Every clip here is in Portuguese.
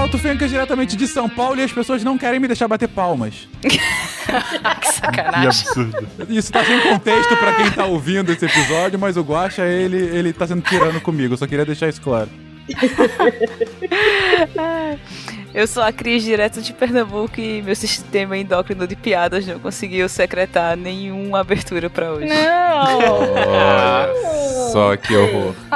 Malto Fencas diretamente de São Paulo e as pessoas não querem me deixar bater palmas. que sacanagem. Que absurdo. Isso tá sem contexto pra quem tá ouvindo esse episódio, mas o Guaxa, ele, ele tá sendo tirando comigo. Eu só queria deixar isso claro. Eu sou a Cris, direto de Pernambuco, e meu sistema endócrino de piadas não conseguiu secretar nenhuma abertura para hoje. Não! Olha só que horror.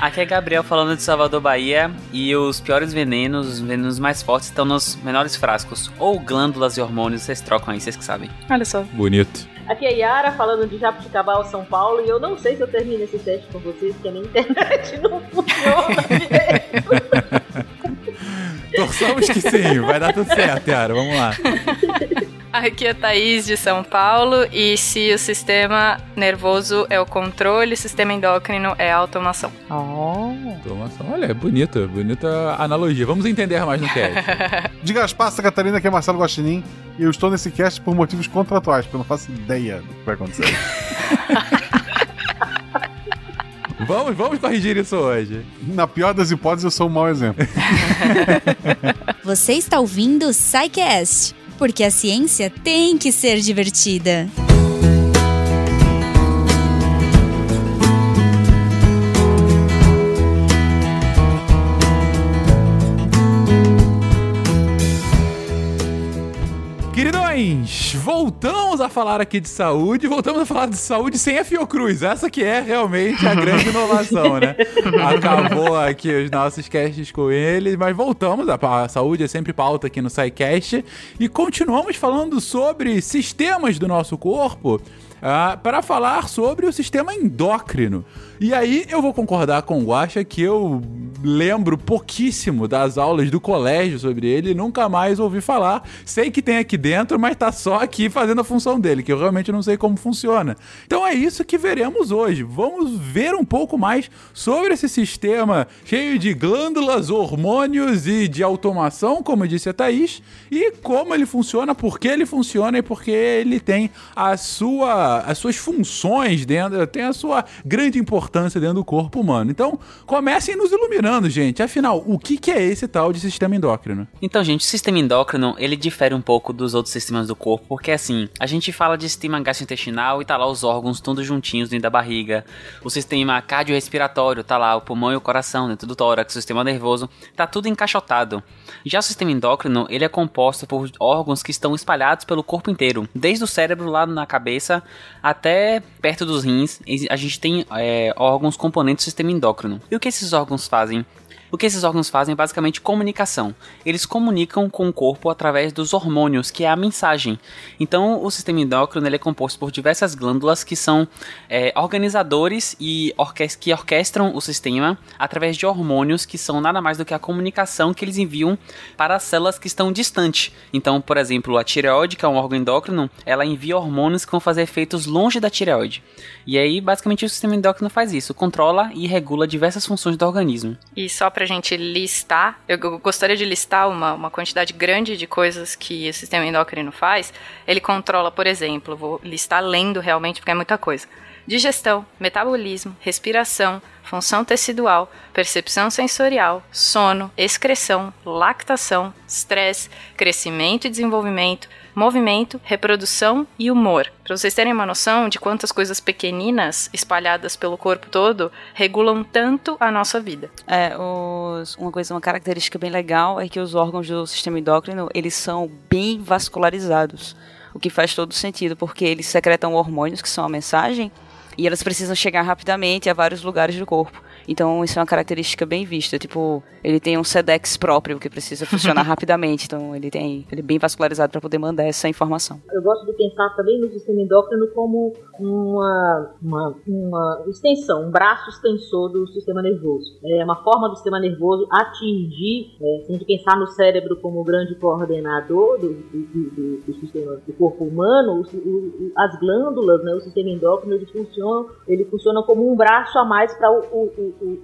Aqui é Gabriel falando de Salvador, Bahia, e os piores venenos, os venenos mais fortes, estão nos menores frascos. Ou glândulas e hormônios, vocês trocam aí, vocês que sabem. Olha só. Bonito. Aqui é Yara falando de Jabuticabal, São Paulo, e eu não sei se eu termino esse teste com vocês, porque a minha internet não funciona Torçamos que sim, vai dar tudo certo, Yara, vamos lá. Aqui é Thaís de São Paulo e se o sistema nervoso é o controle, o sistema endócrino é a automação. Oh. Automação, olha, é bonita, bonita analogia. Vamos entender mais no cast. Diga as passas, Catarina, que é Marcelo Guaxinim e eu estou nesse cast por motivos contratuais, porque eu não faço ideia do que vai acontecer. Vamos, vamos corrigir isso hoje. Na pior das hipóteses, eu sou um mau exemplo. Você está ouvindo o Psycast porque a ciência tem que ser divertida. Queridões, voltamos a falar aqui de saúde, voltamos a falar de saúde sem a Fiocruz. Essa que é realmente a grande inovação, né? Acabou aqui os nossos casts com eles, mas voltamos. A, a saúde é sempre pauta aqui no SciCast e continuamos falando sobre sistemas do nosso corpo uh, para falar sobre o sistema endócrino. E aí eu vou concordar com o Guaxa que eu lembro pouquíssimo das aulas do colégio sobre ele, nunca mais ouvi falar. Sei que tem aqui dentro, mas tá só aqui fazendo a função dele, que eu realmente não sei como funciona. Então é isso que veremos hoje. Vamos ver um pouco mais sobre esse sistema cheio de glândulas, hormônios e de automação, como disse a Thaís, e como ele funciona, por que ele funciona e por que ele tem a sua, as suas funções dentro, tem a sua grande importância importância dentro do corpo humano. Então, comecem nos iluminando, gente. Afinal, o que, que é esse tal de sistema endócrino? Então, gente, o sistema endócrino, ele difere um pouco dos outros sistemas do corpo, porque assim, a gente fala de sistema gastrointestinal e tá lá os órgãos todos juntinhos dentro da barriga. O sistema cardiorrespiratório, tá lá o pulmão e o coração dentro do tórax, o sistema nervoso, tá tudo encaixotado. Já o sistema endócrino, ele é composto por órgãos que estão espalhados pelo corpo inteiro, desde o cérebro lá na cabeça até perto dos rins. A gente tem é, órgãos componentes do sistema endócrino. E o que esses órgãos fazem? O que esses órgãos fazem é basicamente comunicação. Eles comunicam com o corpo através dos hormônios, que é a mensagem. Então, o sistema endócrino é composto por diversas glândulas que são é, organizadores e que orquestram o sistema através de hormônios que são nada mais do que a comunicação que eles enviam para as células que estão distantes. Então, por exemplo, a tireoide, que é um órgão endócrino, ela envia hormônios que vão fazer efeitos longe da tireoide. E aí, basicamente, o sistema endócrino faz isso, controla e regula diversas funções do organismo. E só pra gente listar, eu gostaria de listar uma, uma quantidade grande de coisas que o sistema endócrino faz. Ele controla, por exemplo, vou listar lendo realmente porque é muita coisa. Digestão, metabolismo, respiração, função tecidual, percepção sensorial, sono, excreção, lactação, estresse, crescimento e desenvolvimento, movimento, reprodução e humor. Para vocês terem uma noção de quantas coisas pequeninas espalhadas pelo corpo todo regulam tanto a nossa vida. É, os, uma coisa, uma característica bem legal é que os órgãos do sistema endócrino, eles são bem vascularizados. O que faz todo sentido, porque eles secretam hormônios, que são a mensagem, e elas precisam chegar rapidamente a vários lugares do corpo. Então, isso é uma característica bem vista. Tipo, ele tem um SEDEX próprio que precisa funcionar rapidamente. Então, ele tem ele é bem vascularizado para poder mandar essa informação. Eu gosto de pensar também no sistema endócrino como uma, uma, uma extensão, um braço extensor do sistema nervoso. É uma forma do sistema nervoso atingir, é, se a gente pensar no cérebro como grande coordenador do, do, do, do sistema do corpo humano, o, o, as glândulas, né, o sistema endócrino, ele funciona, ele funciona como um braço a mais para o,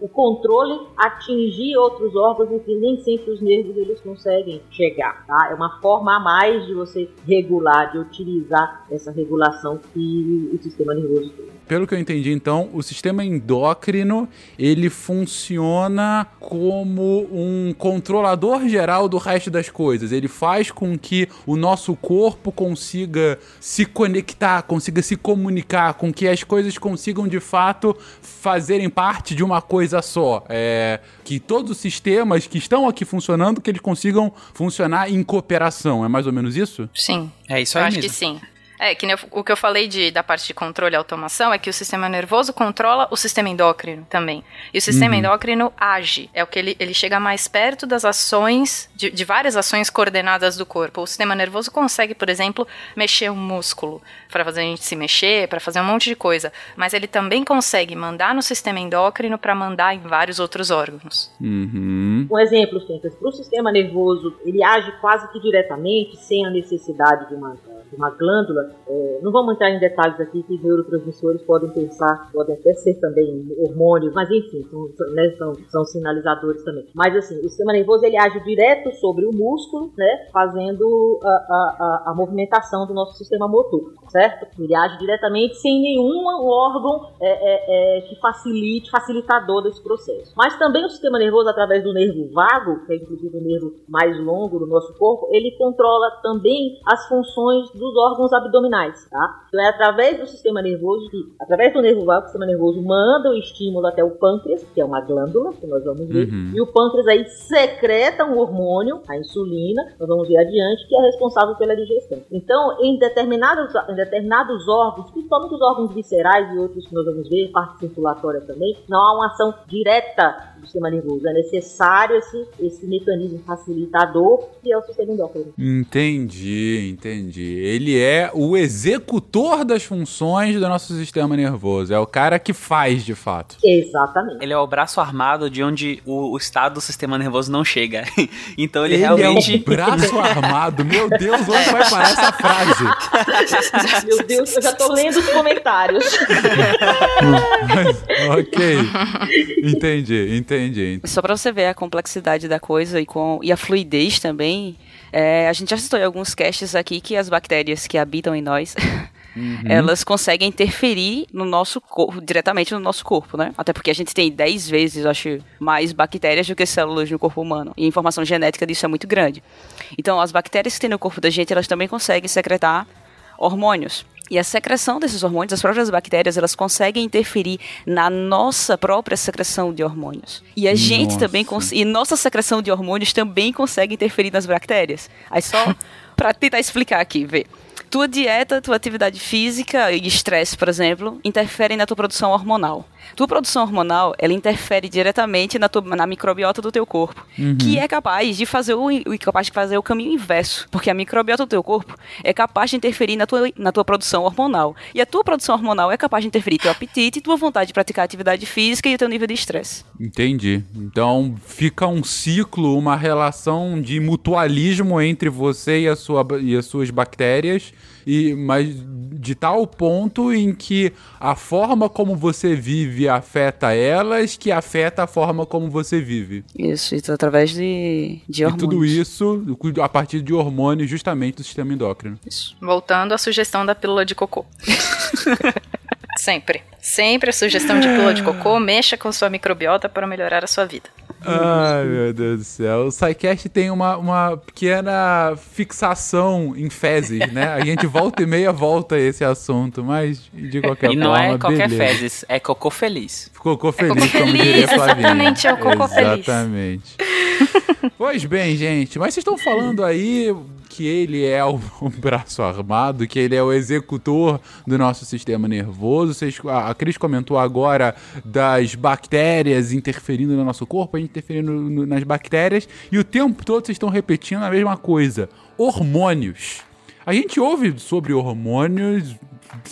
o controle atingir outros órgãos em que nem sempre os nervos eles conseguem chegar. Tá? É uma forma a mais de você regular, de utilizar essa regulação que o sistema nervoso. Pelo que eu entendi, então, o sistema endócrino ele funciona como um controlador geral do resto das coisas. Ele faz com que o nosso corpo consiga se conectar, consiga se comunicar, com que as coisas consigam de fato fazerem parte de uma coisa só. É, que todos os sistemas que estão aqui funcionando, que eles consigam funcionar em cooperação. É mais ou menos isso? Sim. É isso Eu aí acho mesmo. que sim. É, que eu- o que eu falei de, da parte de controle e automação é que o sistema nervoso controla o sistema endócrino também. E o sistema endócrino age. É o que ele, ele chega mais perto das ações, de, de várias ações coordenadas do corpo. O sistema nervoso consegue, por exemplo, mexer um músculo para fazer a gente se mexer, para fazer um monte de coisa. Mas ele também consegue mandar no sistema endócrino para mandar em vários outros órgãos. Uhum. Um exemplo, Fencas, para o sistema nervoso, ele age quase que diretamente, sem a necessidade de uma, de uma glândula. É, não vamos entrar em detalhes aqui, que neurotransmissores podem pensar, podem até ser também hormônios, mas enfim, são, né, são, são sinalizadores também. Mas assim, o sistema nervoso ele age direto sobre o músculo, né, fazendo a, a, a, a movimentação do nosso sistema motor, certo? Ele age diretamente sem nenhum órgão é, é, é, que facilite, facilitador desse processo. Mas também o sistema nervoso, através do nervo vago, que é inclusive o nervo mais longo do nosso corpo, ele controla também as funções dos órgãos abdominais, tá? Então é através do sistema nervoso que, através do nervo vago, o sistema nervoso manda o estímulo até o pâncreas, que é uma glândula, que nós vamos ver, Uhum. e o pâncreas aí secreta um hormônio, a insulina, nós vamos ver adiante, que é responsável pela digestão. Então, em determinados, em determinados órgãos, principalmente os órgãos viscerais e outros que nós vamos ver, parte circulatória também, não há uma ação direta do sistema nervoso. É necessário esse, esse mecanismo facilitador que é o sistema endócrino. Entendi, entendi. Ele é o executor das funções do nosso sistema nervoso. É o cara que faz, de fato. Exatamente. Ele é o braço armado de onde o, o estado do sistema nervoso não chega. então ele, Ele realmente. é o braço armado. Meu Deus, onde vai parar essa frase? Meu Deus, eu já tô lendo os comentários. Mas, ok. Entendi, entendi. Só pra você ver a complexidade da coisa e, com, e a fluidez também, é, a gente já citou em alguns casts aqui que as bactérias que habitam em nós, elas conseguem interferir no nosso corpo, diretamente no nosso corpo, né? Até porque a gente tem 10 vezes, eu acho, mais bactérias do que células no corpo humano. E a informação genética disso é muito grande. Então, as bactérias que tem no corpo da gente, elas também conseguem secretar hormônios. E a secreção desses hormônios, as próprias bactérias, elas conseguem interferir na nossa própria secreção de hormônios. E a gente Nossa. também cons- e nossa secreção de hormônios também consegue interferir nas bactérias. Aí só para tentar explicar aqui, vê. Tua dieta, tua atividade física e estresse, por exemplo, interferem na tua produção hormonal. Tua produção hormonal, ela interfere diretamente na, tua, na microbiota do teu corpo, que é capaz de fazer o, capaz de fazer o caminho inverso, porque a microbiota do teu corpo é capaz de interferir na tua, na tua produção hormonal. E a tua produção hormonal é capaz de interferir teu apetite, tua vontade de praticar atividade física e o teu nível de estresse. Entendi. Então fica um ciclo, uma relação de mutualismo entre você e, a sua, e as suas bactérias, e mas de tal ponto em que a forma como você vive afeta elas, que afeta a forma como você vive. Isso, isso através de, de E hormônios. tudo isso a partir de hormônios justamente do sistema endócrino. Isso. Voltando à sugestão da pílula de cocô. Sempre. Sempre a sugestão de pílula de cocô, mexa com sua microbiota para melhorar a sua vida. Ai, meu Deus do céu. O SciCast tem uma, uma pequena fixação em fezes, né? A gente volta e meia volta a esse assunto, mas de qualquer E não forma, é qualquer beleza. fezes, é cocô feliz. Cocô feliz, cocô como feliz, diria Flavinha. exatamente, é o cocô feliz. Exatamente. pois bem, gente, mas vocês estão falando aí que ele é o, braço armado, que ele é o executor do nosso sistema nervoso. Vocês, a, Cris comentou agora das bactérias interferindo no nosso corpo, a gente interferindo no- nas bactérias, e o tempo todo vocês estão repetindo a mesma coisa. Hormônios. A gente ouve sobre hormônios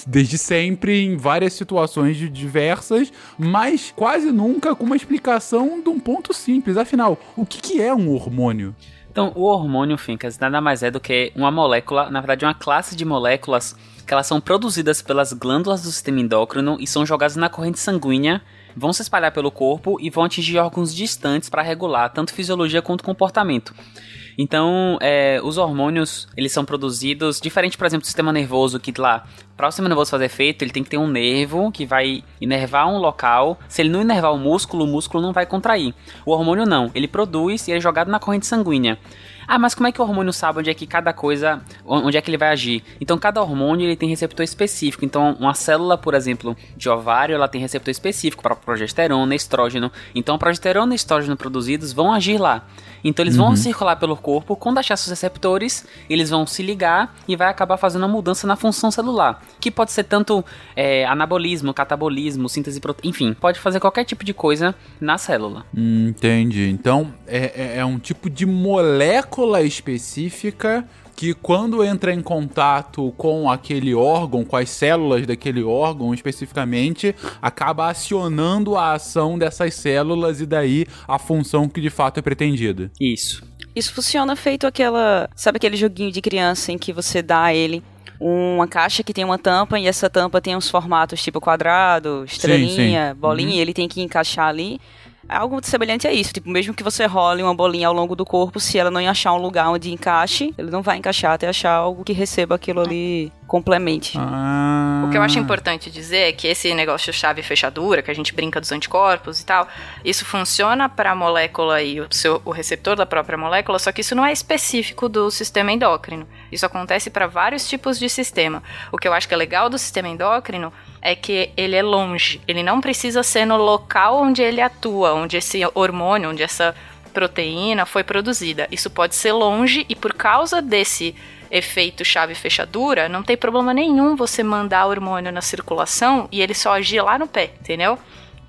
desde sempre em várias situações diversas, mas quase nunca com uma explicação de um ponto simples. Afinal, o que, que é um hormônio? Então, o hormônio, Fincas, nada mais é do que uma molécula, na verdade, uma classe de moléculas que elas são produzidas pelas glândulas do sistema endócrino e são jogadas na corrente sanguínea vão se espalhar pelo corpo e vão atingir órgãos distantes para regular tanto fisiologia quanto comportamento. Então, é, os hormônios, eles são produzidos, diferente, por exemplo, do sistema nervoso, que lá, para o sistema nervoso fazer efeito, ele tem que ter um nervo que vai inervar um local. Se ele não inervar o músculo, o músculo não vai contrair. O hormônio não, ele produz e é jogado na corrente sanguínea. Ah, mas como é que o hormônio sabe onde é que cada coisa, onde é que ele vai agir? Então, cada hormônio ele tem receptor específico. Então, uma célula, por exemplo, de ovário, ela tem receptor específico para progesterona, estrógeno. Então, progesterona e estrógeno produzidos vão agir lá. Então, eles vão Uhum. circular pelo corpo. Quando achar seus receptores, eles vão se ligar e vai acabar fazendo uma mudança na função celular. Que pode ser tanto é, anabolismo, catabolismo, síntese proteína, enfim, pode fazer qualquer tipo de coisa na célula. Entendi. Então, é, é- é um tipo de molécula específica que quando entra em contato com aquele órgão, com as células daquele órgão especificamente, acaba acionando a ação dessas células e daí a função que de fato é pretendida. Isso. Isso funciona feito aquela. Sabe aquele joguinho de criança em que você dá a ele uma caixa que tem uma tampa e essa tampa tem uns formatos tipo quadrado, estrelinha, sim. bolinha, Uhum. e ele tem que encaixar ali. É Algo semelhante a isso, tipo, mesmo que você role uma bolinha ao longo do corpo, se ela não achar um lugar onde encaixe, ele não vai encaixar até achar algo que receba aquilo ali complemente. Ah. O que eu acho importante dizer é que esse negócio de chave fechadura, que a gente brinca dos anticorpos e tal, isso funciona para a molécula e o, seu, o receptor da própria molécula, só que isso não é específico do sistema endócrino. Isso acontece para vários tipos de sistema. O que eu acho que é legal do sistema endócrino é que ele é longe. Ele não precisa ser no local onde ele atua, onde esse hormônio, onde essa proteína foi produzida. Isso pode ser longe e por causa desse efeito chave fechadura, não tem problema nenhum você mandar hormônio na circulação e ele só agir lá no pé, entendeu?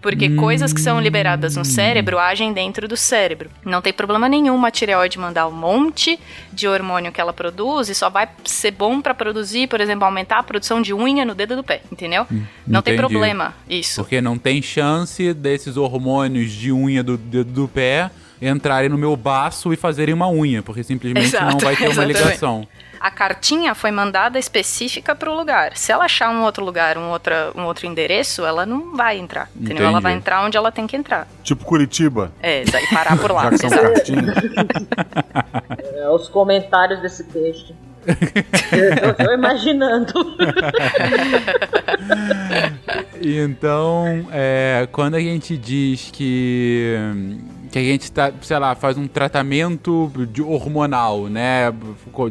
Porque coisas que são liberadas no cérebro agem dentro do cérebro. Não tem problema nenhum uma tireoide mandar um monte de hormônio que ela produz e só vai ser bom pra produzir, por exemplo, aumentar a produção de unha no dedo do pé, entendeu? não tem entendi. problema isso. Porque não tem chance desses hormônios de unha do dedo do pé entrarem no meu baço e fazerem uma unha, porque simplesmente não Exato, vai ter uma exatamente. ligação. A cartinha foi mandada específica para o lugar. Se ela achar um outro lugar, um, outra, um outro endereço, ela não vai entrar. Entendeu? Entendi. Ela vai entrar onde ela tem que entrar. Tipo Curitiba. É, e parar por lá. Já cartinhas. É, os comentários desse texto. eu tô imaginando. Então, é, quando a gente diz que, que a gente tá, sei lá, faz um tratamento de hormonal, né?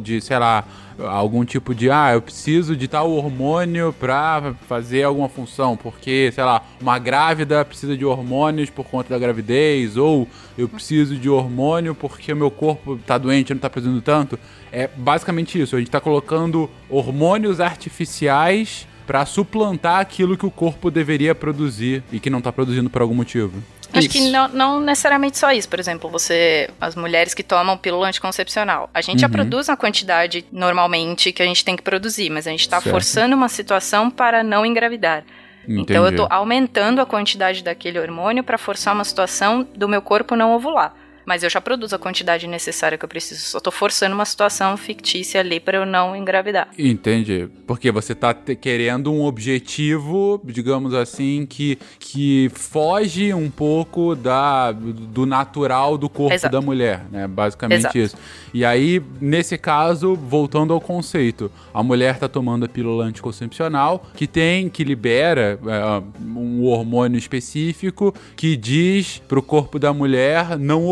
De, sei lá, algum tipo de, ah, eu preciso de tal hormônio pra fazer alguma função, porque, sei lá, uma grávida precisa de hormônios por conta da gravidez, ou eu preciso de hormônio porque o meu corpo tá doente, não tá produzindo tanto. É basicamente isso, a gente tá colocando hormônios artificiais pra suplantar aquilo que o corpo deveria produzir e que não tá produzindo por algum motivo. Acho que não, não necessariamente só isso. Por exemplo, você. As mulheres que tomam pílula anticoncepcional. A gente já Uhum. produz a quantidade normalmente que a gente tem que produzir, mas a gente está forçando uma situação para não engravidar. Então eu Entendi. tô aumentando a quantidade daquele hormônio para forçar uma situação do meu corpo não ovular. Mas eu já produzo a quantidade necessária que eu preciso. Só tô forçando uma situação fictícia ali para eu não engravidar. Entendi. Porque você tá querendo um objetivo, digamos assim, que, que foge um pouco da, do natural do corpo Exato. da mulher, né? Basicamente Exato. isso. E aí, nesse caso, voltando ao conceito, a mulher tá tomando a pílula anticoncepcional que tem, que libera é, um hormônio específico que diz pro corpo da mulher não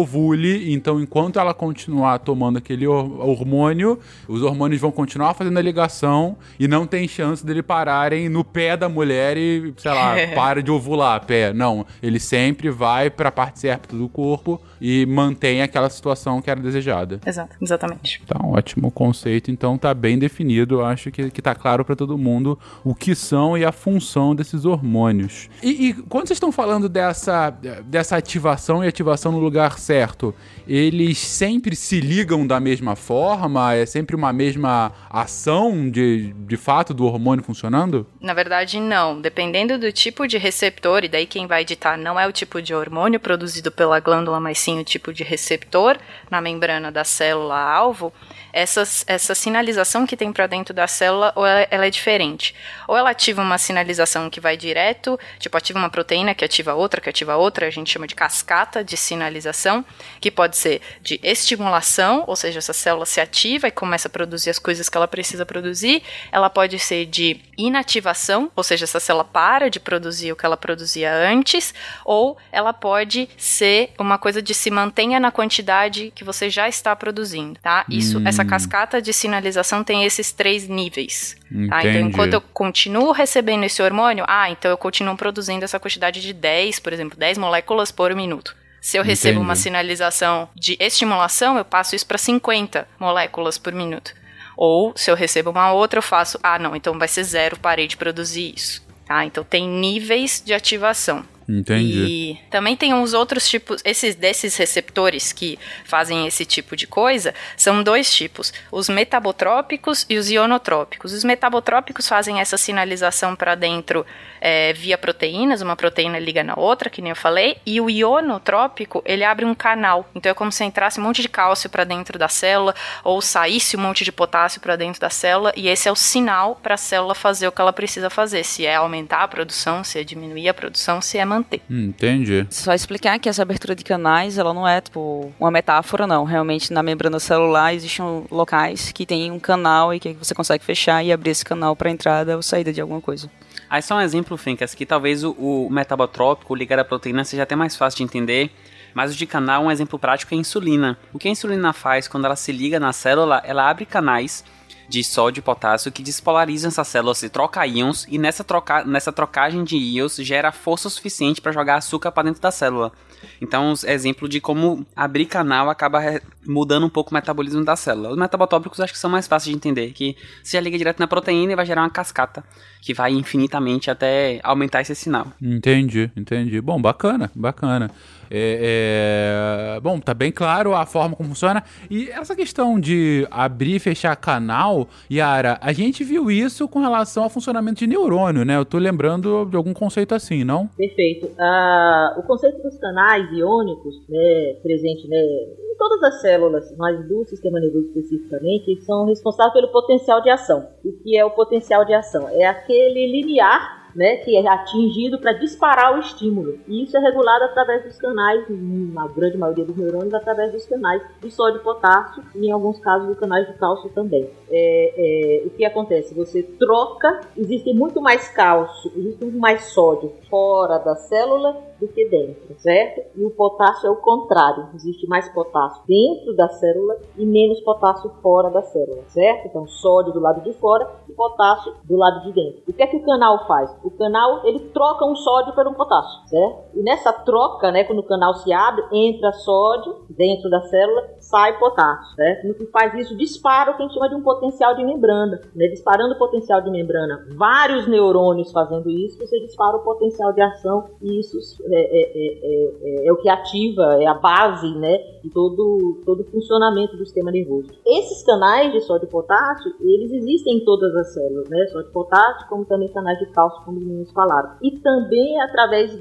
então enquanto ela continuar tomando aquele hor- hormônio, os hormônios vão continuar fazendo a ligação e não tem chance dele pararem no pé da mulher e, sei lá, para de ovular pé. Não, ele sempre vai pra parte certa do corpo e mantém aquela situação que era desejada. Exato, exatamente. Tá um ótimo conceito, então tá bem definido. Eu acho que, que tá claro pra todo mundo o que são e a função desses hormônios. E, e quando vocês estão falando dessa, dessa ativação e ativação no lugar certo, certo, eles sempre se ligam da mesma forma? É sempre uma mesma ação de, de fato do hormônio funcionando? Na verdade, não. Dependendo do tipo de receptor, e daí quem vai editar não é o tipo de hormônio produzido pela glândula, mas sim o tipo de receptor na membrana da célula-alvo, essa, essa sinalização que tem para dentro da célula, ou ela, ela, é diferente. Ou ela ativa uma sinalização que vai direto, tipo, ativa uma proteína que ativa outra, que ativa outra, a gente chama de cascata de sinalização, que pode ser de estimulação, ou seja, essa célula se ativa e começa a produzir as coisas que ela precisa produzir. Ela pode ser de inativação, ou seja, essa célula para de produzir o que ela produzia antes, ou ela pode ser uma coisa de se mantenha na quantidade que você já está produzindo, tá? Isso, hum. essa cascata de sinalização tem esses três níveis. Tá? Então, enquanto eu continuo recebendo esse hormônio, ah, então eu continuo produzindo essa quantidade de 10, por exemplo, 10 moléculas por minuto. Se eu recebo Entendi. uma sinalização de estimulação, eu passo isso para 50 moléculas por minuto. Ou se eu recebo uma outra, eu faço, ah, não, então vai ser zero, parei de produzir isso. Tá? Então tem níveis de ativação. Entendi. E também tem uns outros tipos, esses desses receptores que fazem esse tipo de coisa, são dois tipos, os metabotrópicos e os ionotrópicos. Os metabotrópicos fazem essa sinalização para dentro é, via proteínas, uma proteína liga na outra, que nem eu falei, e o ionotrópico, ele abre um canal. Então é como se entrasse um monte de cálcio para dentro da célula ou saísse um monte de potássio para dentro da célula, e esse é o sinal para a célula fazer o que ela precisa fazer, se é aumentar a produção, se é diminuir a produção, se é manter. Entendi. Só explicar que essa abertura de canais, ela não é tipo uma metáfora, não. Realmente na membrana celular existem locais que tem um canal e que você consegue fechar e abrir esse canal para entrada ou saída de alguma coisa. Aí só um exemplo, Fencas, que talvez o, o metabotrópico ligado à proteína seja até mais fácil de entender, mas o de canal, um exemplo prático é a insulina. O que a insulina faz quando ela se liga na célula, ela abre canais de sódio e potássio que despolarizam essa célula, se troca íons e nessa, troca, nessa trocagem de íons gera força suficiente para jogar açúcar para dentro da célula. Então, exemplo de como abrir canal acaba mudando um pouco o metabolismo da célula. Os metabotópicos acho que são mais fáceis de entender, que se liga direto na proteína e vai gerar uma cascata que vai infinitamente até aumentar esse sinal. Entendi, entendi. Bom, bacana, bacana. É, é... Bom, tá bem claro a forma como funciona. E essa questão de abrir e fechar canal, Yara, a gente viu isso com relação ao funcionamento de neurônio, né? Eu tô lembrando de algum conceito assim, não? Perfeito. Uh, o conceito dos canais iônicos, né, presente né, em todas as células, mas do sistema nervoso especificamente, são responsáveis pelo potencial de ação. O que é o potencial de ação? É aquele linear né, que é atingido para disparar o estímulo. E isso é regulado através dos canais, na grande maioria dos neurônios, através dos canais de sódio e potássio, e em alguns casos dos canais de cálcio também. É, é, o que acontece? Você troca, existe muito mais cálcio, existe muito mais sódio fora da célula do que dentro, certo? E o potássio é o contrário, existe mais potássio dentro da célula e menos potássio fora da célula, certo? Então, sódio do lado de fora e potássio do lado de dentro. O que é que o canal faz? O canal, ele troca um sódio por um potássio, certo? E nessa troca, né, quando o canal se abre, entra sódio dentro da célula, sai potássio, certo? No que faz isso, dispara o que a gente chama de um potencial de membrana, né? Disparando o potencial de membrana, vários neurônios fazendo isso, você dispara o potencial de ação e isso é, é, é, é, o que ativa, é a base né, de todo, todo o funcionamento do sistema nervoso. Esses canais de sódio e potássio, eles existem em todas as células, né? Sódio e potássio, como também canais de cálcio, como os meninos falaram. E também através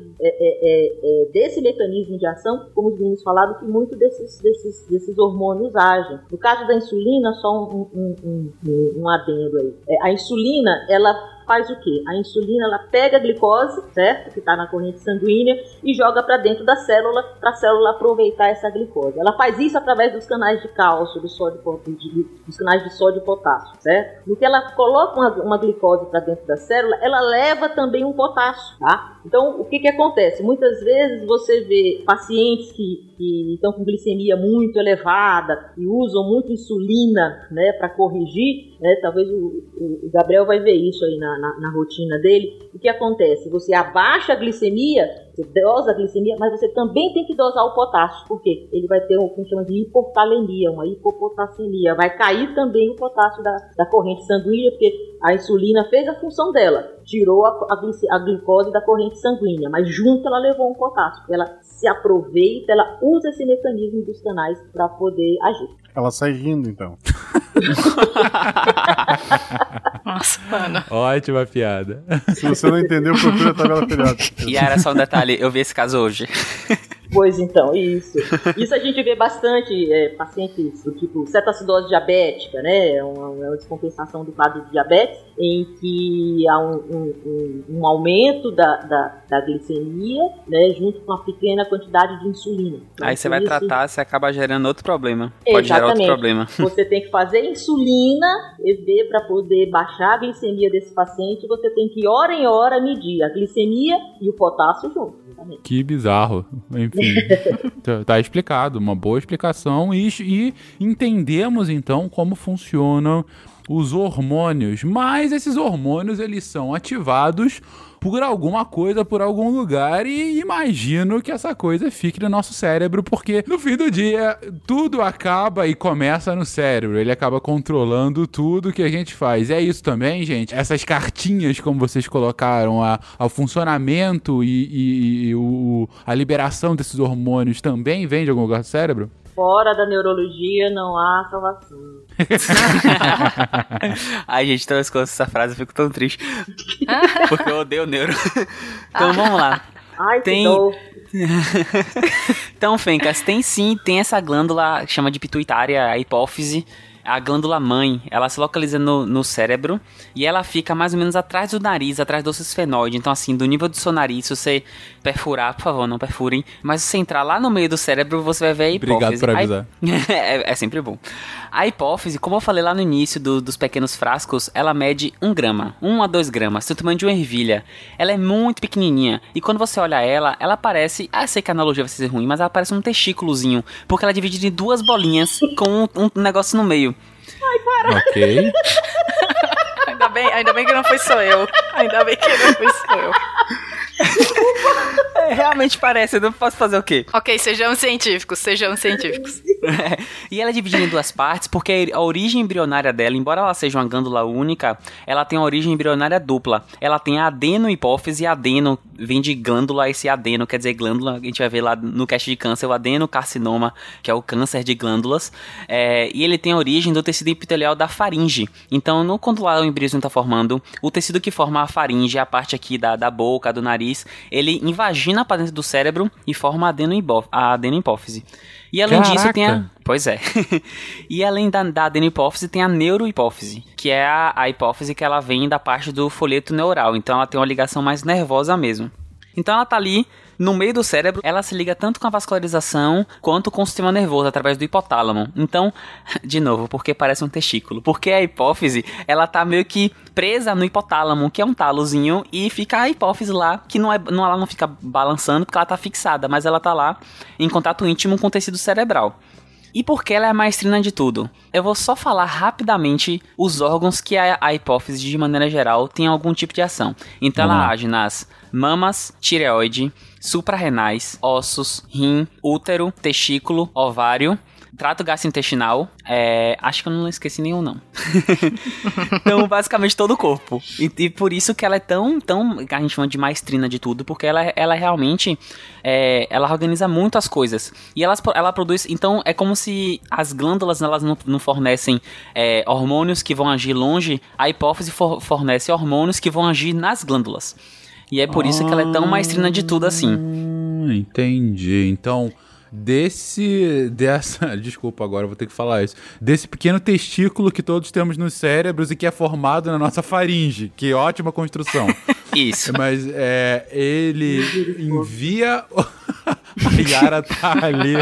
desse mecanismo de ação, como os meninos falaram, que muito desses, desses, desses hormônios agem. No caso da insulina, só um, um, um, um adendo aí. a insulina, ela faz o quê? A insulina ela pega a glicose, certo? Que está na corrente sanguínea e joga para dentro da célula para a célula aproveitar essa glicose. Ela faz isso através dos canais de cálcio, do sódio, de, dos canais de sódio e potássio, certo? No que ela coloca uma, uma glicose para dentro da célula, ela leva também um potássio, tá? Então, o que que acontece? Muitas vezes você vê pacientes que, que estão com glicemia muito elevada e usam muito insulina, né, para corrigir, né? Talvez o, o Gabriel vai ver isso aí na na, na, rotina dele, o que acontece? Você abaixa a glicemia, você dosa a glicemia, mas você também tem que dosar o potássio, porque ele vai ter o que chama de hipotalemia, uma hipopotassemia. Vai cair também o potássio da, da corrente sanguínea, porque a insulina fez a função dela, tirou a, a, a glicose da corrente sanguínea, mas junto ela levou um potássio. Ela se aproveita, ela usa esse mecanismo dos canais para poder agir. Ela sai rindo, então. Nossa, mano. Ótima piada. Se você não entendeu, procura a tabela periódica. E era só um detalhe, eu vi esse caso hoje. Pois então, isso. Isso a gente vê bastante é, pacientes do tipo cetacidose diabética, né? É uma, é uma descompensação do quadro de diabetes, em que há um, um- um- um aumento da, da, da glicemia, né? Junto com uma pequena quantidade de insulina. Então, Aí você vai isso- tratar, você acaba gerando outro problema. Pode gerar outro Exatamente. problema. Você tem que fazer insulina e ver para poder baixar a glicemia desse paciente. Você tem que, hora em hora, medir a glicemia e o potássio junto. exatamente. Que bizarro. Enfim, tá- tá explicado, uma boa explicação e, e entendemos então como funcionam os hormônios. Mas esses hormônios eles são ativados por alguma coisa, por algum lugar e imagino que essa coisa fique no nosso cérebro porque no fim do dia tudo acaba e começa no cérebro. Ele acaba controlando tudo que a gente faz. É isso também, gente. Essas cartinhas, como vocês colocaram, a, ao funcionamento e, e- e o, a liberação desses hormônios também vem de algum lugar do cérebro? Fora da neurologia não há salvação. Ai, gente, toda vez que eu ouço essa frase eu fico tão triste. Porque eu odeio neuro. Então vamos lá. Ai, Tem-. Então, Fencas, tem sim, tem essa glândula que chama de pituitária, a hipófise. A glândula mãe, ela se localiza no, no cérebro e ela fica mais ou menos atrás do nariz, atrás do esfenoide. Então, assim, do nível do seu nariz, se você perfurar, por favor, não perfurem, mas se você entrar lá no meio do cérebro, você vai ver a hipófise. Obrigado por A avisar. é, é sempre bom. A hipófise, como eu falei lá no início do- dos pequenos frascos, ela mede 1 grama, 1 a 2 gramas, do tamanho de uma ervilha. Ela é muito pequenininha e quando você olha ela, ela parece. Ah, sei que a analogia vai ser ruim, mas ela parece um testículozinho, porque ela é dividida em duas bolinhas com um, um negócio no meio. Ok. Ainda bem, ainda bem que não foi só eu. Ainda bem que não foi só eu. É, realmente parece, eu não posso fazer o quê? Ok, sejamos científicos, sejamos científicos. e ela é dividida em duas partes porque a origem embrionária dela, embora ela seja uma glândula única, ela tem uma origem embrionária dupla. Ela tem a adeno-hipófise e adeno vem de glândula, esse adeno quer dizer glândula, a gente vai ver lá no cast de câncer, o adenocarcinoma, que é o câncer de glândulas, é, e ele tem a origem do tecido epitelial da faringe. Então, no, quando lá o embrião está formando, o tecido que forma a faringe, a parte aqui da, da boca, do nariz, ele invagina para dentro do cérebro e forma a adenohipó- a adenohipófise. E além disso tem a... Caraca. Pois é. e além da, da adenohipófise, tem a neurohipófise, que é a, a hipófise que ela vem da parte do folheto neural. Então ela tem uma ligação mais nervosa mesmo. Então ela tá ali no meio do cérebro, ela se liga tanto com a vascularização quanto com o sistema nervoso através do hipotálamo. Então, de novo, porque parece um testículo, porque a hipófise, ela tá meio que presa no hipotálamo, que é um talozinho, e fica a hipófise lá, que não é, não, ela não fica balançando porque ela tá fixada, mas ela tá lá em contato íntimo com o tecido cerebral. E por que ela é a maestrina de tudo? Eu vou só falar rapidamente os órgãos que a, a hipófise, de maneira geral, tem algum tipo de ação. Então Vamos ela age nas mamas, tireoide, suprarrenais, ossos, rim, útero, testículo, ovário, trato gastrointestinal. É, acho que eu não esqueci nenhum, não. então, basicamente todo o corpo. E, e por isso que ela é tão, tão. que a gente chama de maestrina de tudo, porque ela, ela realmente. é, ela organiza muito as coisas. E elas, ela produz. Então, é como se as glândulas elas não, não fornecem é, hormônios que vão agir longe, a hipófise for- fornece hormônios que vão agir nas glândulas. E é por isso que ela é tão maestrina de tudo assim. Hum, entendi. Então, desse. dessa. Desculpa, agora vou ter que falar isso. Desse pequeno testículo que todos temos nos cérebros e que é formado na nossa faringe. Que ótima construção. Isso. Mas é, ele envia. A Yara tá ali.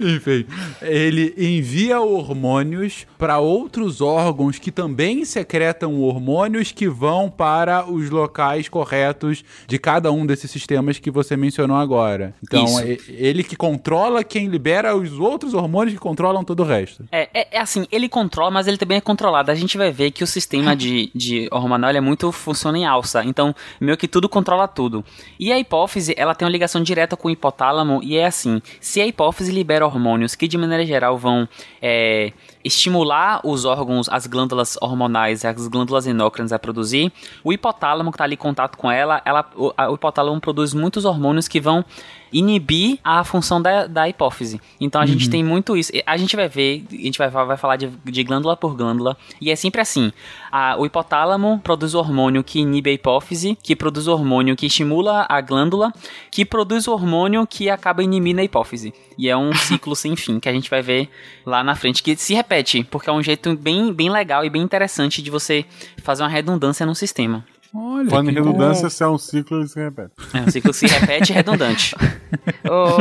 Enfim, ele envia hormônios para outros órgãos que também secretam hormônios que vão para os locais corretos de cada um desses sistemas que você mencionou agora. Então, e- ele que controla quem libera os outros hormônios que controlam todo o resto. É, é, é assim, ele controla, mas ele também é controlado. A gente vai ver que o sistema de, de hormonal é muito funciona em alça. Então, meio que tudo controla tudo. E a hipófise, ela tem uma ligação direta com o hipotálamo. E é assim: se a hipófise libera hormônios que, de maneira geral, vão é, estimular os órgãos, as glândulas hormonais, as glândulas endócrinas a produzir, o hipotálamo que está ali em contato com ela, ela o, a, o hipotálamo produz muitos hormônios que vão inibir a função da, da hipófise. Então a uhum. gente tem muito isso. A gente vai ver, a gente vai, vai falar de, de glândula por glândula, e é sempre assim. A, o hipotálamo produz hormônio que inibe a hipófise, que produz hormônio que estimula a glândula, que produz hormônio que acaba inibindo a hipófise. E é um ciclo sem fim que a gente vai ver lá na frente, que se repete, porque é um jeito bem, bem legal e bem interessante de você fazer uma redundância no sistema. Olha, Falando em redundância, bom. se é um ciclo, ele se repete. É um ciclo que se repete redundante. oh,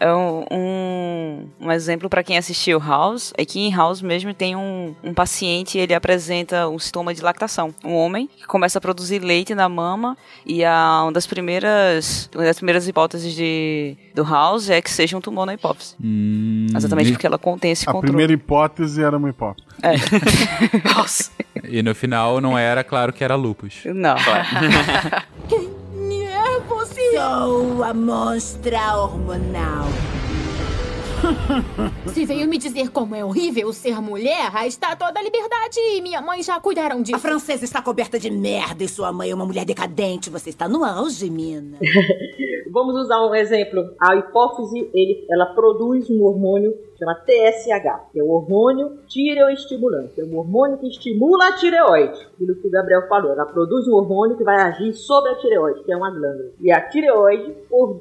é um, um, exemplo para quem assistiu House é que em House mesmo tem um, um paciente ele apresenta um sintoma de lactação. Um homem que começa a produzir leite na mama e a, uma das primeiras uma das primeiras hipóteses de, do House é que seja um tumor na hipófise. Hum, Exatamente porque ela contém esse a controle. A primeira hipótese era uma hipótese. É. Nossa. E no final não era claro que era lupus. Não. Quem é você? Sou a monstra hormonal. Se veio me dizer como é horrível ser mulher, está toda a liberdade e minha mãe já cuidaram disso. A francesa está coberta de merda e sua mãe é uma mulher decadente. Você está no auge, mina. Vamos usar um exemplo. A hipófise, ele, ela produz um hormônio chama TSH, que é o hormônio tireoestimulante. É um hormônio que estimula a tireoide. Aquilo que o Gabriel falou. Ela produz um hormônio que vai agir sobre a tireoide, que é uma glândula. E a tireoide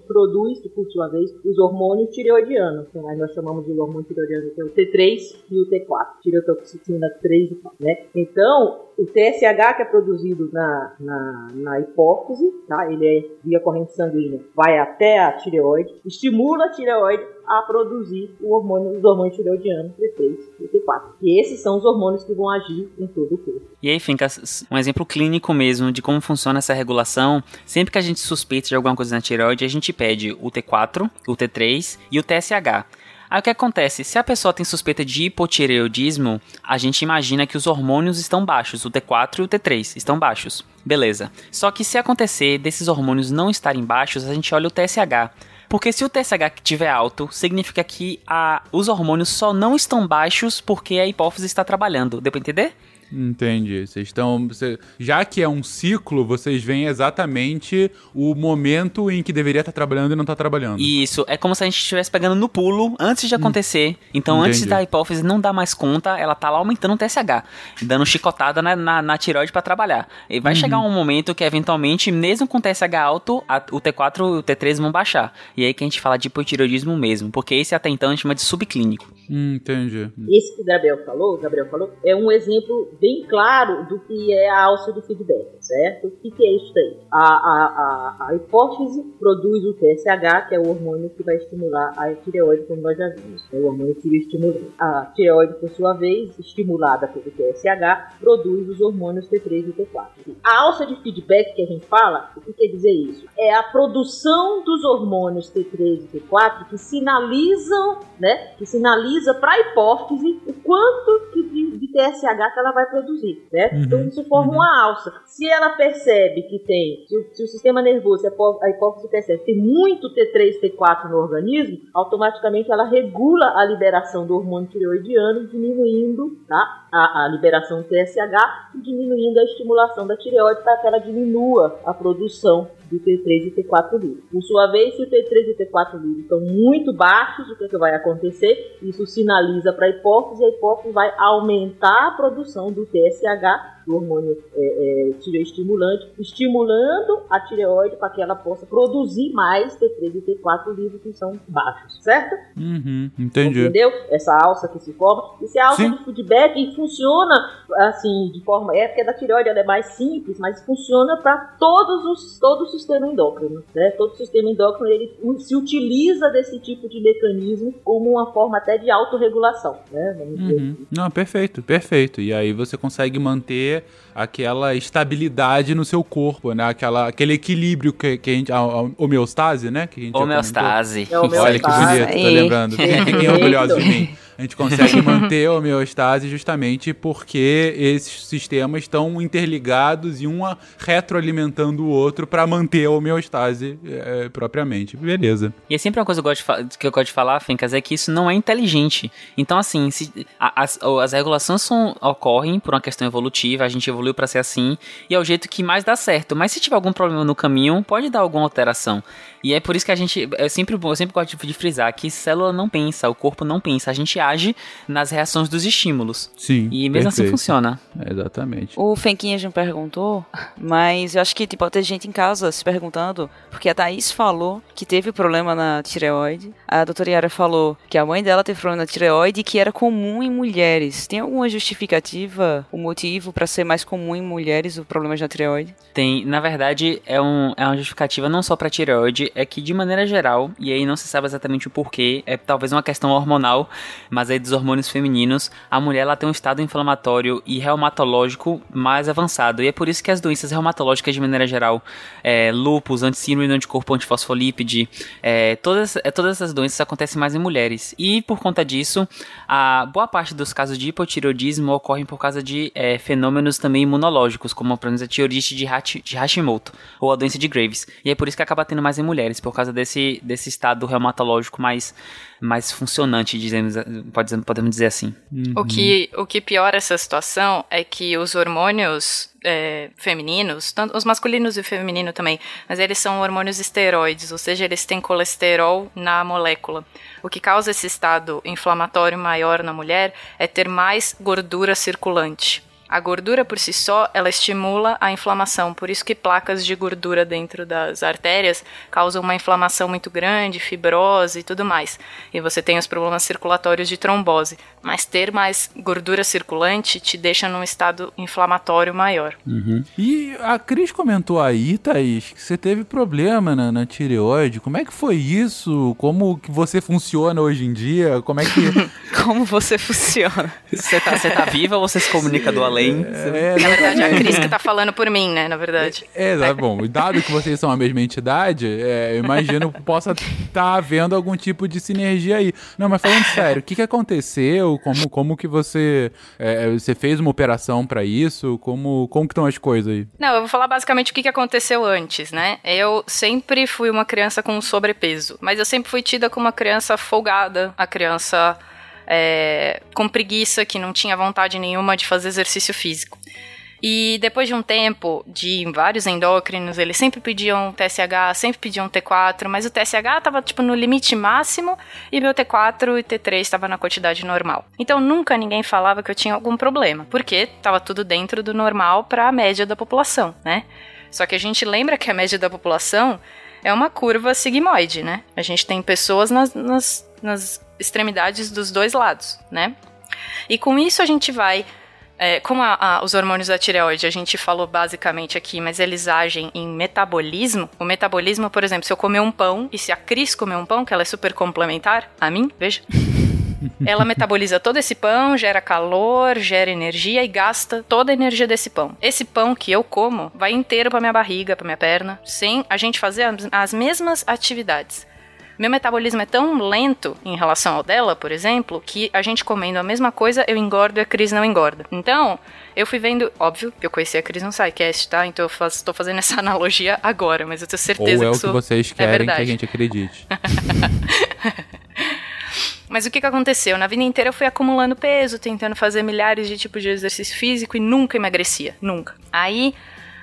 produz, por sua vez, os hormônios tireoidianos. Que nós chamamos de hormônio tireoidiano, que é o T3 e o T4. Tireotoxicina 3 e 4, né? Então, o TSH que é produzido na, na, na hipófise, tá? ele é via corrente sanguínea, vai até a tireoide, estimula a tireoide a produzir o hormônio, os hormônios tireoidianos T3 e T4. E esses são os hormônios que vão agir em todo o corpo. E aí fica um exemplo clínico mesmo de como funciona essa regulação. Sempre que a gente suspeita de alguma coisa na tireoide, a gente pede o T4, o T3 e o TSH. Aí o que acontece? Se a pessoa tem suspeita de hipotireoidismo, a gente imagina que os hormônios estão baixos, o T4 e o T3 estão baixos. Beleza. Só que se acontecer desses hormônios não estarem baixos, a gente olha o TSH. Porque se o TSH estiver alto, significa que a, os hormônios só não estão baixos porque a hipófise está trabalhando. Deu pra entender? Entendi. Vocês estão. Você, já que é um ciclo, vocês veem exatamente o momento em que deveria estar trabalhando e não está trabalhando. Isso. É como se a gente estivesse pegando no pulo antes de hum. acontecer. Então, Entendi. antes da hipófise não dar mais conta, ela tá lá aumentando o TSH, dando chicotada na, na, na tireoide para trabalhar. E vai uhum. chegar um momento que, eventualmente, mesmo com TSH alto, a, o T4 e o T3 vão baixar. E aí que a gente fala de hipotireoidismo mesmo. Porque esse até então a gente chama de subclínico. Hum, entendi. Esse que o Gabriel falou, o Gabriel falou, é um exemplo bem claro do que é a alça de feedback, certo? O que, que é isso aí? A, a, a, a hipófise produz o TSH, que é o hormônio que vai estimular a tireoide, como nós já vimos. É o hormônio estimulante. A tireoide, por sua vez, estimulada pelo TSH, produz os hormônios T3 e T4. A alça de feedback que a gente fala, o que quer dizer isso? É a produção dos hormônios T3 e T4 que sinalizam, né? Que sinaliza para a hipófise o quanto que de, de TSH que ela vai produzir certo? Uhum, então isso forma uhum. uma alça. Se ela percebe que tem, se o, se o sistema nervoso, a hipófise percebe que tem muito T3, T4 no organismo, automaticamente ela regula a liberação do hormônio tireoidiano, diminuindo tá? a, a liberação do TSH e diminuindo a estimulação da tireoide para que ela diminua a produção do T3 e T4 livre. Por sua vez, se o T3 e T4 livre estão muito baixos, o que, é que vai acontecer? Isso sinaliza para a hipófise e a hipófise vai aumentar a produção do TSH hormônio é, é, tireoestimulante, estimulando a tireoide para que ela possa produzir mais T3 e T4 livres que são baixos, certo? Uhum, entendi. Entendeu? Essa alça que se forma. Isso é alça Sim. de feedback e funciona assim, de forma. É porque a da tireoide ela é mais simples, mas funciona para todos os, todo o sistema endócrino. Né? Todo o sistema endócrino ele se utiliza desse tipo de mecanismo como uma forma até de autorregulação. Né? Uhum. Não, perfeito, perfeito. E aí você consegue manter aquela estabilidade no seu corpo, né? Aquela, aquele equilíbrio que, que a gente. A, a homeostase, né? Que a gente homeostase. É homeostase. Olha que bonito, tô lembrando. Fiquem orgulhosos de mim. a gente consegue manter a homeostase justamente porque esses sistemas estão interligados e um retroalimentando o outro para manter a homeostase é, propriamente. Beleza. E é sempre uma coisa que eu, gosto de que eu gosto de falar, Fencas, é que isso não é inteligente. Então, assim, se, a- as, as regulações são- ocorrem por uma questão evolutiva, a gente evoluiu pra ser assim, e é o jeito que mais dá certo. Mas se tiver algum problema no caminho, pode dar alguma alteração. E é por isso que a gente. É sempre, eu sempre gosto de, de frisar que célula não pensa, o corpo não pensa. A gente age nas reações dos estímulos. Sim. E mesmo assim perfeito. funciona. Exatamente. O Fenquinhas me perguntou, mas eu acho que tipo, pode ter gente em casa se perguntando, porque a Thaís falou que teve problema na tireoide, a doutora Yara falou que a mãe dela teve problema na tireoide e que era comum em mulheres. Tem alguma justificativa, o motivo para ser mais comum em mulheres o problema na tireoide? Tem, na verdade, é, um, é uma justificativa não só para tireoide, é que de maneira geral, e aí não se sabe exatamente o porquê, é talvez uma questão hormonal, mas aí dos hormônios femininos, a mulher ela tem um estado inflamatório e reumatológico mais avançado, e é por isso que as doenças reumatológicas de maneira geral, é, lúpus, antissíndrome anticorpo antifosfolípide, é, todas, é, todas essas doenças acontecem mais em mulheres, e por conta disso, a boa parte dos casos de hipotireoidismo ocorrem por causa de é, fenômenos também imunológicos, como a tireoidite de, Hachi- de Hashimoto, ou a doença de Graves. E é por isso que acaba tendo mais em mulheres, por causa desse, desse estado reumatológico mais, mais funcionante, dizemos, pode podemos dizer assim. O que, o que piora essa situação é que os hormônios é, femininos, tanto os masculinos e o feminino também, mas eles são hormônios esteroides, ou seja, eles têm colesterol na molécula. O que causa esse estado inflamatório maior na mulher é ter mais gordura circulante. A gordura por si só, ela estimula a inflamação, por isso que placas de gordura dentro das artérias causam uma inflamação muito grande, fibrose e tudo mais. E você tem os problemas circulatórios de trombose. Mas ter mais gordura circulante te deixa num estado inflamatório maior. E a Cris comentou aí, Thaís, que você teve problema na, na tireoide. Como é que foi isso? Como que você funciona hoje em dia? Como é que. Como você funciona? Você tá, você tá viva ou você se comunica do além? É, Na verdade, é a Cris que tá falando por mim, né? Na verdade. É, tá bom. Dado que vocês são a mesma entidade, é, eu imagino que possa estar havendo algum tipo de sinergia aí. Não, mas falando sério, o que, que aconteceu? Como, como que você, é, você fez uma operação pra isso? Como, como que estão as coisas aí? Não, eu vou falar basicamente o que que aconteceu antes, né? Eu sempre fui uma criança com sobrepeso, mas eu sempre fui tida como uma criança folgada, a criança é, com preguiça, que não tinha vontade nenhuma de fazer exercício físico. E depois de um tempo de vários endócrinos, eles sempre pediam TSH, sempre pediam T4, mas o TSH estava tipo no limite máximo e meu T4 e T3 estava na quantidade normal. Então nunca ninguém falava que eu tinha algum problema, porque estava tudo dentro do normal para a média da população, né? Só que a gente lembra que a média da população é uma curva sigmoide, né? A gente tem pessoas nas, nas, nas extremidades dos dois lados, né? E com isso a gente vai. é, como a- a- os hormônios da tireoide a gente falou basicamente aqui, mas eles agem em metabolismo. O metabolismo, por exemplo, se eu comer um pão e se a Cris comer um pão, que ela é super complementar a mim, veja. Ela metaboliza todo esse pão, gera calor, gera energia e gasta toda a energia desse pão. Esse pão que eu como vai inteiro pra minha barriga, pra minha perna, sem a gente fazer as mesmas atividades. Meu metabolismo é tão lento em relação ao dela, por exemplo, que a gente comendo a mesma coisa, eu engordo e a Cris não engorda. Então, eu fui vendo, óbvio, que eu conheci a Cris no SciCast, tá? Então eu faço, tô fazendo essa analogia agora, mas eu tenho Ou certeza é o que que vocês é querem que verdade. a gente acredite? Mas o que, que aconteceu? Na vida inteira eu fui acumulando peso, tentando fazer milhares de tipos de exercício físico e nunca emagrecia. Nunca. Aí,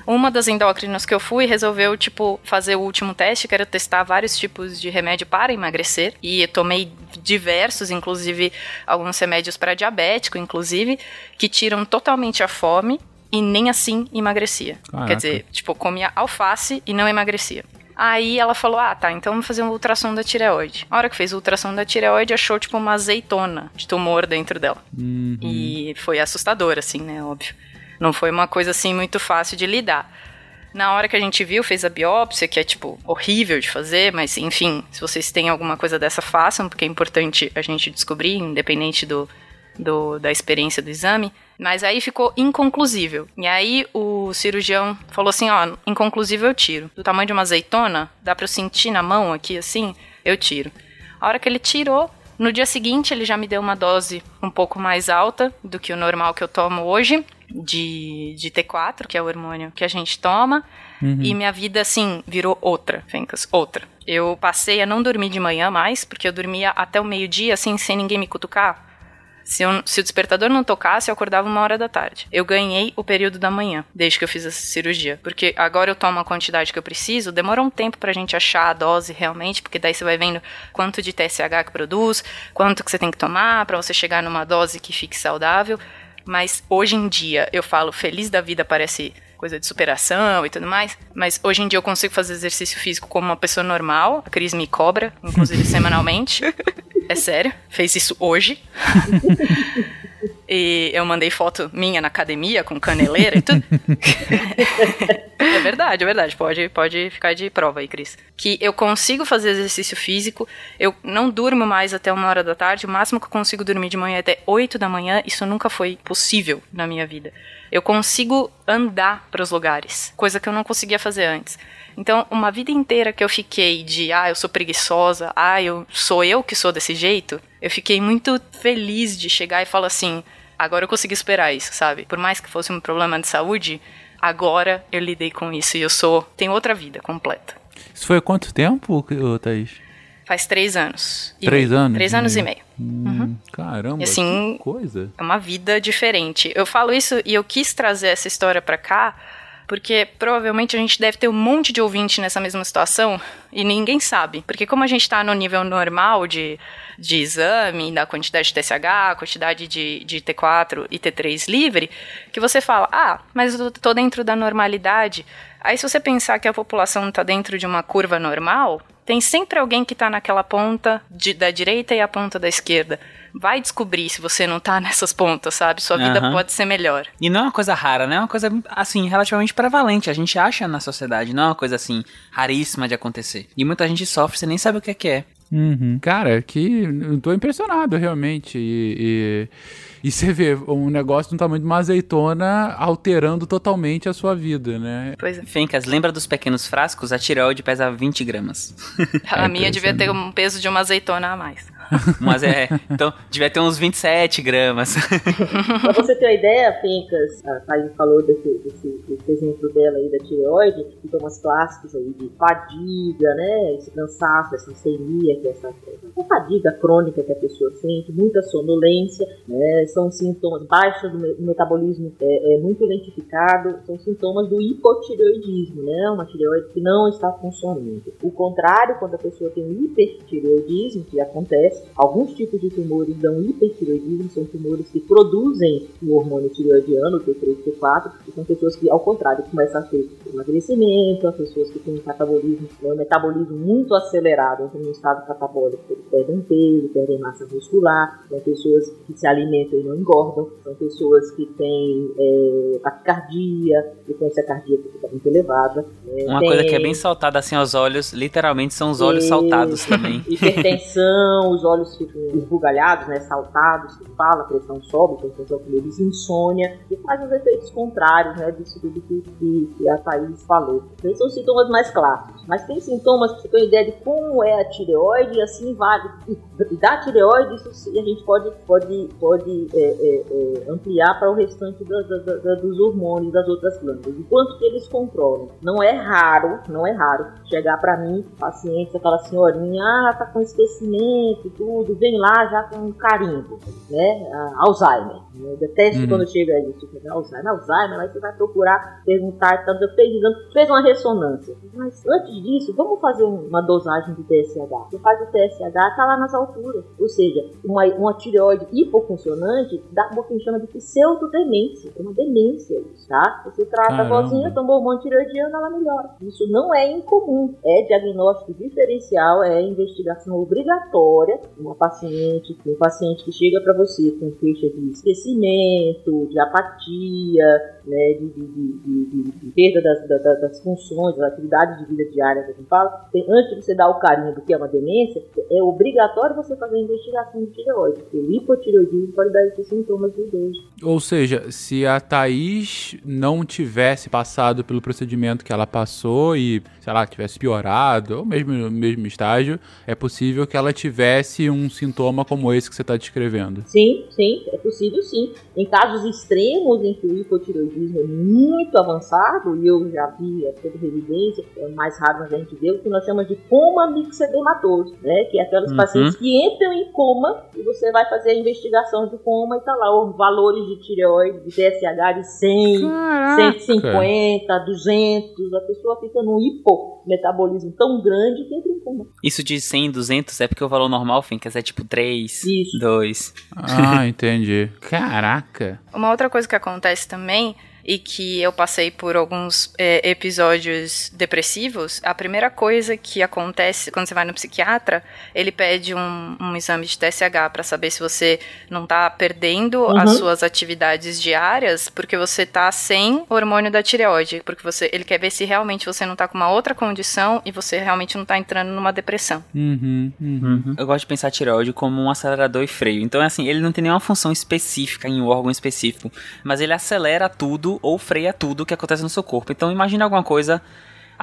uma das endócrinas que eu fui resolveu, tipo, fazer o último teste, que era testar vários tipos de remédio para emagrecer. E eu tomei diversos, inclusive alguns remédios para diabético, inclusive, que tiram totalmente a fome e nem assim emagrecia. Caraca. Quer dizer, tipo, comia alface e não emagrecia. Aí ela falou: Ah, tá, então vamos fazer um ultrassom da tireoide. A hora que fez o ultrassom da tireoide, achou tipo uma azeitona de tumor dentro dela. Uhum. E foi assustador, assim, né? Óbvio. Não foi uma coisa assim muito fácil de lidar. Na hora que a gente viu, fez a biópsia, que é tipo horrível de fazer, mas enfim, se vocês têm alguma coisa dessa, façam, porque é importante a gente descobrir, independente do, do, da experiência do exame. Mas aí ficou inconclusível. E aí o cirurgião falou assim: ó, inconclusível eu tiro. Do tamanho de uma azeitona, dá pra eu sentir na mão aqui assim, eu tiro. A hora que ele tirou, No dia seguinte, ele já me deu uma dose um pouco mais alta do que o normal que eu tomo hoje, de, de T4, que é o hormônio que a gente toma. Uhum. E minha vida, assim, virou outra, Fencas, outra. Eu passei a não dormir de manhã mais, porque eu dormia até o meio-dia, assim, sem ninguém me cutucar. Se, eu- se o despertador não tocasse, eu acordava uma hora da tarde. Eu ganhei o período da manhã, desde que eu fiz essa cirurgia. Porque agora eu tomo a quantidade que eu preciso, demora um tempo pra gente achar a dose realmente, porque daí você vai vendo quanto de TSH que produz, quanto que você tem que tomar pra você chegar numa dose que fique saudável. Mas hoje em dia, eu falo feliz da vida, parece coisa de superação e tudo mais. Mas hoje em dia eu consigo fazer exercício físico como uma pessoa normal. A Cris me cobra, inclusive semanalmente. É sério, fez isso hoje. E eu mandei foto minha na academia com caneleira e tudo. é verdade, é verdade. Pode, pode ficar de prova aí, Cris. Que eu consigo fazer exercício físico, eu não durmo mais até uma hora da tarde, o máximo que eu consigo dormir de manhã é até 8 da manhã, isso nunca foi possível na minha vida. Eu consigo andar para os lugares, coisa que eu não conseguia fazer antes. Então, uma vida inteira que eu fiquei de, ah, eu sou preguiçosa, ah, eu sou eu que sou desse jeito, eu fiquei muito feliz de chegar e falar assim, agora eu consegui superar isso, sabe? Por mais que fosse um problema de saúde, agora eu lidei com isso e eu sou, tenho outra vida completa. Isso foi há quanto tempo, Thaís? Faz três anos. Três meio. anos Três anos e meio. meio. Hum, Caramba, E assim, que coisa. É uma vida diferente. Eu falo isso e eu quis trazer essa história pra cá porque provavelmente a gente deve ter um monte de ouvinte nessa mesma situação e ninguém sabe. Porque como a gente tá no nível normal de, de exame, da quantidade de TSH, quantidade de, de T4 e T3 livre, que você fala, ah, mas eu tô dentro da normalidade. Aí se você pensar que a população tá dentro de uma curva normal, tem sempre alguém que tá naquela ponta de- da direita e a ponta da esquerda. Vai descobrir se você não tá nessas pontas, sabe? Sua vida Aham. pode ser melhor. E não é uma coisa rara, né? É uma coisa, assim, relativamente prevalente. A gente acha na sociedade, não é uma coisa, assim, raríssima de acontecer. E muita gente sofre, você nem sabe o que é que é. Uhum. Cara, que eu tô impressionado realmente. E, e, e você vê um negócio do tamanho de uma azeitona alterando totalmente a sua vida, né? Pois é. Fencas, lembra dos pequenos frascos? A tireoide pesa 20 gramas. A minha devia ter um peso de uma azeitona a mais. Mas é, então devia ter uns 27 gramas. Pra você ter uma ideia, Fencas, a Thaís falou desse, desse, desse exemplo dela aí da tireoide, sintomas clássicos aí de fadiga, né? Esse cansaço, essa seria, que é essa, essa fadiga crônica que a pessoa sente, muita sonolência, né? São sintomas, me- do metabolismo é, é muito identificado, são sintomas do hipotireoidismo, né? Uma tireoide que não está funcionando. O contrário, quando a pessoa tem um hipertireoidismo, que acontece, alguns tipos de tumores dão hipertireoidismo, são tumores que produzem o hormônio tireoidiano, o T3 e T4, e são pessoas que, ao contrário, começam a ter emagrecimento, as pessoas que têm um metabolismo, né, um metabolismo muito acelerado, entram no estado catabólico, eles perdem peso, perdem massa muscular, são pessoas que se alimentam e não engordam, são pessoas que têm é, taquicardia, frequência cardíaca fica muito elevada. né, Uma tem- coisa que é bem saltada assim aos olhos, literalmente são os olhos Isso. saltados também. Hipertensão, os olhos ficam esbugalhados, né, saltados, que fala, a pressão sobe, a pressão com eles, insônia, e faz os efeitos contrários, né, disso tudo que, que, que a Thaís falou. Esses são sintomas mais clássicos, mas tem sintomas, pra você ter uma ideia de como é a tireoide, e assim vale, e, da tireoide, isso a gente pode, pode, pode é, é, é, ampliar para o restante da- da- da- dos hormônios das outras glândulas, o quanto que eles controlam. Não é raro, não é raro, chegar para mim, paciente, aquela senhorinha, ah, tá com esquecimento tudo, vem lá já com um carimbo, né? Ah, Alzheimer. Eu detesto Uhum. quando chega isso, né? Alzheimer, Alzheimer, aí você vai procurar perguntar, tanto fez exame, fez uma ressonância. Mas antes disso, vamos fazer um- uma dosagem de TSH. Você faz o TSH, tá lá nas alturas. Ou seja, uma, uma tireoide hipofuncionante dá o que a gente chama de pseudodemência. É uma demência isso, tá? Você trata a Caramba. vozinha, toma hormônio tireoidiano, ela melhora. Isso não é incomum. É diagnóstico diferencial, é investigação obrigatória. Uma paciente, um paciente que chega para você com queixa de esquecimento, de apatia, né, de, de, de, de, de perda das, das, das, funções, das atividades de vida diária que a gente fala, tem, antes de você dar o carinho do que é uma demência, é obrigatório você fazer a investigação de tireoide, porque o hipotireoidismo pode dar esses sintomas do idoso. Ou seja, se a Thaís não tivesse passado pelo procedimento que ela passou e, sei lá, tivesse piorado, ou mesmo no mesmo estágio, é possível que ela tivesse um sintoma como esse que você está descrevendo. Sim, sim, é possível sim. Em casos extremos em que o hipotireoidismo é muito avançado, e eu já vi, é toda evidência, é mais raro mas a gente vê, o que nós chamamos de coma mixedematoso, né? Que é aquelas uhum. pacientes que entram em coma e você vai fazer a investigação do coma e tá lá os valores de tireoide, de TSH de 100, Caraca. 150, 200, a pessoa fica num hipometabolismo tão grande que entra em coma. Isso de 100, 200 é porque o valor normal, Fincas, é tipo 3, Isso. 2. Ah, entendi. Caraca. Uma outra coisa que acontece também e que eu passei por alguns é, episódios depressivos, a primeira coisa que acontece quando você vai no psiquiatra, ele pede um, um exame de TSH para saber se você não está perdendo uhum. as suas atividades diárias porque você está sem hormônio da tireoide, porque você, ele quer ver se realmente você não está com uma outra condição e você realmente não está entrando numa depressão. Uhum, uhum. uhum. Eu gosto de pensar a tireoide como um acelerador e freio. Então, assim, ele não tem nenhuma função específica em um órgão específico, mas ele acelera tudo ou freia tudo que acontece no seu corpo. Então imagine alguma coisa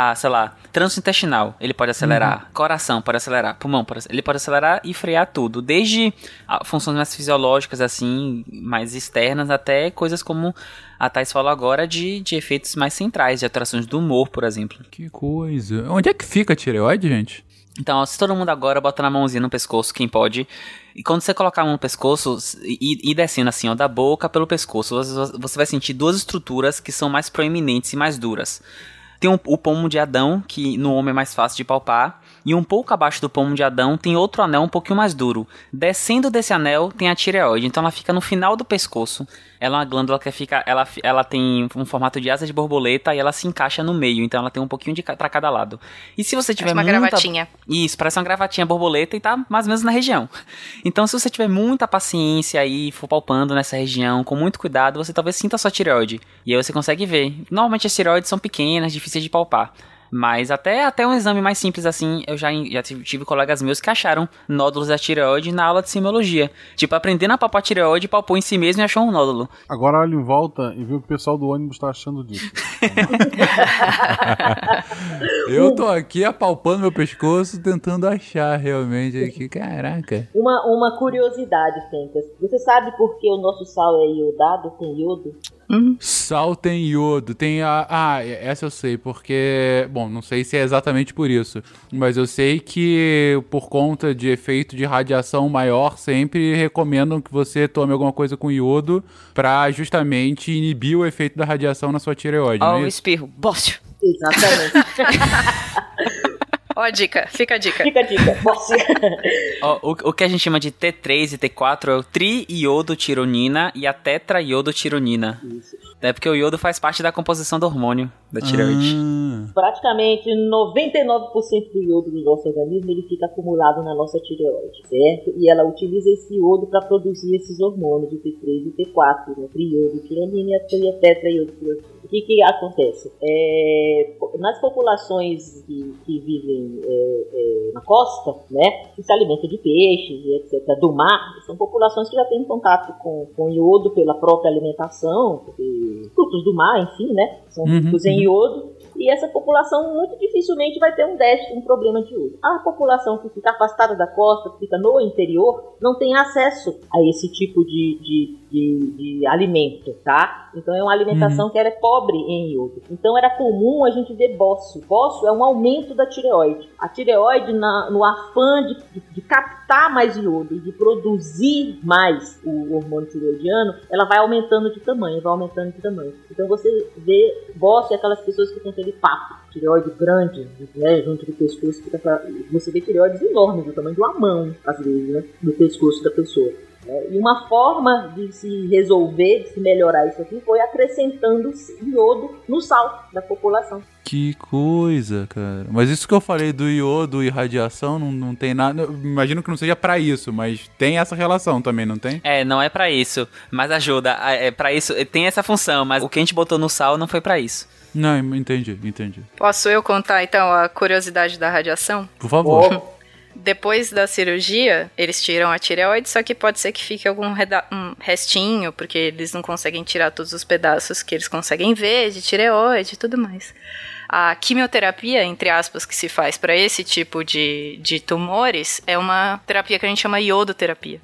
ah, sei lá, trânsito intestinal, ele pode acelerar, uhum. coração pode acelerar, pulmão pode, ele pode acelerar e frear tudo, desde ah, funções mais fisiológicas assim, mais externas, até coisas como a Thais falou agora de, de efeitos mais centrais, de alterações do humor, por exemplo. Que coisa. Onde é que fica a tireoide, gente? Então, se todo mundo agora bota na mãozinha no pescoço, quem pode. E quando você colocar a mão no pescoço e, e descendo assim, ó, da boca pelo pescoço, você vai sentir duas estruturas que são mais proeminentes e mais duras. Tem um, o pomo de Adão, que no homem é mais fácil de palpar, e um pouco abaixo do pomo de Adão tem outro anel um pouquinho mais duro. Descendo desse anel tem a tireoide, então ela fica no final do pescoço. Ela é uma glândula que fica, ela, ela tem um formato de asa de borboleta e ela se encaixa no meio, então ela tem um pouquinho de para cada lado. E se você tiver parece uma muita... gravatinha. Isso, parece uma gravatinha borboleta e tá mais ou menos na região. Então, se você tiver muita paciência e for palpando nessa região com muito cuidado, você talvez sinta a sua tireoide. E aí você consegue ver. Normalmente as tireoides são pequenas, difíceis de palpar. Mas até, até um exame mais simples assim, eu já, já tive colegas meus que acharam nódulos da tireoide na aula de semiologia. Tipo, aprendendo a palpar a tireoide, palpou em si mesmo e achou um nódulo. Agora olha em volta e vê o que o pessoal do ônibus tá achando disso. eu tô aqui apalpando meu pescoço, tentando achar realmente aqui. Caraca. Uma, uma curiosidade, Fencas. Você sabe por que o nosso sal é iodado, tem iodo? Uhum. Sal tem iodo. Tem a. Ah, essa eu sei, porque. Bom, não sei se é exatamente por isso. Mas eu sei que por conta de efeito de radiação maior, sempre recomendam que você tome alguma coisa com iodo pra justamente inibir o efeito da radiação na sua tireoide. Ó, oh, o espirro. Bócio. Exatamente. Ó a dica, fica a dica. Fica a dica. Ó, o, o que a gente chama de T3 e T4 é o triiodotironina e a tetraiodotironina. Isso. É porque o iodo faz parte da composição do hormônio da tireoide. Ah. Praticamente 99% do iodo do nosso organismo ele fica acumulado na nossa tireoide, certo? E ela utiliza esse iodo para produzir esses hormônios, o T3 e o T4, né? Triiodotironina e a tetraiodotironina. O que, que acontece? É, nas populações que, que vivem é, é, na costa, né, que se alimentam de peixes e etc., do mar, são populações que já têm contato com, com iodo pela própria alimentação, frutos do mar, enfim, né, são ricos uhum, em iodo, e essa população muito dificilmente vai ter um déficit, um problema de uso. A população que fica afastada da costa, que fica no interior, não tem acesso a esse tipo de, de, de, de alimento, tá? Então é uma alimentação uhum. que era pobre em iodo. Então era comum a gente ver bócio. Bócio é um aumento da tireoide. A tireoide, na, no afã de, de, de captar mais iodo, de produzir mais o hormônio tireoidiano, ela vai aumentando de tamanho, vai aumentando de tamanho. Então você vê é aquelas pessoas que têm aquele papo, tireoide grande, né, junto do pescoço, fica, você vê tireoides enormes, do tamanho de uma mão, às vezes, né, no pescoço da pessoa. Né? E uma forma de se resolver, de se melhorar isso aqui, foi acrescentando iodo no sal da população. Que coisa, cara. Mas isso que eu falei do iodo e radiação não, não tem nada. eu Imagino que não seja pra isso, mas tem essa relação também, não tem? É, não é pra isso, mas ajuda. É para isso, tem essa função, mas o que a gente botou no sal não foi pra isso. Não, entendi, entendi. Posso eu contar então a curiosidade da radiação? Por favor. Depois da cirurgia, eles tiram a tireoide, só que pode ser que fique algum um restinho, porque eles não conseguem tirar todos os pedaços que eles conseguem ver de tireoide e tudo mais. A quimioterapia, entre aspas, que se faz para esse tipo de, de tumores é uma terapia que a gente chama iodoterapia.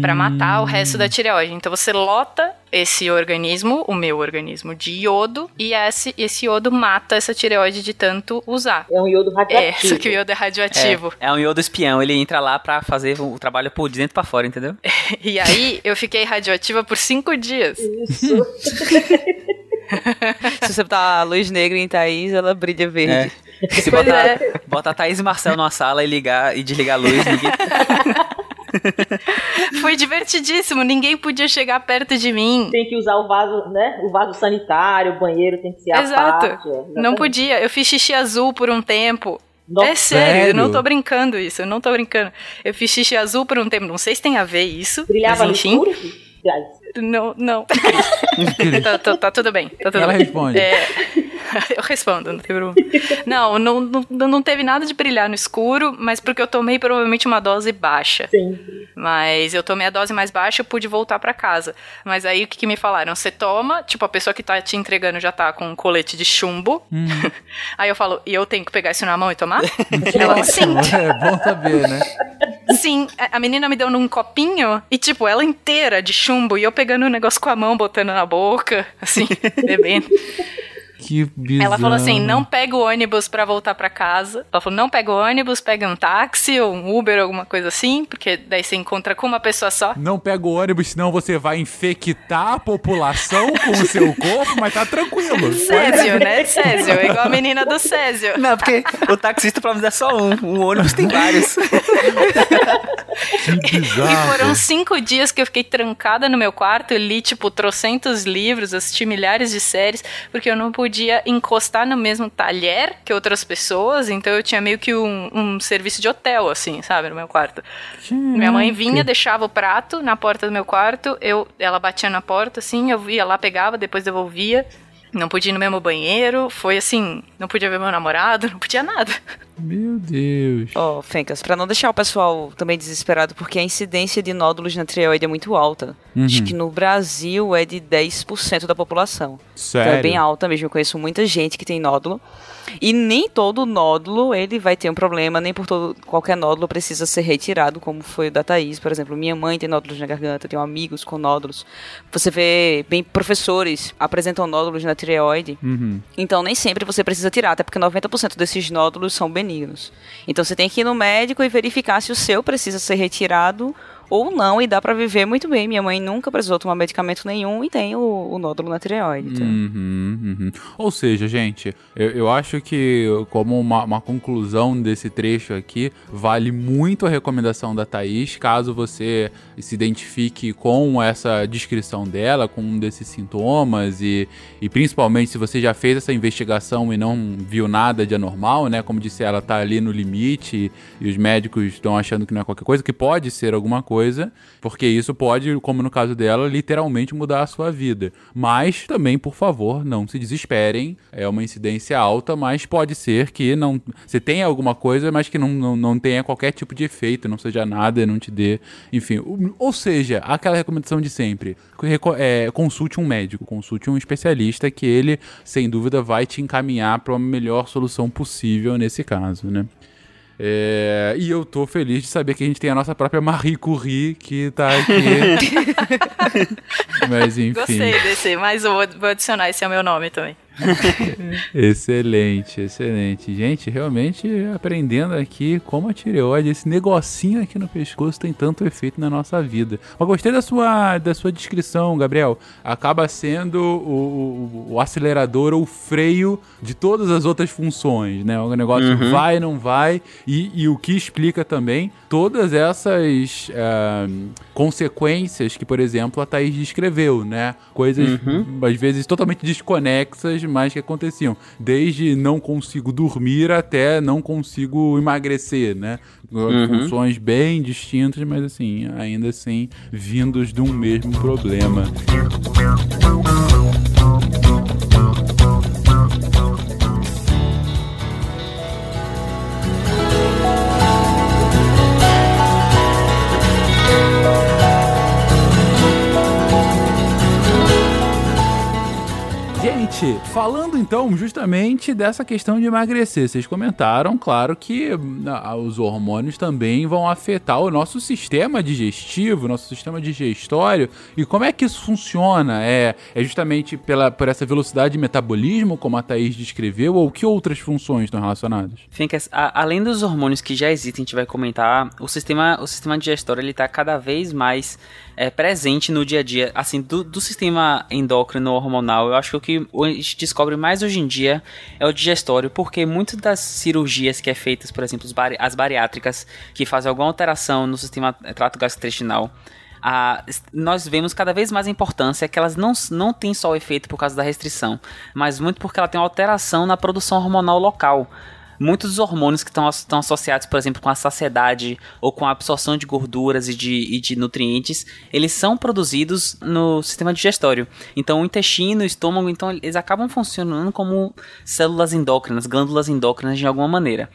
Pra matar o resto da tireoide. Então você lota esse organismo, o meu organismo, de iodo, e esse, esse iodo mata essa tireoide de tanto usar. É um iodo É, radioativo. só que o iodo é radioativo. É, é um iodo espião, ele entra lá pra fazer o trabalho por de dentro pra fora, entendeu? E aí eu fiquei radioativa por cinco dias. Isso. Se você botar a luz negra em Thaís, ela brilha verde. Se Pois botar, é. botar a Thaís e Marcel numa sala e ligar e desligar a luz, ninguém... Foi divertidíssimo, ninguém podia chegar perto de mim. Tem que usar o vaso, né? O vaso sanitário, o banheiro tem que ser Exato. a parte. é, Não podia. Eu fiz xixi azul por um tempo. Nossa. É sério, eu não Sério? tô brincando isso, eu não tô brincando. Eu fiz xixi azul por um tempo, não sei se tem a ver isso, Brilhava mas no enfim. Não, não. tá, tá- tá tudo bem, tá tudo Ela bem. responde. É, eu respondo, não tem problema. Não, não, não, não teve nada de brilhar no escuro, mas porque eu tomei provavelmente uma dose baixa. Sim. Mas eu tomei a dose mais baixa, eu pude voltar pra casa. Mas aí o que, que me falaram? Você toma, tipo, a pessoa que tá te entregando já tá com um colete de chumbo. aí eu falo, e eu tenho que pegar isso na mão e tomar? Ela, sim, É bom saber, né? sim. A- A menina me deu num copinho e, tipo, ela inteira de chumbo e eu pegando o negócio com a mão, botando na boca, assim, bebendo. Que bizarro. Ela falou assim: não pega o ônibus pra voltar pra casa. Ela falou: não pega o ônibus, pega um táxi ou um Uber, alguma coisa assim, porque daí você encontra com uma pessoa só. Não pega o ônibus, senão você vai infectar a população com o seu corpo, mas tá tranquilo. Césio, né? Césio, igual a menina do Césio. Não, porque o taxista pelo menos é só um, o ônibus tem vários. Que E bizarro. foram cinco dias que eu fiquei trancada no meu quarto, li, tipo, trocentos livros, assisti milhares de séries, porque eu não podia encostar no mesmo talher que outras pessoas, então eu tinha meio que um, um serviço de hotel, assim, sabe, no meu quarto. Minha mãe vinha, deixava o prato na porta do meu quarto, eu, ela batia na porta, assim, eu ia lá, pegava, depois devolvia. Não podia ir no mesmo banheiro, foi assim, não podia ver meu namorado, não podia nada. Meu Deus. Ó, Fencas, pra não deixar o pessoal também desesperado, porque a incidência de nódulos na tireoide é muito alta. Acho que no Brasil é de 10% da população. Então é Sério? bem alta mesmo. Eu conheço muita gente que tem nódulo. E nem todo nódulo ele vai ter um problema, nem por todo qualquer nódulo precisa ser retirado, como foi o da Thaís, por exemplo. Minha mãe tem nódulos na garganta, tenho amigos com nódulos. Você vê bem professores apresentam nódulos na tireoide. Uhum. Então nem sempre você precisa tirar, até porque 90% desses nódulos são benignos. Então você tem que ir no médico e verificar se o seu precisa ser retirado ou não, e dá pra viver muito bem. Minha mãe nunca precisou tomar medicamento nenhum e tem o, o nódulo na tireoide. então. Uhum, uhum. Ou seja, gente, eu, eu acho que, como uma, uma conclusão desse trecho aqui, vale muito a recomendação da Thaís, caso você se identifique com essa descrição dela, com um desses sintomas, e, e principalmente se você já fez essa investigação e não viu nada de anormal, né? Como disse ela, tá ali no limite e os médicos estão achando que não é qualquer coisa, que pode ser alguma coisa, porque isso pode, como no caso dela, literalmente mudar a sua vida. Mas também, por favor, não se desesperem. É uma incidência alta, mas pode ser que não você tenha alguma coisa, mas que não, não, não tenha qualquer tipo de efeito, não seja nada, não te dê. Enfim, ou seja, aquela recomendação de sempre: é, consulte um médico, consulte um especialista que ele, sem dúvida, vai te encaminhar para uma melhor solução possível nesse caso, né? É, e eu tô feliz de saber que a gente tem a nossa própria Marie Curie que tá aqui. Mas enfim. Gostei desse, mas eu vou, vou adicionar esse ao meu nome também. excelente, excelente. Gente, realmente aprendendo aqui como a tireoide, esse negocinho aqui no pescoço tem tanto efeito na nossa vida. Mas gostei da sua, da sua descrição, Gabriel. Acaba sendo o, o, o acelerador ou o freio de todas as outras funções, né? O negócio Uhum. vai, não vai, e, e o que explica também todas essas ah, consequências que, por exemplo, a Thaís descreveu, né? Coisas, Uhum. às vezes, totalmente desconexas, mas que aconteciam. Desde não consigo dormir até não consigo emagrecer, né? Uhum. Funções bem distintas, mas assim, ainda assim, vindos de um mesmo problema. Gente, falando então justamente dessa questão de emagrecer, vocês comentaram, claro, que ah, os hormônios também vão afetar o nosso sistema digestivo, nosso sistema digestório. E como é que isso funciona? É, é justamente pela, por essa velocidade de metabolismo, como a Thaís descreveu, ou que outras funções estão relacionadas? Além dos hormônios que já existem, a gente vai comentar, o sistema, o sistema digestório ele tá cada vez mais é, presente no dia a dia, assim, do, do sistema endócrino hormonal. Eu acho que o gente descobre mais hoje em dia é o digestório, porque muitas das cirurgias que é feitas, por exemplo, as bariátricas, que fazem alguma alteração no sistema eh, trato gastrointestinal, nós vemos cada vez mais a importância que elas não, não têm só o efeito por causa da restrição, mas muito porque ela tem uma alteração na produção hormonal local. Muitos dos hormônios que estão, associados, por exemplo, com a saciedade ou com a absorção de gorduras e de, e de nutrientes, eles são produzidos no sistema digestório. Então, o intestino, o estômago, então eles acabam funcionando como células endócrinas, glândulas endócrinas de alguma maneira.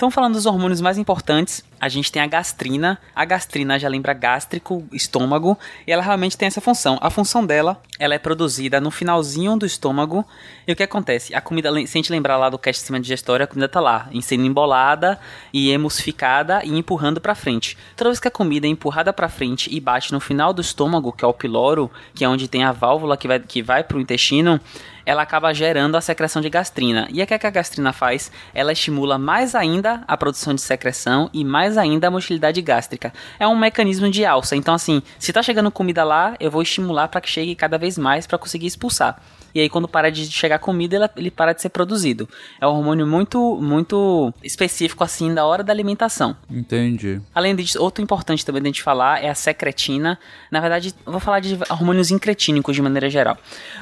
Então, falando dos hormônios mais importantes, a gente tem a gastrina. A gastrina já lembra gástrico, estômago, e ela realmente tem essa função. A função dela, ela é produzida no finalzinho do estômago. E o que acontece? A comida, se a gente lembrar lá do cast de cima digestório, a comida tá lá, sendo embolada e emulsificada e empurrando para frente. Toda vez que a comida é empurrada para frente e bate no final do estômago, que é o piloro, que é onde tem a válvula que vai, que vai pro intestino, ela acaba gerando a secreção de gastrina. E o que, é que a gastrina faz? Ela estimula mais ainda a produção de secreção e mais ainda a motilidade gástrica. É um mecanismo de alça. Então, assim, se tá chegando comida lá, eu vou estimular para que chegue cada vez mais para conseguir expulsar. E aí, quando para de chegar comida, ele para de ser produzido. É um hormônio muito, muito específico, assim, da hora da alimentação. Entendi. Além disso, outro importante também da gente falar é a secretina. Na verdade, vou falar de hormônios incretínicos de maneira geral.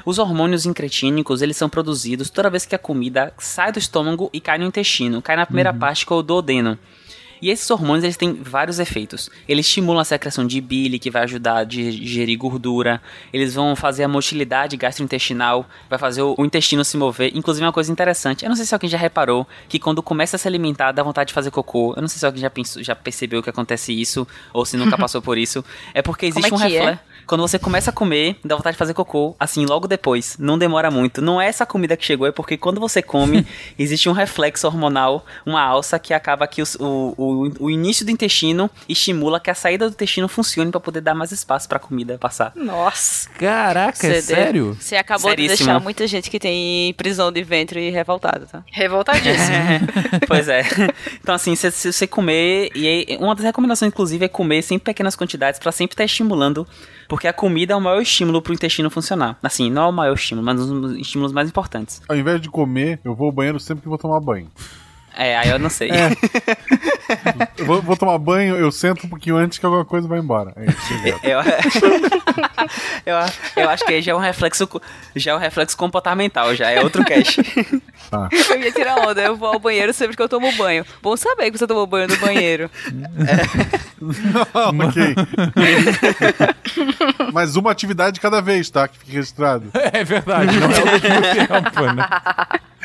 Os hormônios incretínicos, eles são produzidos toda vez que a comida sai do estômago e cai no intestino. Cai na primeira parte, que é o duodeno. E esses hormônios eles têm vários efeitos. Eles estimulam a secreção de bile, que vai ajudar a digerir gordura. Eles vão fazer a motilidade gastrointestinal, vai fazer o, intestino se mover. Inclusive, uma coisa interessante, eu não sei se alguém já reparou que quando começa a se alimentar dá vontade de fazer cocô. Eu não sei se alguém já, pensou, já percebeu que acontece isso, ou se nunca passou por isso. É porque existe Como um é que é? Quando você começa a comer, dá vontade de fazer cocô, assim, logo depois. Não demora muito. Não é essa comida que chegou, é porque quando você come, existe um reflexo hormonal, uma alça que acaba que o, o, o início do intestino estimula que a saída do intestino funcione para poder dar mais espaço para a comida passar. Nossa. Caraca, é sério? Você acabou de deixar muita gente que tem prisão de ventre revoltada, tá? Revoltadíssimo. pois é. Então, assim, se, você comer. E aí, uma das recomendações, inclusive, é comer sempre em pequenas quantidades para sempre estar estimulando. Porque a comida é o maior estímulo para o intestino funcionar. Assim, não é o maior estímulo, mas um dos estímulos mais importantes. Ao invés de comer, eu vou ao banheiro sempre que vou tomar banho. É, aí eu não sei. Eu vou, vou tomar banho, eu sento um pouquinho antes que alguma coisa vai embora. É isso, obrigado. Eu, eu, eu acho que aí já é um reflexo já é um reflexo comportamental, já é outro cast. Tá. Eu ia tirar onda, eu vou ao banheiro sempre que eu tomo banho. Bom saber que você tomou banho no banheiro. ok. Mas uma atividade de cada vez, tá? Que fique registrado. É verdade, não é mesmo tempo, né?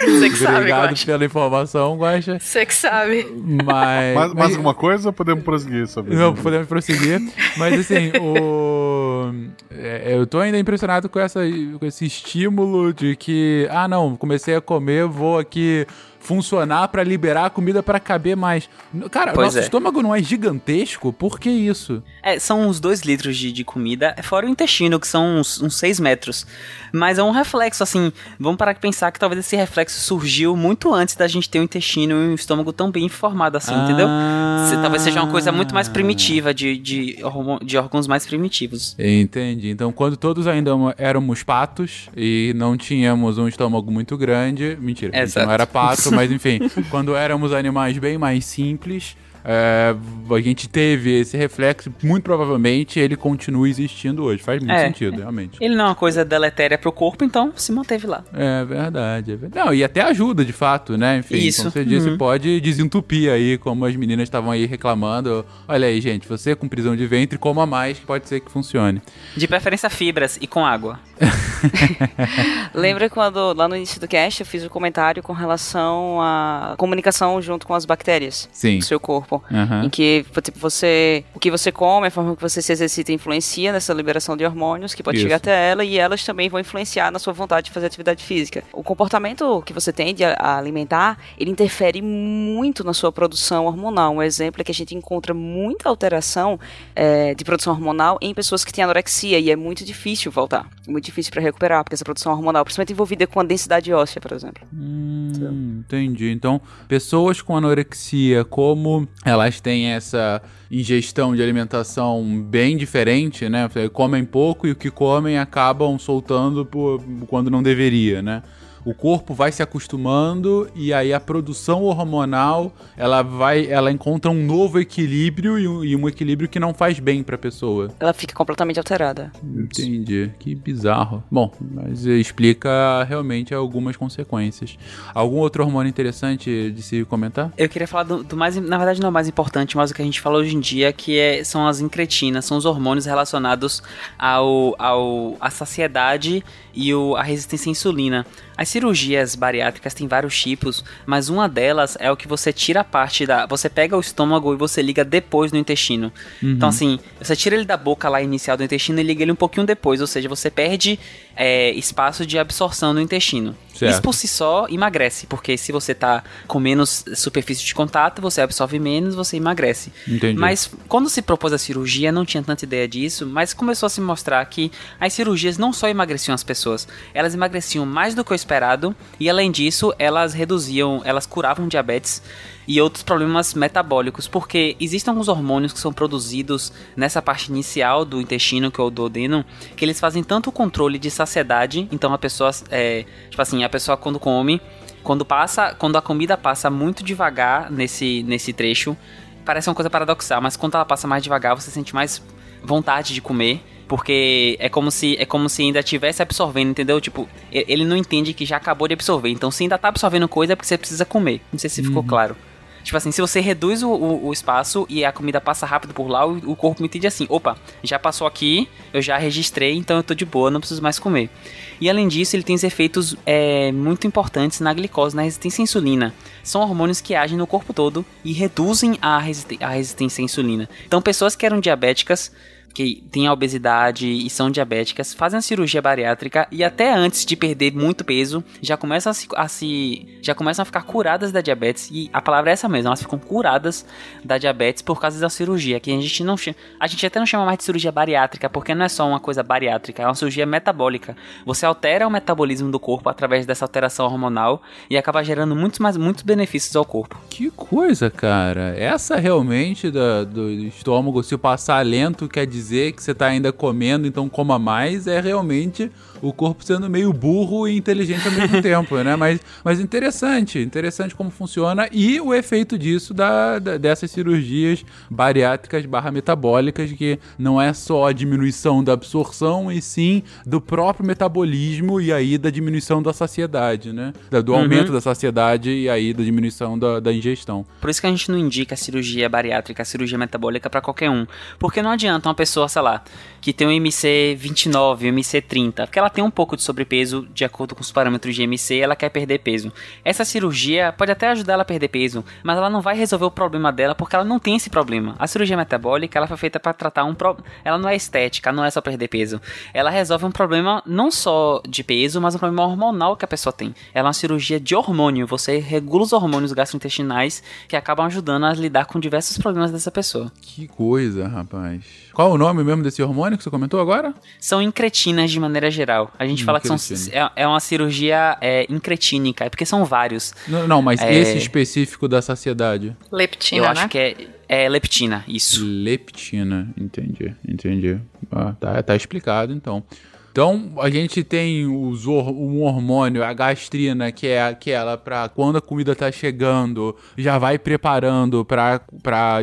Você que sabe, Obrigado Guaxa. pela informação, Guaxa. Você que sabe. Mas. Mais, mais alguma coisa ou podemos prosseguir sobre Não, isso? podemos prosseguir. Mas assim, o. é, eu tô ainda impressionado com, essa, com esse estímulo de que, ah, não, comecei a comer, vou aqui funcionar pra liberar a comida pra caber mais. Cara, Pois nosso é. estômago não é gigantesco? Por que isso? É, são uns 2 litros de, de comida, fora o intestino, que são uns, uns 6 metros. Mas é um reflexo, assim, vamos parar de pensar que talvez esse reflexo surgiu muito antes da gente ter um intestino e um estômago tão bem formado assim, entendeu? Se- talvez seja uma coisa muito mais primitiva, de, de, de órgãos mais primitivos. Entendi. Então, quando todos ainda éramos patos e não tínhamos um estômago muito grande. Mentira, Exato. não era pato, mas enfim, quando éramos animais bem mais simples. É, a gente teve esse reflexo, muito provavelmente ele continua existindo hoje. Faz muito É. sentido, realmente. Ele não é uma coisa deletéria pro corpo, então se manteve lá. É verdade, é verdade. Não, e até ajuda, de fato, né? Enfim, Isso, como você disse, uhum. pode desentupir aí, como as meninas estavam aí reclamando. Olha aí, gente, você com prisão de ventre, coma mais, que pode ser que funcione. De preferência fibras e com água. Lembra quando, lá no início do cast, eu fiz um comentário com relação à comunicação junto com as bactérias Sim. do seu corpo? Aham. Em que tipo, você, o que você come, a forma que você se exercita influencia nessa liberação de hormônios que pode Isso. chegar até ela e elas também vão influenciar na sua vontade de fazer atividade física. O comportamento que você tem de alimentar, ele interfere muito na sua produção hormonal. Um exemplo é que a gente encontra muita alteração eh, de produção hormonal em pessoas que têm anorexia e é muito difícil voltar, muito difícil para recuperar, porque essa produção hormonal, principalmente envolvida com a densidade óssea, por exemplo. Hum, entendi. Então, pessoas com anorexia, como elas têm essa ingestão de alimentação bem diferente, né? Comem pouco e o que comem acabam soltando por- quando não deveria, né? O corpo vai se acostumando e aí a produção hormonal ela vai, ela encontra um novo equilíbrio e um, e um equilíbrio que não faz bem para a pessoa. Ela fica completamente alterada. Entendi. Que bizarro. Bom, mas explica realmente algumas consequências. Algum outro hormônio interessante de se comentar? Eu queria falar do, do mais, na verdade não é o mais importante, mas o que a gente fala hoje em dia, que é, são as incretinas, são os hormônios relacionados ao, ao, à saciedade e o, a resistência à insulina. As cirurgias bariátricas têm vários tipos, mas uma delas é o que você tira a parte da. Você pega o estômago e você liga depois no intestino. Então, assim, você tira ele da boca lá inicial do intestino e liga ele um pouquinho depois, ou seja, você perde é, espaço de absorção no intestino. Certo. Isso por si só emagrece, porque se você tá com menos superfície de contato, você absorve menos, você emagrece. Entendi. Mas quando se propôs a cirurgia, não tinha tanta ideia disso, mas começou a se mostrar que as cirurgias não só emagreciam as pessoas, elas emagreciam mais do que o esperado e além disso, elas reduziam, elas curavam diabetes e outros problemas metabólicos, porque existem alguns hormônios que são produzidos nessa parte inicial do intestino, que é o duodeno, que eles fazem tanto o controle de saciedade, então a pessoa, é, tipo assim, a pessoa quando come, quando passa, quando a comida passa muito devagar nesse, nesse trecho, parece uma coisa paradoxal, mas quando ela passa mais devagar, você sente mais vontade de comer, porque é como se é como se ainda estivesse absorvendo, entendeu? Tipo, ele não entende que já acabou de absorver. Então, se ainda tá absorvendo coisa é porque você precisa comer. Não sei se ficou claro. Tipo assim, se você reduz o, o- o espaço e a comida passa rápido por lá, o, o corpo entende assim: opa, já passou aqui, eu já registrei, então eu tô de boa, não preciso mais comer. E além disso, ele tem os efeitos é, muito importantes na glicose, na resistência à insulina. São hormônios que agem no corpo todo e reduzem a resistência à insulina. Então, pessoas que eram diabéticas que têm obesidade e são diabéticas, fazem a cirurgia bariátrica e até antes de perder muito peso, já começam a se, a se- já começam a ficar curadas da diabetes e a palavra é essa mesmo, elas ficam curadas da diabetes por causa da cirurgia, que a gente não a gente até não chama mais de cirurgia bariátrica, porque não é só uma coisa bariátrica, é uma cirurgia metabólica. Você altera o metabolismo do corpo através dessa alteração hormonal e acaba gerando muitos mais muitos benefícios ao corpo. Que coisa, cara. Essa realmente da- do estômago, se passar lento, quer dizer que você tá ainda comendo, então coma mais, é realmente o corpo sendo meio burro e inteligente ao mesmo tempo, né? Mas, mas interessante, interessante como funciona e o efeito disso da, da- dessas cirurgias bariátricas barra metabólicas, que não é só a diminuição da absorção, e sim do próprio metabolismo e aí da diminuição da saciedade, né? Do aumento da saciedade e aí da diminuição da, da ingestão. Por isso que a gente não indica a cirurgia bariátrica, a cirurgia metabólica pra qualquer um. Porque não adianta uma pessoa sei lá, que tem um MC 29, um MC 30, porque ela tem um pouco de sobrepeso de acordo com os parâmetros de MC, ela quer perder peso. Essa cirurgia pode até ajudar ela a perder peso, mas ela não vai resolver o problema dela porque ela não tem esse problema. A cirurgia metabólica, ela foi feita para tratar um problema, ela não é estética, não é só perder peso. Ela resolve um problema não só de peso, mas um problema hormonal que a pessoa tem. Ela é uma cirurgia de hormônio, você regula os hormônios gastrointestinais que acabam ajudando a lidar com diversos problemas dessa pessoa. Que coisa, rapaz. Qual o nome mesmo desse hormônio que você comentou agora? São incretinas de maneira geral. A gente fala que são, é, é uma cirurgia é, incretínica, é porque são vários. Não, não mas É. esse específico da saciedade. Leptina, Eu né? acho que é, é leptina, isso. Leptina, entendi, entendi. Ah, tá, tá explicado então. Então, a gente tem os um hormônio, a gastrina, que é aquela para quando a comida tá chegando, já vai preparando para para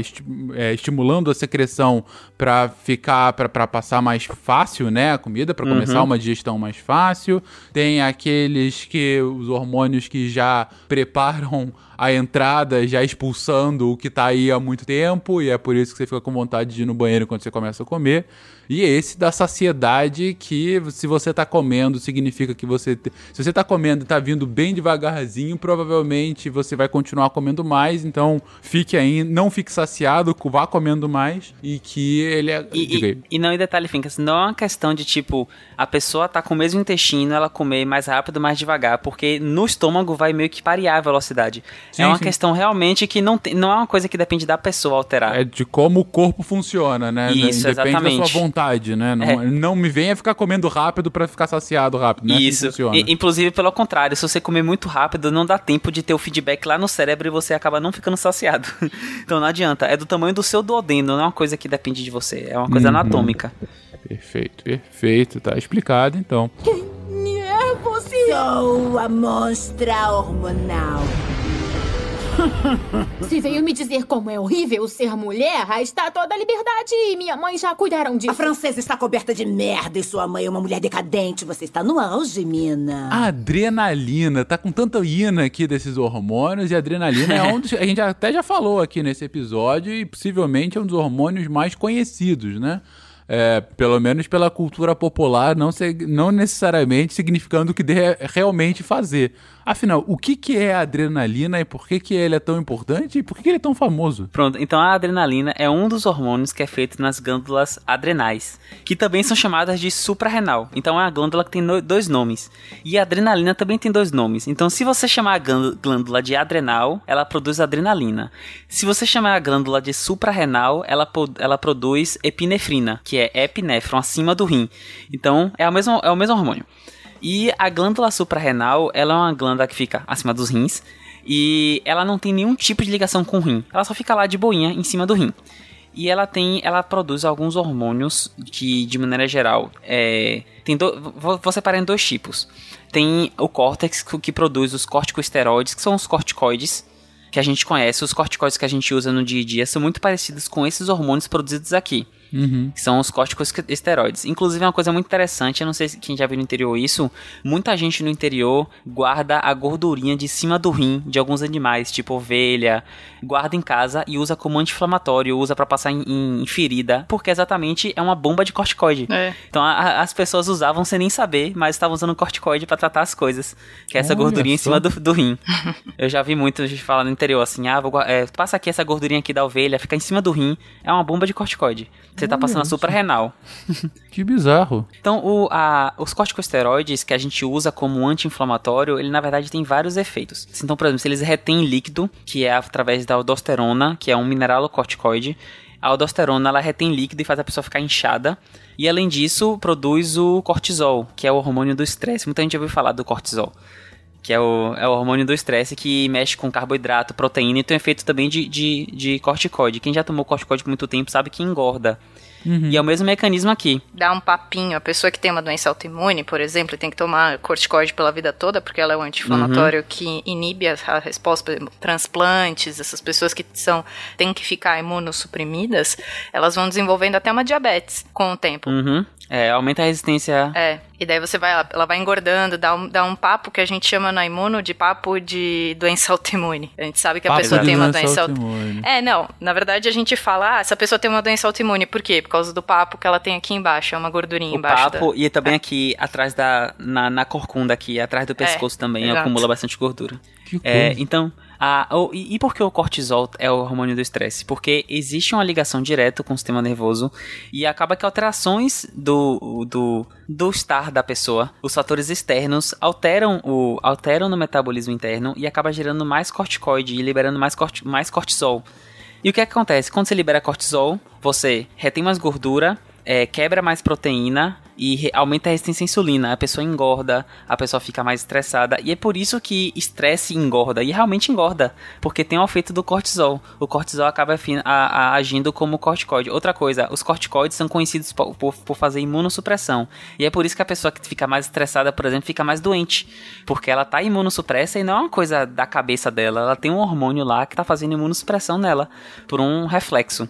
estimulando a secreção para ficar para passar mais fácil, né, a comida, para começar uma digestão mais fácil. Tem aqueles que os hormônios que já preparam a entrada, já expulsando o que tá aí há muito tempo, e é por isso que você fica com vontade de ir no banheiro quando você começa a comer. E esse da saciedade, que se você tá comendo, significa que você. te- Se você tá comendo e tá vindo bem devagarzinho, provavelmente você vai continuar comendo mais. Então, fique aí, não fique saciado, vá comendo mais. E que ele é. E, e, e não, em detalhe, Fincas, não é uma questão de tipo, a pessoa tá com o mesmo intestino, ela comer mais rápido, mais devagar, porque no estômago vai meio que parear a velocidade. Sim, é uma sim. questão realmente que não, tem, não é uma coisa que depende da pessoa alterar. É de como o corpo funciona, né? Isso, Depende da exatamente. sua vontade, né? Não, É. não me venha ficar comendo rápido pra ficar saciado rápido, né? Isso. funciona. E- inclusive, pelo contrário, se você comer muito rápido, não dá tempo de ter o feedback lá no cérebro e você acaba não ficando saciado. então não adianta. É do tamanho do seu duodeno, não é uma coisa que depende de você. É uma coisa Uhum. anatômica. Perfeito, perfeito. Tá explicado, então. É você! Sou a monstra hormonal. Se veio me dizer como é horrível ser mulher, a estátua da liberdade e minha mãe já cuidaram disso. A francesa está coberta de merda e sua mãe é uma mulher decadente. Você está no auge, mina. A adrenalina, tá com tanta ina aqui desses hormônios, e a adrenalina é um dos. A gente até já falou aqui nesse episódio, e possivelmente é um dos hormônios mais conhecidos, né? É, pelo menos pela cultura popular, não, se- não necessariamente significando que dê realmente fazer. Afinal, o que, que é a adrenalina e por que, que ele é tão importante e por que, que ele é tão famoso? Pronto, então a adrenalina é um dos hormônios que é feito nas glândulas adrenais, que também são chamadas de suprarrenal. Então é uma glândula que tem dois nomes. E a adrenalina também tem dois nomes. Então se você chamar a glân- glândula de adrenal, ela produz adrenalina. Se você chamar a glândula de suprarrenal, ela, ela produz epinefrina, que é epinefron, acima do rim. Então é o mesmo, é o mesmo hormônio. E a glândula suprarrenal, ela é uma glândula que fica acima dos rins e ela não tem nenhum tipo de ligação com o rim. Ela só fica lá de boinha em cima do rim. E ela tem, ela produz alguns hormônios que, de maneira geral, é, tem do, vou, vou separar em dois tipos. Tem o córtex que, produz os corticosteroides, que são os corticoides que a gente conhece. Os corticoides que a gente usa no dia a dia são muito parecidos com esses hormônios produzidos aqui que são os corticosteroides. Inclusive, é uma coisa muito interessante, eu não sei se quem já viu no interior isso, muita gente no interior guarda a gordurinha de cima do rim de alguns animais, tipo ovelha, guarda em casa e usa como anti-inflamatório, usa pra passar em, em ferida, porque exatamente é uma bomba de corticoide. É. Então a- a- as pessoas usavam sem nem saber, mas estavam usando corticoide pra tratar as coisas, que é essa Olha gordurinha em só. cima do, do rim. Eu já vi muito gente falar no interior assim, ah, vou, é, passa aqui essa gordurinha aqui da ovelha, fica em cima do rim, é uma bomba de corticoide. Você tá passando a suprarrenal. Que bizarro. Então, o, a- os corticosteroides que a gente usa como anti-inflamatório, ele na verdade tem vários efeitos. Então, por exemplo, se eles retêm líquido, que é através da aldosterona, que é um mineralocorticoide, a aldosterona ela retém líquido e faz a pessoa ficar inchada. E além disso, produz o cortisol, que é o hormônio do estresse. Muita gente já ouviu falar do cortisol. Que é o, é o hormônio do estresse que mexe com carboidrato, proteína e tem um efeito também de, de, de corticoide. Quem já tomou corticoide por muito tempo sabe que engorda. E é o mesmo mecanismo aqui. Dá um papinho. A pessoa que tem uma doença autoimune, por exemplo, tem que tomar corticoide pela vida toda, porque ela é um anti-inflamatório que inibe a, a resposta, por exemplo, transplantes, essas pessoas que são têm que ficar imunossuprimidas, elas vão desenvolvendo até uma diabetes com o tempo. Uhum. É, aumenta a resistência. É, e daí você vai, ela vai engordando, dá um, dá um papo que a gente chama na imuno de papo de doença autoimune. A gente sabe que a Papo pessoa tem uma doença autoimune. É, não, na verdade a gente fala, ah, essa pessoa tem uma doença autoimune, por quê? Por causa do papo que ela tem aqui embaixo, é uma gordurinha O embaixo. papo da... e também aqui atrás da. Na, na corcunda aqui, atrás do pescoço também, exato. acumula bastante gordura. Que É, coisa. então, e, e por que o cortisol é o hormônio do estresse? Porque existe uma ligação direta com o sistema nervoso e acaba que alterações do, do, do estar da pessoa, os fatores externos, alteram, o, alteram no metabolismo interno e acaba gerando mais corticoide e liberando mais, corti, mais cortisol. E o que, é que acontece? Quando você libera cortisol, você retém mais gordura, é, quebra mais proteína e aumenta a resistência à insulina. A pessoa engorda, a pessoa fica mais estressada. E é por isso que estresse engorda. E realmente engorda, porque tem o efeito do cortisol. O cortisol acaba a- a- agindo como corticoide. Outra coisa, os corticoides são conhecidos po- por, por fazer imunossupressão. E é por isso que a pessoa que fica mais estressada, por exemplo, fica mais doente. Porque ela tá imunossupressa e não é uma coisa da cabeça dela. Ela tem um hormônio lá que tá fazendo imunossupressão nela, por um reflexo.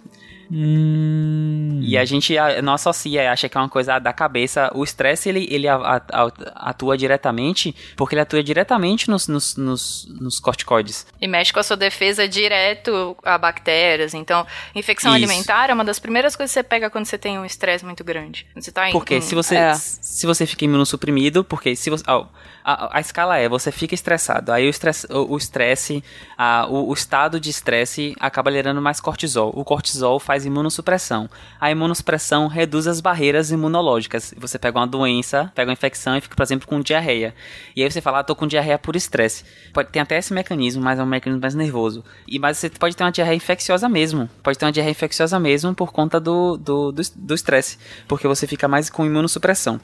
Hum. E a gente não associa, acha que é uma coisa da cabeça. O estresse, ele, ele atua diretamente, porque ele atua diretamente nos, nos, nos, nos corticoides. E mexe com a sua defesa direto a bactérias. Então, infecção Isso. alimentar é uma das primeiras coisas que você pega quando você tem um estresse muito grande. Você tá em, Porque em- se você, É. se você fica imunossuprimido, porque se você. ó, a, a escala é, você fica estressado, aí o estresse, o, o estresse, a- o, o estado de estresse acaba gerando mais cortisol. O cortisol faz imunossupressão. A imunossupressão reduz as barreiras imunológicas. Você pega uma doença, pega uma infecção e fica, por exemplo, com diarreia. E aí você fala, ah, tô com diarreia por estresse. Pode ter até esse mecanismo, mas é um mecanismo mais nervoso. E, mas você pode ter uma diarreia infecciosa mesmo. Pode ter uma diarreia infecciosa mesmo por conta do do do do estresse. porque você fica mais com imunossupressão.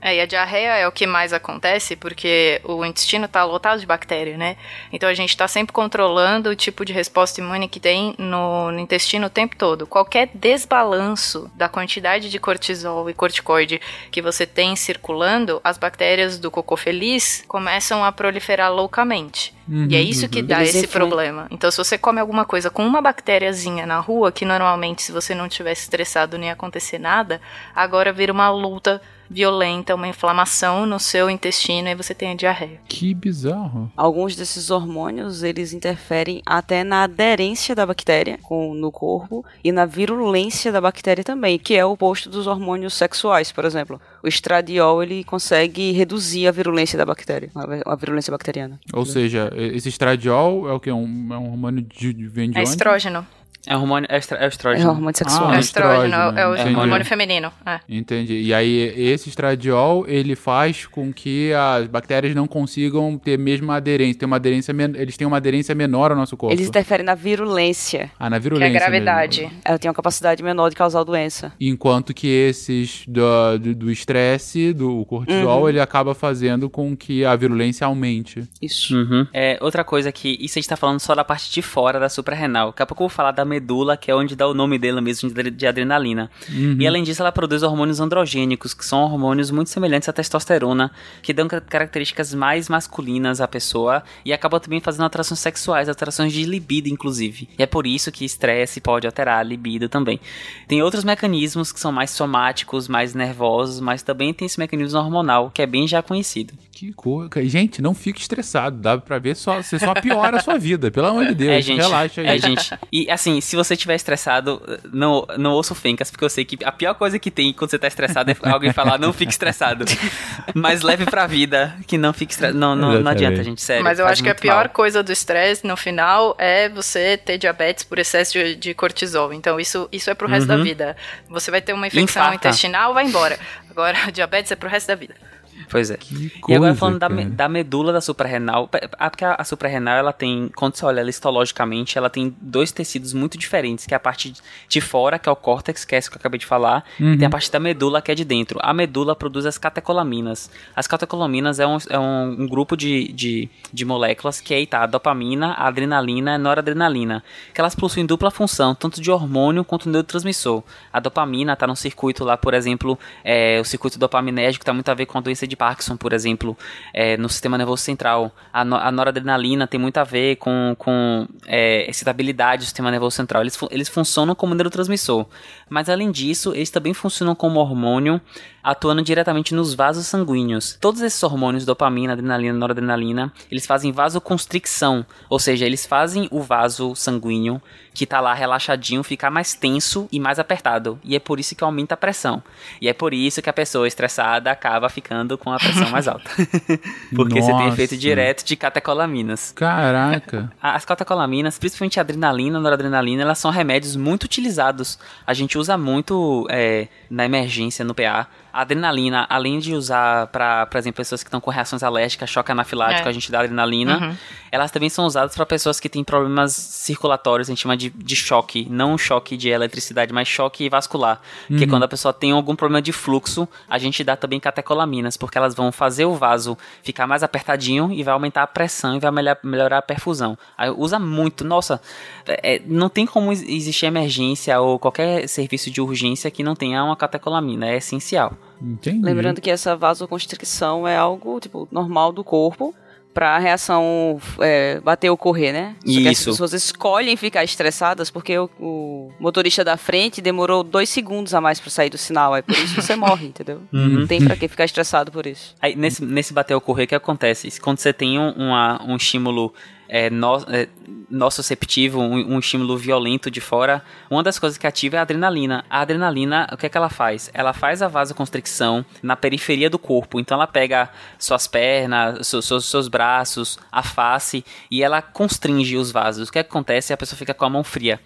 É, e a diarreia é o que mais acontece porque o intestino tá lotado de bactéria, né? Então a gente tá sempre controlando o tipo de resposta imune que tem no, no intestino o tempo todo. Qualquer desbalanço da quantidade de cortisol e corticoide que você tem circulando, as bactérias do cocô feliz começam a proliferar loucamente. E é isso que dá Eles esse influem. problema. Então, se você come alguma coisa com uma bactériazinha na rua, que normalmente, se você não tivesse estressado, nem ia acontecer nada, agora vira uma luta violenta, uma inflamação no seu intestino e você tem a diarreia. Que bizarro. Alguns desses hormônios, eles interferem até na aderência da bactéria com, no corpo e na virulência da bactéria também, que é o oposto dos hormônios sexuais, por exemplo. O estradiol, ele consegue reduzir a virulência da bactéria, a, virulência bacteriana. Ou seja, esse estradiol é o que? Um, é um hormônio de, de vem de É onde? estrógeno. É hormônio, é, estra- é o É estrógeno. hormônio sexual. Ah, é estrógeno, estrógeno, é o entendi. hormônio feminino. É. Entendi. E aí, esse estradiol, ele faz com que as bactérias não consigam ter mesma aderência. Ter uma aderência eles têm uma aderência menor ao nosso corpo. Eles interferem na virulência. Ah, na Que é virulência a gravidade. mesmo. Ela tem uma capacidade menor de causar doença. Enquanto que esses do do- do estresse, do cortisol, Uhum. ele acaba fazendo com que a virulência aumente. Isso. Uhum. É, outra coisa que. Isso a gente tá falando só da parte de fora da suprarrenal. Daqui a pouco eu vou falar da medula, que é onde dá o nome dela mesmo, de, adrenalina. E além disso, ela produz hormônios androgênicos, que são hormônios muito semelhantes à testosterona, que dão ca- características mais masculinas à pessoa e acabam também fazendo alterações sexuais, alterações de libido, inclusive. E é por isso que estresse pode alterar a libido também. Tem outros mecanismos que são mais somáticos, mais nervosos, mas também tem esse mecanismo hormonal, que é bem já conhecido. Que coisa. Gente, não fique estressado. Dá pra ver só. Você só piora a sua vida. Pelo amor de Deus. É, gente. Relaxa aí. É, gente. E assim, se você estiver estressado, não, não ouça o Fencas, porque eu sei que a pior coisa que tem quando você tá estressado é alguém falar, não fique estressado. Mas leve pra vida que não fique estressado. Não, não, não adianta, gente, sério. Mas eu acho que a pior mal. coisa do estresse no final é você ter diabetes por excesso de, de cortisol. Então isso, isso é pro resto da Uhum. vida. Você vai ter uma infecção Infarta. intestinal, vai embora. Agora, diabetes é pro resto da vida. Pois é. Que E agora coisa, falando da, da medula da suprarrenal, ah, porque a, a suprarrenal, ela tem, quando você olha ela histologicamente, ela tem dois tecidos muito diferentes, que é a parte de fora, que é o córtex, que é esse que eu acabei de falar, e tem a parte da medula, que é de dentro. A medula produz as catecolaminas. As catecolaminas é um, é um, um grupo de, de, de moléculas que é tá, a dopamina, a adrenalina e a noradrenalina, que elas possuem dupla função, tanto de hormônio quanto neurotransmissor. A dopamina está no circuito lá, por exemplo, é, o circuito dopaminérgico está muito a ver com a doença de Parkinson, por exemplo, é, no sistema nervoso central. A, no, a noradrenalina tem muito a ver com, com é, excitabilidade do sistema nervoso central. Eles, eles funcionam como neurotransmissor. Mas além disso, eles também funcionam como hormônio atuando diretamente nos vasos sanguíneos. Todos esses hormônios, dopamina, adrenalina, noradrenalina, eles fazem vasoconstricção, ou seja, eles fazem o vaso sanguíneo que tá lá relaxadinho ficar mais tenso e mais apertado. E é por isso que aumenta a pressão. E é por isso que a pessoa estressada acaba ficando com a pressão mais alta. Porque você tem efeito Nossa. direto de catecolaminas. Caraca. As catecolaminas, principalmente a adrenalina, a noradrenalina, elas são remédios muito utilizados. A gente usa muito é, na emergência, no PA. A adrenalina, além de usar para, por exemplo, pessoas que estão com reações alérgicas, choque anafilático, É. a gente dá adrenalina. Uhum. Elas também são usadas para pessoas que têm problemas circulatórios, a gente chama de, de choque. Não choque de eletricidade, mas choque vascular. Que é Uhum. quando a pessoa tem algum problema de fluxo, a gente dá também catecolaminas, porque elas vão fazer o vaso ficar mais apertadinho e vai aumentar a pressão e vai melhor- melhorar a perfusão. Aí usa muito. Nossa, é, não tem como ex- existir emergência ou qualquer serviço de urgência que não tenha uma catecolamina. É essencial. Entendi. Lembrando que essa vasoconstricção é algo, tipo, normal do corpo pra reação é, bater ou correr, né? Só que as Isso. pessoas escolhem ficar estressadas porque o, o motorista da frente demorou dois segundos a mais pra sair do sinal, aí por isso você morre, entendeu? Uhum. Não tem pra que ficar estressado por isso. Aí, nesse, nesse bater ou correr, o que acontece? Quando você tem um, uma- um estímulo é, no, é, um, um estímulo violento de fora, uma das coisas que ativa é a adrenalina. A adrenalina, o que é que ela faz? Ela faz a vasoconstricção na periferia do corpo. Então ela pega suas pernas, seus, seus, seus braços, a face, e ela constringe os vasos. O que acontece? A pessoa fica com a mão fria.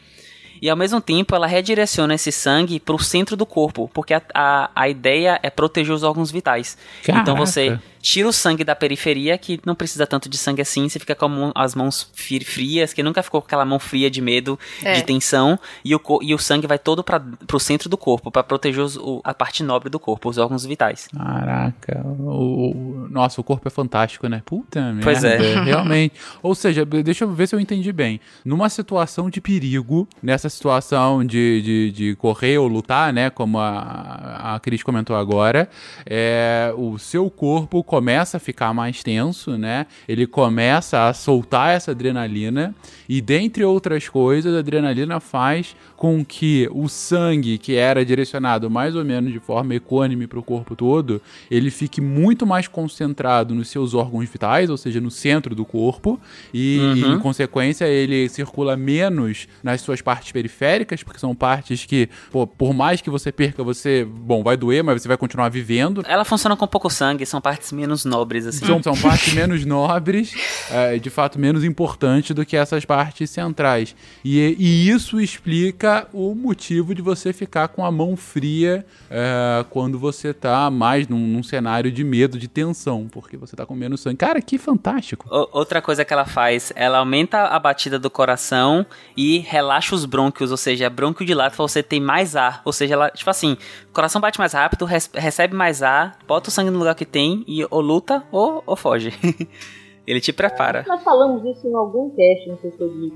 E ao mesmo tempo ela redireciona esse sangue para o centro do corpo, porque a, a, a ideia é proteger os órgãos vitais. Então Caraca. você tira o sangue da periferia, que não precisa tanto de sangue assim, você fica com as mãos frias, que nunca ficou com aquela mão fria de medo, É. de tensão, e o, e o sangue vai todo para o centro do corpo, para proteger os- o- a parte nobre do corpo, os órgãos vitais. Caraca, o, o- nossa, o corpo é fantástico, né? Puta merda. Pois é. Realmente. Ou seja, deixa eu ver se eu entendi bem. Numa situação de perigo, nessa situação de, de, de correr ou lutar, né? Como a, a Cris comentou agora, é, o seu corpo começa a ficar mais tenso, né? Ele começa a soltar essa adrenalina e, dentre outras coisas, a adrenalina faz com que o sangue, que era direcionado mais ou menos de forma equânime para o corpo todo, ele fique muito mais concentrado nos seus órgãos vitais, ou seja, no centro do corpo, e, Uhum. e, em consequência ele circula menos nas suas partes periféricas, porque são partes que, pô, por mais que você perca, você, bom, vai doer, mas você vai continuar vivendo. Ela funciona com pouco sangue, são partes menos nobres, assim. São, são partes menos nobres, é, de fato menos importantes do que essas partes centrais. E, e isso explica o motivo de você ficar com a mão fria é, quando você tá mais num, num cenário de medo, de tensão, porque você tá com menos sangue. Cara, que fantástico. O- Outra coisa que ela faz, ela aumenta a batida do coração e relaxa os brônquios, ou seja, brônquio dilata pra você ter mais ar. Ou seja, ela, tipo assim, o coração bate mais rápido, recebe mais ar, bota o sangue no lugar que tem e ou luta ou, ou foge. Ele te prepara. Nós falamos isso em algum teste, não sei se foi de,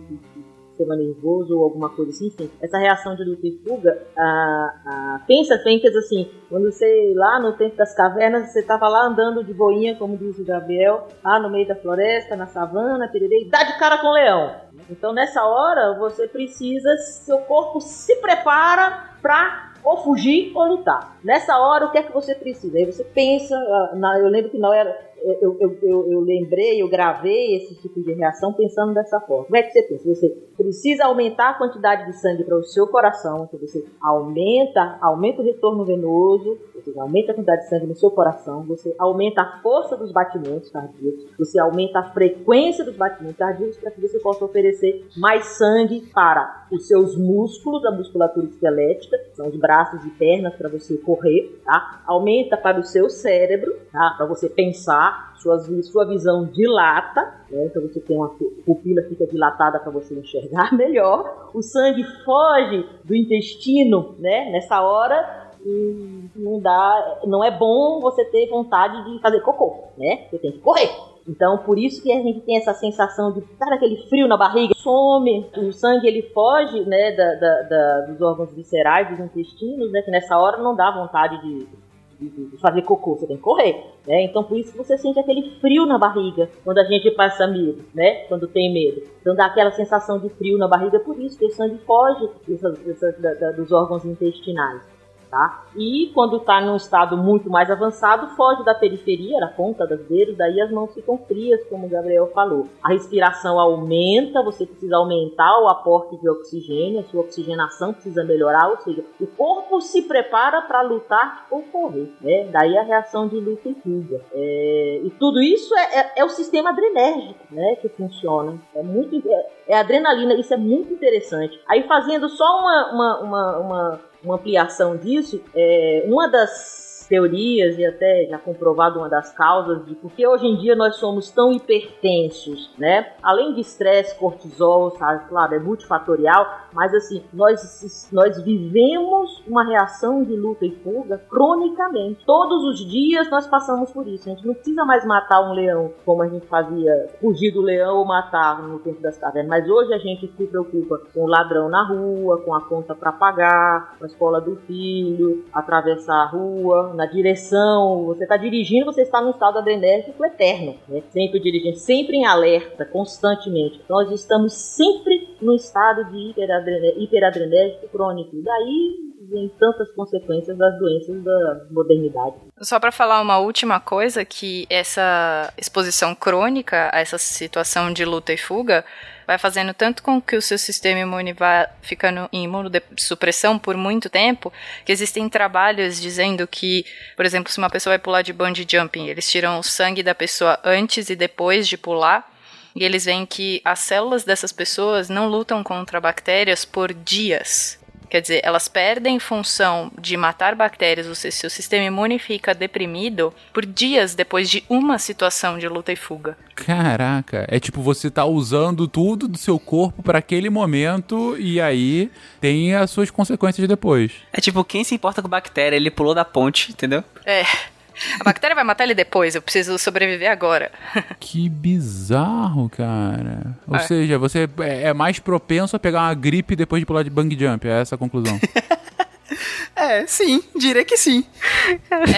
sistema nervoso ou alguma coisa assim. Essa reação de luta e fuga, a, a, pensa, Fencas, assim, quando você, lá no tempo das cavernas, você tava lá andando de boinha, como diz o Gabriel, lá no meio da floresta, na savana, pererê, e dá de cara com o leão. Então, nessa hora, você precisa, seu corpo se prepara pra ou fugir ou lutar. Nessa hora, o que é que você precisa? Aí você pensa, ah, eu lembro que não era, eu, eu, eu, eu lembrei, eu gravei esse tipo de reação pensando dessa forma. Como é que você pensa? Você precisa aumentar a quantidade de sangue para o seu coração, então você aumenta, aumenta o retorno venoso, você aumenta a quantidade de sangue no seu coração, você aumenta a força dos batimentos cardíacos, você aumenta a frequência dos batimentos cardíacos para que você possa oferecer mais sangue para os seus músculos, a musculatura esquelética, são os braços e pernas para você correr, tá? Aumenta para o seu cérebro, tá? Para você pensar, suas, sua visão dilata, né? Então você tem uma pupila fica dilatada para você enxergar melhor. O sangue foge do intestino, né? Nessa hora e não dá, não é bom você ter vontade de fazer cocô, né? Você tem que correr. Então, por isso que a gente tem essa sensação de dar aquele frio na barriga, some, o sangue ele foge, né, da, da- da- dos órgãos viscerais, dos intestinos, né, que nessa hora não dá vontade de, de, fazer cocô, você tem que correr, né? Então por isso você sente aquele frio na barriga quando a gente passa medo, né? Quando tem medo. Então dá aquela sensação de frio na barriga, por isso que o sangue foge dos órgãos intestinais. Tá? E quando está num estado muito mais avançado, foge da periferia, da ponta das dedos, daí as mãos ficam frias, como o Gabriel falou. A respiração aumenta, você precisa aumentar o aporte de oxigênio, a sua oxigenação precisa melhorar, ou seja, o corpo se prepara para lutar ou correr. Né? Daí a reação de luta e fuga. É... E tudo isso é, é, é, o sistema adrenérgico né, que funciona. É muito é, é adrenalina, isso é muito interessante. Aí fazendo só uma, uma, uma, uma uma ampliação disso, é, uma das teorias e até já comprovado uma das causas de por que hoje em dia nós somos tão hipertensos, né? Além de estresse, cortisol, sabe, claro, é multifatorial, mas assim, nós, nós vivemos uma reação de luta e fuga cronicamente. Todos os dias nós passamos por isso. A gente não precisa mais matar um leão como a gente fazia, fugir do leão ou matar no tempo das cavernas, mas hoje a gente se preocupa com o ladrão na rua, com a conta para pagar, com a escola do filho, atravessar a rua, na direção, você está dirigindo, você está num estado adrenérgico eterno, né? sempre dirigindo, sempre em alerta, constantemente. Nós estamos sempre no estado de hiperadrenérgico crônico. E daí vem tantas consequências das doenças da modernidade. Só para falar uma última coisa, que essa exposição crônica a essa situação de luta e fuga vai fazendo tanto com que o seu sistema imune vá ficando em imunossupressão por muito tempo, que existem trabalhos dizendo que, por exemplo, se uma pessoa vai pular de bungee jumping, eles tiram o sangue da pessoa antes e depois de pular, e eles veem que as células dessas pessoas não lutam contra bactérias por dias. Quer dizer, elas perdem função de matar bactérias, ou seja, seu sistema imune fica deprimido por dias depois de uma situação de luta e fuga. Caraca, é tipo você tá usando tudo do seu corpo para aquele momento e aí tem as suas consequências depois. É tipo, quem se importa com bactéria? Ele pulou da ponte, entendeu? É. A bactéria vai matar ele depois, eu preciso sobreviver agora. Que bizarro, cara. Ou é. seja, você é mais propenso a pegar uma gripe depois de pular de bang jump, é essa a conclusão. É, sim, diria que sim.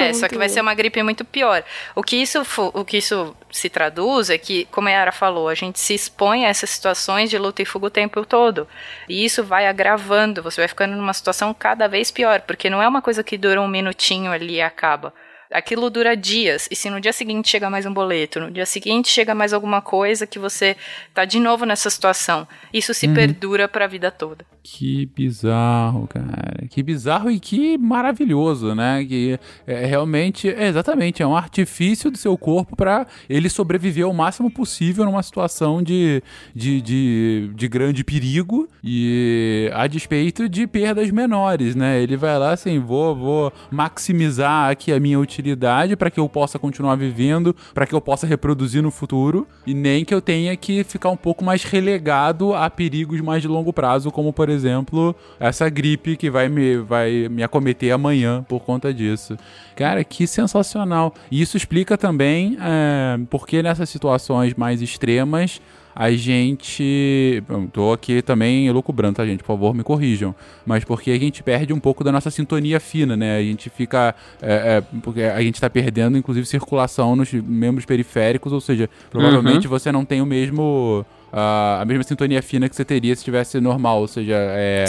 É, só que vai ser uma gripe muito pior. O que isso, o que isso se traduz é que, como a Yara falou, a gente se expõe a essas situações de luta e fuga o tempo todo. E isso vai agravando, você vai ficando numa situação cada vez pior, porque não é uma coisa que dura um minutinho ali e acaba aquilo dura dias. E se no dia seguinte chega mais um boleto, no dia seguinte chega mais alguma coisa que você tá de novo nessa situação, isso se uhum. perdura para a vida toda. Que bizarro, cara. Que bizarro e que maravilhoso, né? Que é, realmente, é, exatamente, é um artifício do seu corpo para ele sobreviver o máximo possível numa situação de, de, de, de grande perigo e a despeito de perdas menores, né? Ele vai lá assim, vou, vou maximizar aqui a minha utilidade para que eu possa continuar vivendo, para que eu possa reproduzir no futuro e nem que eu tenha que ficar um pouco mais relegado a perigos mais de longo prazo, como por exemplo essa gripe que vai me, vai me acometer amanhã por conta disso. Cara, que sensacional. E isso explica também é, porque nessas situações mais extremas a gente. Tô aqui também elucubrando, tá, gente? Por favor, me corrijam. Mas porque a gente perde um pouco da nossa sintonia fina, né? A gente fica. É, é, porque a gente tá perdendo, inclusive, circulação nos membros periféricos, ou seja, provavelmente uhum. você não tem o mesmo. Uh, a mesma sintonia fina que você teria se tivesse normal, ou seja, é,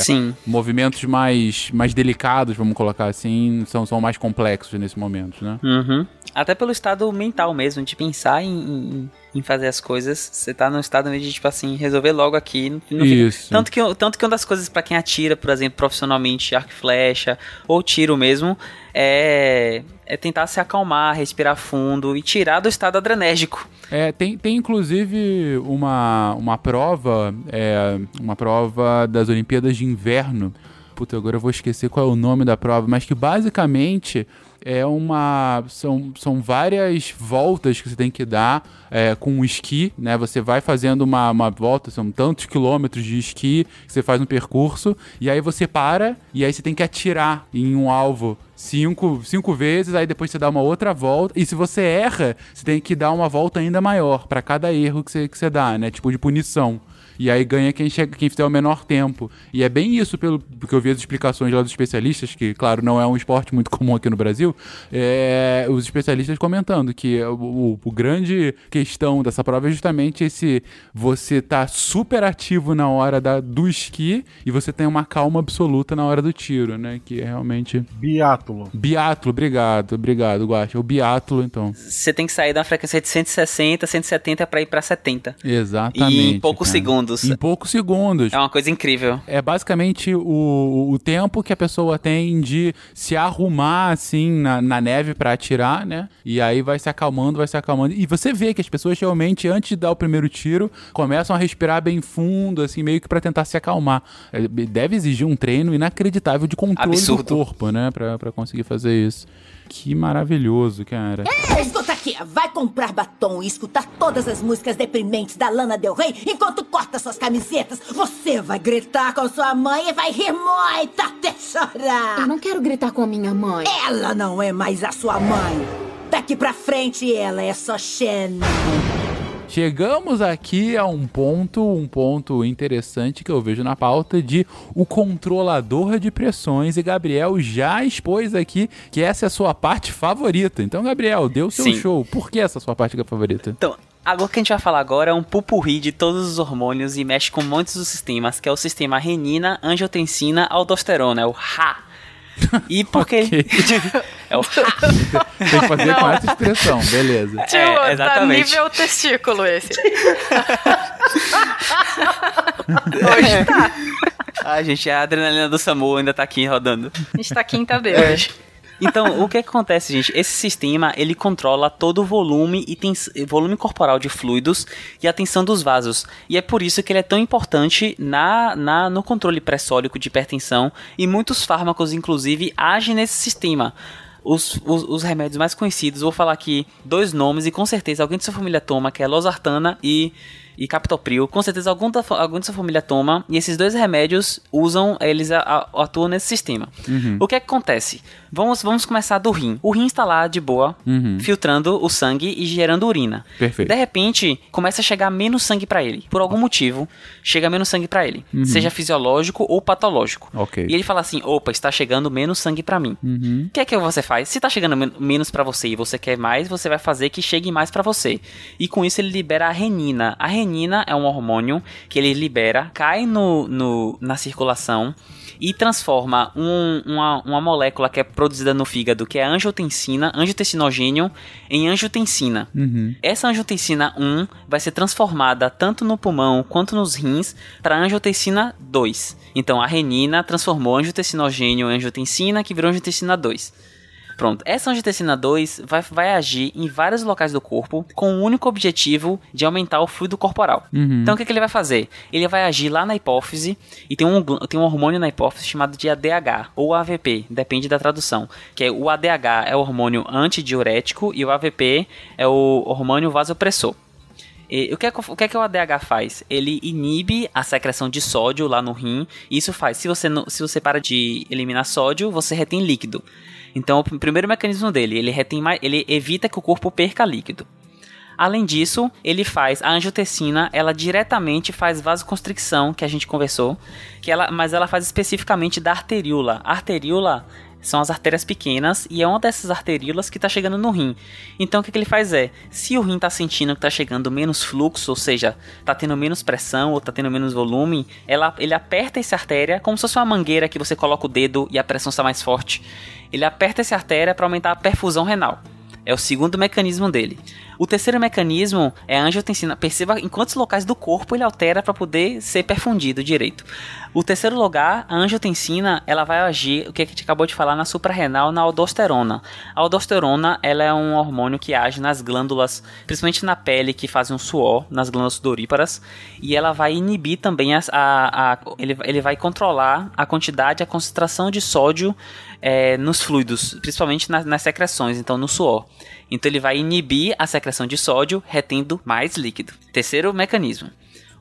movimentos mais, mais delicados, vamos colocar assim, são, são mais complexos nesse momento, né? Uhum. Até pelo estado mental mesmo, de pensar em, em, em fazer as coisas. Você tá num estado meio de, tipo assim, resolver logo aqui. Isso. Tanto que, tanto que uma das coisas para quem atira, por exemplo, profissionalmente, arco e flecha, ou tiro mesmo, é, é tentar se acalmar, respirar fundo e tirar do estado adrenérgico. É, tem, tem inclusive uma, uma prova, é, uma prova das Olimpíadas de Inverno. Puta, agora eu vou esquecer qual é o nome da prova, mas que basicamente é uma. São, são várias voltas que você tem que dar é, com o esqui, né? Você vai fazendo uma, uma volta, são tantos quilômetros de esqui você faz um percurso, e aí você para e aí você tem que atirar em um alvo cinco, cinco vezes, aí depois você dá uma outra volta. E se você erra, você tem que dar uma volta ainda maior para cada erro que você, que você dá, né? Tipo de punição. E aí ganha quem, chega, quem fizer o menor tempo. E é bem isso, pelo que eu vi as explicações lá dos especialistas, que, claro, não é um esporte muito comum aqui no Brasil, é, os especialistas comentando que o, o, o grande questão dessa prova é justamente esse você tá super ativo na hora da, do esqui e você tem uma calma absoluta na hora do tiro, né? Que é realmente. Biátulo. Biátulo, obrigado, obrigado, Guacha. O biátulo, então. Você tem que sair da frequência de 160, 170 pra ir pra 70. Exatamente. E em poucos cara. Segundos. Em poucos segundos. É uma coisa incrível. É basicamente o, o tempo que a pessoa tem de se arrumar assim na, na neve pra atirar, né? E aí vai se acalmando, vai se acalmando. E você vê que as pessoas realmente, antes de dar o primeiro tiro, começam a respirar bem fundo, assim, meio que pra tentar se acalmar. É, Deve exigir um treino inacreditável de controle Absurdo. do corpo, né? Pra, pra conseguir fazer isso. Que maravilhoso, cara. Escuta aqui, vai comprar batom e escutar todas as músicas deprimentes da Lana Del Rey enquanto corta suas camisetas. Você vai gritar com sua mãe e vai rir muito até chorar. Eu não quero gritar com a minha mãe. Ela não é mais a sua mãe. Daqui pra frente ela é só Shannon. Chegamos aqui a um ponto, um ponto interessante que eu vejo na pauta de o controlador de pressões e Gabriel já expôs aqui que essa é a sua parte favorita. Então, Gabriel, dê o seu Sim. show. Por que essa é a sua parte favorita? Então, agora que a gente vai falar agora é um pupurri de todos os hormônios e mexe com muitos dos sistemas, que é o sistema renina, angiotensina, aldosterona, é o RA. E por quê? Ok. é o. Tem que fazer com essa expressão, beleza. Tio, É, tá exatamente. nível testículo esse. Hoje tá. Ah, gente, a adrenalina do SAMU ainda tá aqui rodando. A gente tá quinta B É. Então, o que, que acontece, gente? Esse sistema, ele controla todo o volume e tens- volume corporal de fluidos e a tensão dos vasos. E é por isso que ele é tão importante na, na, no controle pressórico de hipertensão e muitos fármacos, inclusive, agem nesse sistema. Os, os, os remédios mais conhecidos, vou falar aqui dois nomes e com certeza alguém de sua família toma, que é losartana e, e captopril. Com certeza algum, da, algum de sua família toma e esses dois remédios usam, eles a- a- atuam nesse sistema. O que é que acontece? Vamos, vamos começar do rim. O rim está lá de boa, filtrando o sangue e gerando urina. Perfeito. De repente, começa a chegar menos sangue para ele. Por algum motivo, chega menos sangue para ele. Seja fisiológico ou patológico. Ok. E ele fala assim: opa, está chegando menos sangue para mim. O que é que você faz? Se está chegando men- menos para você e você quer mais, você vai fazer que chegue mais para você. E com isso ele libera a renina. A renina é um hormônio que ele libera, cai no, no- na circulação e transforma um- uma, uma molécula que é produzida no fígado, que é a angiotensina, angiotensinogênio, em angiotensina. Essa angiotensina 1 vai ser transformada tanto no pulmão quanto nos rins para angiotensina 2. Então a renina transformou angiotensinogênio em angiotensina, que virou angiotensina 2. Pronto, essa angiotensina 2 vai, vai agir em vários locais do corpo com o único objetivo de aumentar o fluido corporal. Então o que, que ele vai fazer? Ele vai agir lá na hipófise e tem um, tem um hormônio na hipófise chamado de ADH ou AVP, depende da tradução. Que é o ADH é o hormônio antidiurético e o AVP é o hormônio vasopressor. E o que, é, que- o que é que o ADH faz? Ele inibe a secreção de sódio lá no rim. E isso faz, se você, não, se você para de eliminar sódio, você retém líquido. Então, o pr- primeiro mecanismo dele, ele retém mais, ele evita que o corpo perca líquido. Além disso, ele faz a angiotensina, ela diretamente faz vasoconstricção, que a gente conversou, que ela, mas ela faz especificamente da arteríola. A arteríola são as artérias pequenas e é uma dessas arteríolas que está chegando no rim. Então o que, que ele faz é, se o rim está sentindo que está chegando menos fluxo, ou seja, está tendo menos pressão ou está tendo menos volume, ela, ele aperta essa artéria como se fosse uma mangueira que você coloca o dedo e a pressão está mais forte. Ele aperta essa artéria para aumentar a perfusão renal. É o segundo mecanismo dele. O terceiro mecanismo é a angiotensina. Perceba em quantos locais do corpo ele altera para poder ser perfundido direito. O terceiro lugar, a angiotensina, ela vai agir, o que a gente acabou de falar, na suprarrenal, na aldosterona. A aldosterona, ela é um hormônio que age nas glândulas, principalmente na pele, que fazem um suor, nas glândulas sudoríparas, e ela vai inibir também as- a, a- ele, ele vai controlar a quantidade, a concentração de sódio é, nos fluidos, principalmente nas, nas secreções, então no suor. Então ele vai inibir a secreção de sódio, retendo mais líquido. Terceiro mecanismo.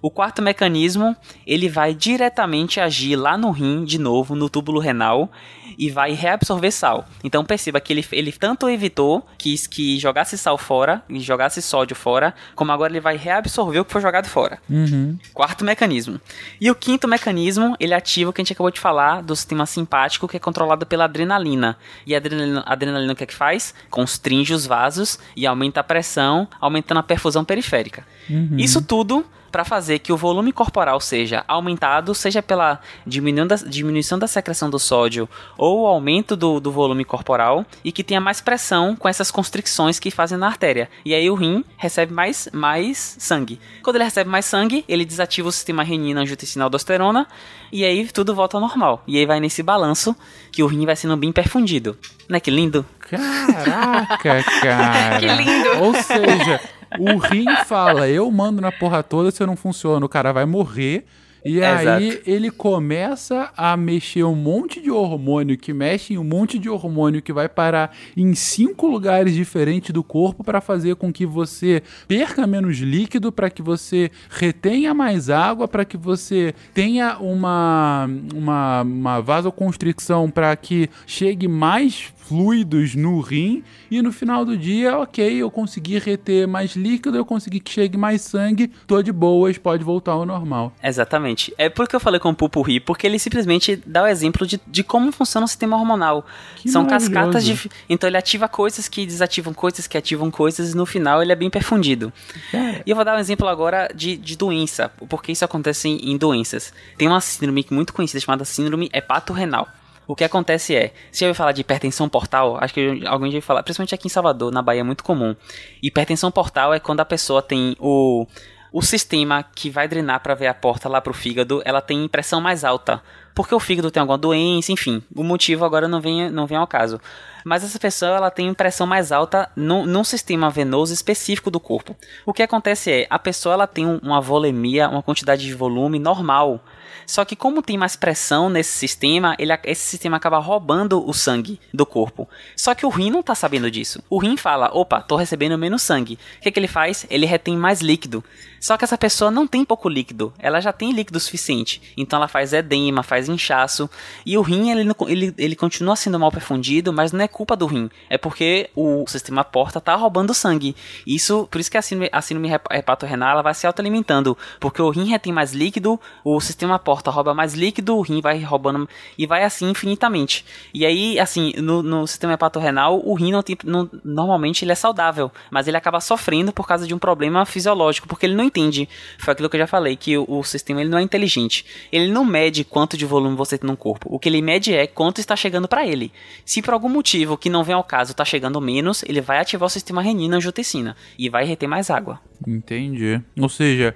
O quarto mecanismo, ele vai diretamente agir lá no rim, de novo, no túbulo renal, e vai reabsorver sal. Então perceba que ele, ele tanto evitou que, que jogasse sal fora, e jogasse sódio fora, como agora ele vai reabsorver o que foi jogado fora. Uhum. Quarto mecanismo. E o quinto mecanismo, ele ativa o que a gente acabou de falar do sistema simpático, que é controlado pela adrenalina. E a adrenalina, a adrenalina o que é que faz? Constringe os vasos e aumenta a pressão, aumentando a perfusão periférica. Uhum. Isso tudo para fazer que o volume corporal seja aumentado, seja pela diminuição da, diminuição da secreção do sódio ou o aumento do, do volume corporal e que tenha mais pressão com essas constricções que fazem na artéria. E aí o rim recebe mais, mais sangue. Quando ele recebe mais sangue, ele desativa o sistema renina, angiotensina, aldosterona e aí tudo volta ao normal. E aí vai nesse balanço que o rim vai sendo bem perfundido. Não é que lindo? Caraca, cara. Que lindo. Ou seja, o rim fala, eu mando na porra toda, se eu não funciona, o cara vai morrer. E aí Exato. ele começa a mexer um monte de hormônio que mexe em um monte de hormônio que vai parar em cinco lugares diferentes do corpo para fazer com que você perca menos líquido, para que você retenha mais água, para que você tenha uma, uma, uma vasoconstricção para que chegue mais fluidos no rim e no final do dia, ok, eu consegui reter mais líquido, eu consegui que chegue mais sangue, tô de boas, pode voltar ao normal. Exatamente. É por que eu falei com o Pupurri, porque ele simplesmente dá o exemplo de, de como funciona o sistema hormonal. Que São cascatas de. Então ele ativa coisas que desativam coisas que ativam coisas e no final ele é bem perfundido. Cara, E eu vou dar um exemplo agora de, de doença, porque isso acontece em, em doenças. Tem uma síndrome muito conhecida chamada síndrome hepatorrenal. O que acontece é, se eu falar de hipertensão portal, acho que alguém já falar, principalmente aqui em Salvador, na Bahia é muito comum. Hipertensão portal é quando a pessoa tem o, o sistema que vai drenar para ver a porta lá pro fígado, ela tem pressão mais alta. Porque o fígado tem alguma doença, enfim. O motivo agora não vem, não vem ao caso. Mas essa pessoa ela tem pressão mais alta num, sistema venoso específico do corpo. O que acontece é, a pessoa ela tem um- uma volemia, uma quantidade de volume normal. Só que como tem mais pressão nesse sistema, ele, esse sistema acaba roubando o sangue do corpo. Só que o rim não tá sabendo disso. O rim fala, opa, tô recebendo menos sangue. O que, que ele faz? Ele retém mais líquido. Só que essa pessoa não tem pouco líquido, ela já tem líquido suficiente. Então ela faz edema, faz inchaço. E o rim, ele, ele, ele continua sendo mal perfundido, mas não é culpa do rim. É porque o sistema porta tá roubando sangue. Isso, por isso que a síndrome, a síndrome hep- hepatorrenal ela vai se autoalimentando. Porque o rim retém mais líquido, o sistema porta rouba mais líquido, o rim vai roubando e vai assim infinitamente. E aí, assim, no, no sistema hepatorrenal, o rim não tem, não- normalmente ele é saudável, mas ele acaba sofrendo por causa de um problema fisiológico, porque ele não entende. Foi aquilo que eu já falei, que o, o sistema ele não é inteligente. Ele não mede quanto de volume você tem no corpo. O que ele mede é quanto está chegando para ele. Se por algum motivo que não vem ao caso está chegando menos, ele vai ativar o sistema renina-angiotensina e vai reter mais água. Entendi. Ou seja,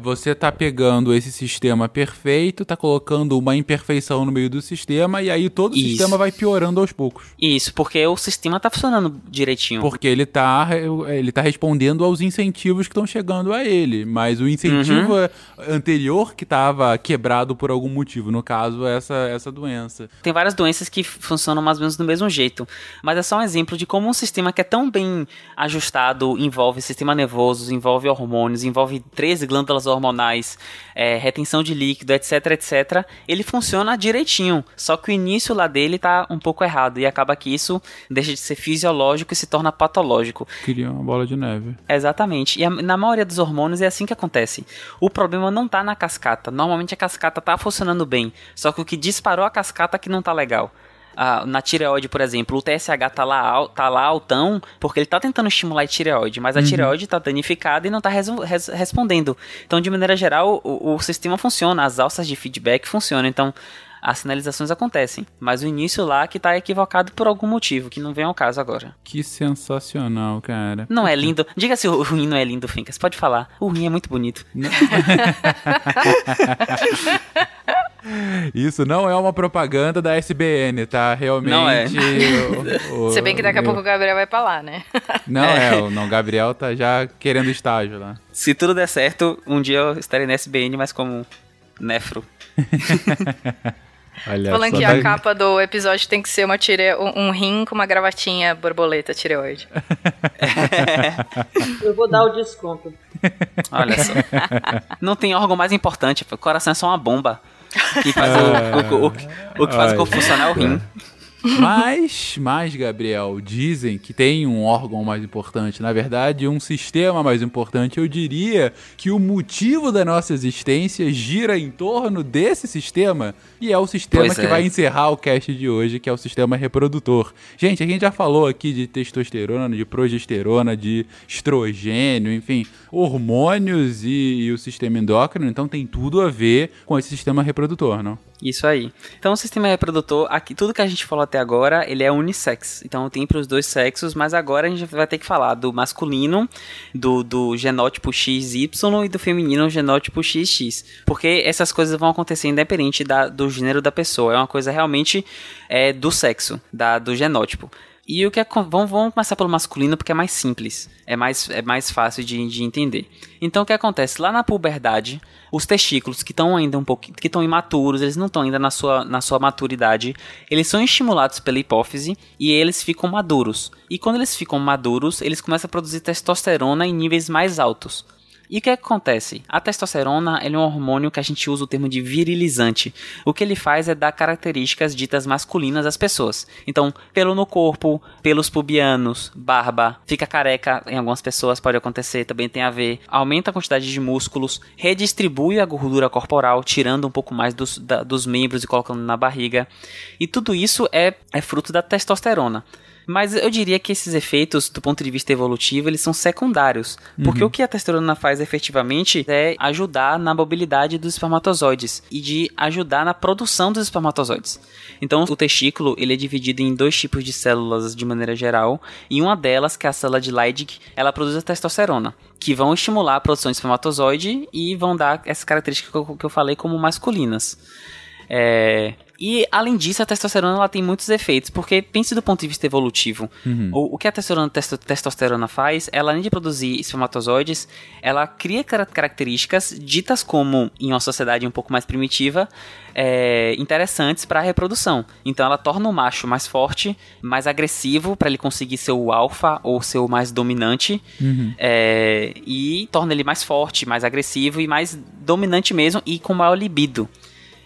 você tá pegando esse sistema perfeito, tá colocando uma imperfeição no meio do sistema e aí todo o Isso. sistema vai piorando aos poucos. Isso, porque o sistema tá funcionando direitinho. Porque ele tá, ele tá respondendo aos incentivos que estão chegando a ele. Mas o incentivo Uhum. anterior que tava quebrado por algum motivo. No caso, essa, essa doença. Tem várias doenças que funcionam mais ou menos do mesmo jeito. Mas é só um exemplo de como um sistema que é tão bem ajustado envolve sistema nervoso, envolve hormônios, envolve 13 glândulas hormonais, é, retenção de líquido, etc, etc. Ele funciona direitinho. Só que o início lá dele tá um pouco errado. E acaba que isso deixa de ser fisiológico e se torna patológico. Queria uma bola de neve. Exatamente. E a- na maioria dos hormônios é assim que acontece. O problema não tá na cascata. Normalmente a cascata tá funcionando bem. Só que o que disparou a cascata que não tá legal. Na tireoide, por exemplo, o TSH tá lá, tá lá altão porque ele tá tentando estimular a tireoide, mas a tireoide tá danificada e não tá reso- res- respondendo. Então, de maneira geral, o, o sistema funciona, as alças de feedback funcionam. Então, as sinalizações acontecem. Mas o início lá que tá equivocado por algum motivo, que não vem ao caso agora. Que sensacional, cara. Não é lindo. Diga se o rim não é lindo, Fincas. Pode falar. O rim é muito bonito. Isso não é uma propaganda da SBN, tá? Realmente. Não é. o- o- Se bem que daqui a meu- pouco o Gabriel vai pra lá, né? Não é, o não, Gabriel tá já querendo estágio lá. Se tudo der certo, um dia eu estarei na SBN, mas como nefro. Olha Falando que tá- a capa do episódio tem que ser uma tire... um, um rim com uma gravatinha borboleta tireoide. Eu vou dar o desconto. Olha só. Não tem órgão mais importante, o coração é só uma bomba. Que faz o, o, o, o- o que faz o corpo funcionar é o rim. Mas, mas, Gabriel, dizem que tem um órgão mais importante. Na verdade, um sistema mais importante. Eu diria que o motivo da nossa existência gira em torno desse sistema. E é o sistema Pois que é. vai encerrar o cast de hoje, que é o sistema reprodutor. Gente, a gente já falou aqui de testosterona, de progesterona, de estrogênio, enfim, hormônios e, e o sistema endócrino. Então tem tudo a ver com esse sistema reprodutor, não? Isso aí. Então, o sistema reprodutor, aqui, tudo que a gente falou até agora, ele é unissex. Então, tem para os dois sexos, mas agora a gente vai ter que falar do masculino, do, do genótipo XY e do feminino, genótipo XX. Porque essas coisas vão acontecer independente da, do gênero da pessoa. É uma coisa realmente é, do sexo, da, do genótipo. E o que é, vamos, vamos começar pelo masculino porque é mais simples, é mais, é mais fácil de, de entender. Então o que acontece? Lá na puberdade, os testículos que estão ainda um pouco, que estão imaturos, eles não estão ainda na sua, na sua maturidade, eles são estimulados pela hipófise e eles ficam maduros. E quando eles ficam maduros, eles começam a produzir testosterona em níveis mais altos. E o que acontece? A testosterona é um hormônio que a gente usa o termo de virilizante. O que ele faz é dar características ditas masculinas às pessoas. Então, pelo no corpo, pelos pubianos, barba, fica careca em algumas pessoas, pode acontecer, também tem a ver. Aumenta a quantidade de músculos, redistribui a gordura corporal, tirando um pouco mais dos, da- dos membros e colocando na barriga. E tudo isso é, é fruto da testosterona. Mas eu diria que esses efeitos, do ponto de vista evolutivo, eles são secundários. Porque o que a testosterona faz efetivamente é ajudar na mobilidade dos espermatozoides e de ajudar na produção dos espermatozoides. Então, o testículo ele é dividido em dois tipos de células de maneira geral, e uma delas, que é a célula de Leydig, ela produz a testosterona, que vão estimular a produção de espermatozoide e vão dar essas características que eu falei como masculinas. É, E além disso, a testosterona ela tem muitos efeitos, porque pense do ponto de vista evolutivo. O, o que a testosterona, testo- testosterona faz, ela além de produzir espermatozoides, ela cria cara- características ditas como, em uma sociedade um pouco mais primitiva, é, interessantes para a reprodução. Então ela torna o macho mais forte, mais agressivo, para ele conseguir ser o alfa ou ser o mais dominante. É, e torna ele mais forte, mais agressivo e mais dominante mesmo e com maior libido.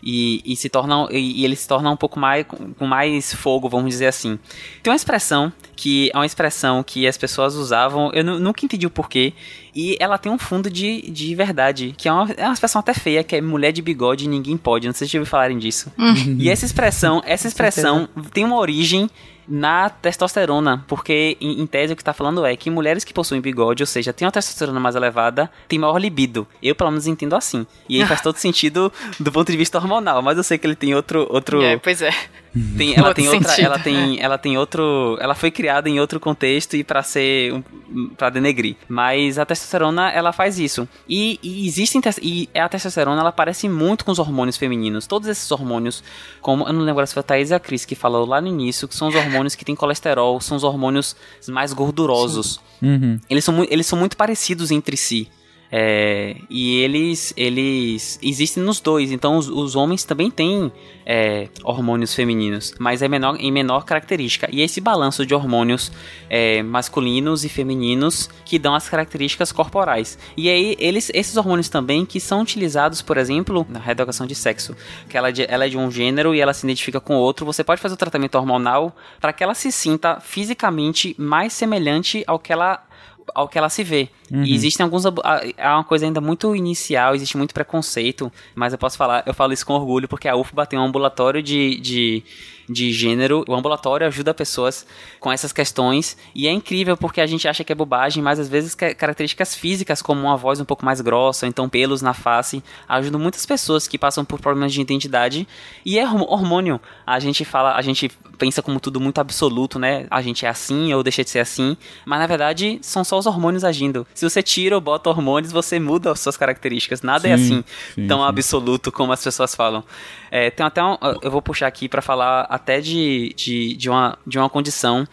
E, e se torna e, e ele se torna um pouco mais com mais fogo, vamos dizer assim. Tem uma expressão que é uma expressão que as pessoas usavam, eu nu- nunca entendi o porquê, e ela tem um fundo de, de verdade, que é uma, é uma expressão até feia, que é mulher de bigode e ninguém pode. Não sei se já ouviram falarem disso. E essa expressão, essa expressão tem uma origem na testosterona, porque em, em tese o que tá falando é que mulheres que possuem bigode, ou seja, têm uma testosterona mais elevada, têm maior libido. Eu pelo menos entendo assim. E aí faz todo sentido do ponto de vista hormonal, mas eu sei que ele tem outro outro É, pois é. Tem, ela tem outra, sentido. ela tem, ela tem outro, ela foi criada em outro contexto e para ser, um, para denegrir. Mas a testosterona, ela faz isso. E, e existem e a testosterona, ela parece muito com os hormônios femininos. Todos esses hormônios, como eu não lembro se foi a Thaís e a Cris que falou lá no início, que são os hormônios que têm colesterol, são os hormônios mais gordurosos. Uhum. Eles são, eles são muito parecidos entre si. É, e eles, eles existem nos dois. Então os, os homens também têm é, hormônios femininos, mas é menor, em menor característica. E esse balanço de hormônios é, masculinos e femininos que dão as características corporais. E aí eles, esses hormônios também que são utilizados, por exemplo, na reeducação de sexo, que ela, é de- ela é de um gênero e ela se identifica com outro. Você pode fazer o tratamento hormonal para que ela se sinta fisicamente mais semelhante ao que ela ao que ela se vê. E existem alguns. ah, É uma coisa ainda muito inicial, existe muito preconceito, mas eu posso falar, eu falo isso com orgulho, porque a UFBA tem um ambulatório de, de, de gênero. O ambulatório ajuda pessoas com essas questões. E é incrível porque a gente acha que é bobagem, mas às vezes ca- características físicas, como uma voz um pouco mais grossa, então pelos na face, ajudam muitas pessoas que passam por problemas de identidade. E é horm- hormônio. A gente fala, a gente pensa como tudo muito absoluto, né? A gente é assim ou deixa de ser assim. Mas na verdade são só os hormônios agindo. Se você tira ou bota hormônios, você muda as suas características. Nada é Sim, assim sim, tão sim. absoluto como as pessoas falam. É, tem até um, eu vou puxar aqui pra falar até de, de, de, uma, de uma condição.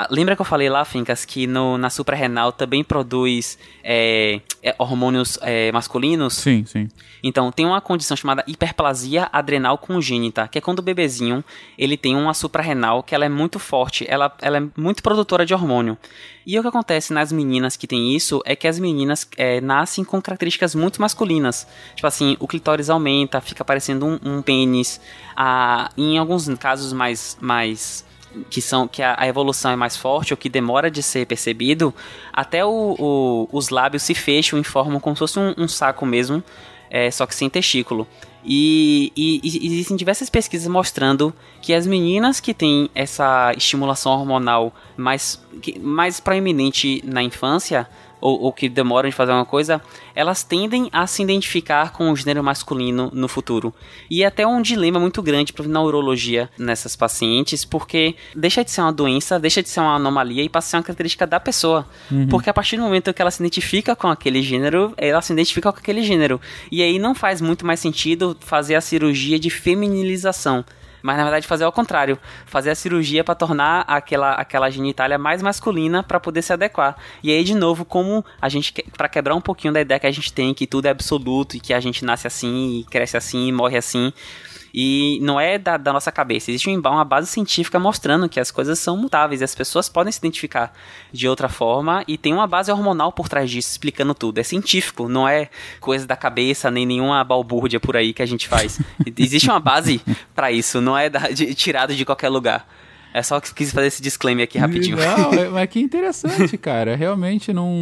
Ah, lembra que eu falei lá, Fincas, que no, na suprarrenal também produz é, é, hormônios é, masculinos? Sim, sim. Então, tem uma condição chamada hiperplasia adrenal congênita, que é quando o bebezinho ele tem uma suprarrenal que ela é muito forte, ela, ela é muito produtora de hormônio. E o que acontece nas meninas que tem isso é que as meninas é, nascem com características muito masculinas. Tipo assim, o clitóris aumenta, fica parecendo um, um pênis. Ah, em alguns casos mais, mais que são que a, a, evolução é mais forte ou que demora de ser percebido, até o, o, os lábios se fecham e formam como se fosse um, um saco mesmo, é, só que sem testículo. E, e, e, existem diversas pesquisas mostrando que as meninas que têm essa estimulação hormonal mais, mais proeminente na infância ou, ou, que demoram de fazer uma coisa, elas tendem a se identificar com o gênero masculino no futuro. E é até um dilema muito grande na urologia nessas pacientes, porque deixa de ser uma doença, deixa de ser uma anomalia e passa a ser uma característica da pessoa. Uhum. Porque a partir do momento que ela se identifica com aquele gênero, ela se identifica com aquele gênero. E aí não faz muito mais sentido fazer a cirurgia de feminilização mas na verdade fazer ao contrário, fazer a cirurgia para tornar aquela, aquela genitália mais masculina para poder se adequar. E aí de novo, como a gente para quebrar um pouquinho da ideia que a gente tem que tudo é absoluto e que a gente nasce assim, e cresce assim, e morre assim, e não é da, da nossa cabeça. Existe uma base científica mostrando que as coisas são mutáveis e as pessoas podem se identificar de outra forma e tem uma base hormonal por trás disso, explicando tudo. É científico, não é coisa da cabeça nem nenhuma balbúrdia por aí que a gente faz. Existe uma base para isso, não é da, de, tirado de qualquer lugar. É só que quis fazer esse disclaimer aqui rapidinho. Não, mas que interessante, cara. Realmente não,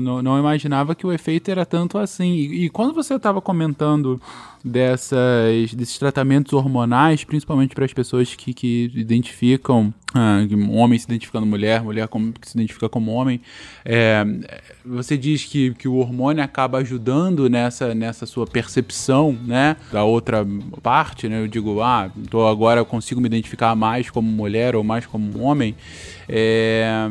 não, não, imaginava que o efeito era tanto assim. E, e quando você estava comentando dessas, desses tratamentos hormonais, principalmente para as pessoas que, que identificam ah, homem se identificando mulher, mulher como, que se identifica como homem. É, você diz que, que o hormônio acaba ajudando nessa, nessa sua percepção, né, da outra parte, né? Eu digo, ah, tô agora eu consigo me identificar mais como mulher ou mais como homem. É,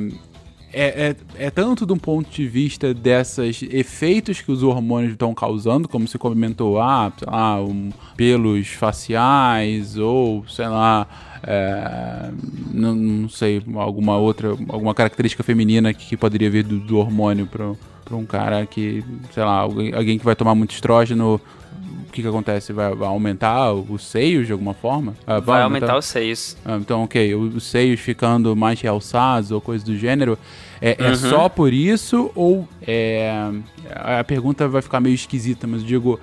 é, é, é, tanto um ponto de vista desses efeitos que os hormônios estão causando, como você comentou, ah, sei lá, um, pelos faciais ou, sei lá, é, não, não, sei, alguma outra, alguma característica feminina que, que poderia vir do, do hormônio para um cara que, sei lá, alguém, alguém que vai tomar muito estrógeno o que, que acontece? Vai, vai aumentar os seios de alguma forma? Ah, vai, vai aumentar, aumentar, os seios. Ah, então, ok, os seios ficando mais realçados ou coisa do gênero. É, é uhum. é, só por isso ou é, a pergunta vai ficar meio esquisita, mas eu digo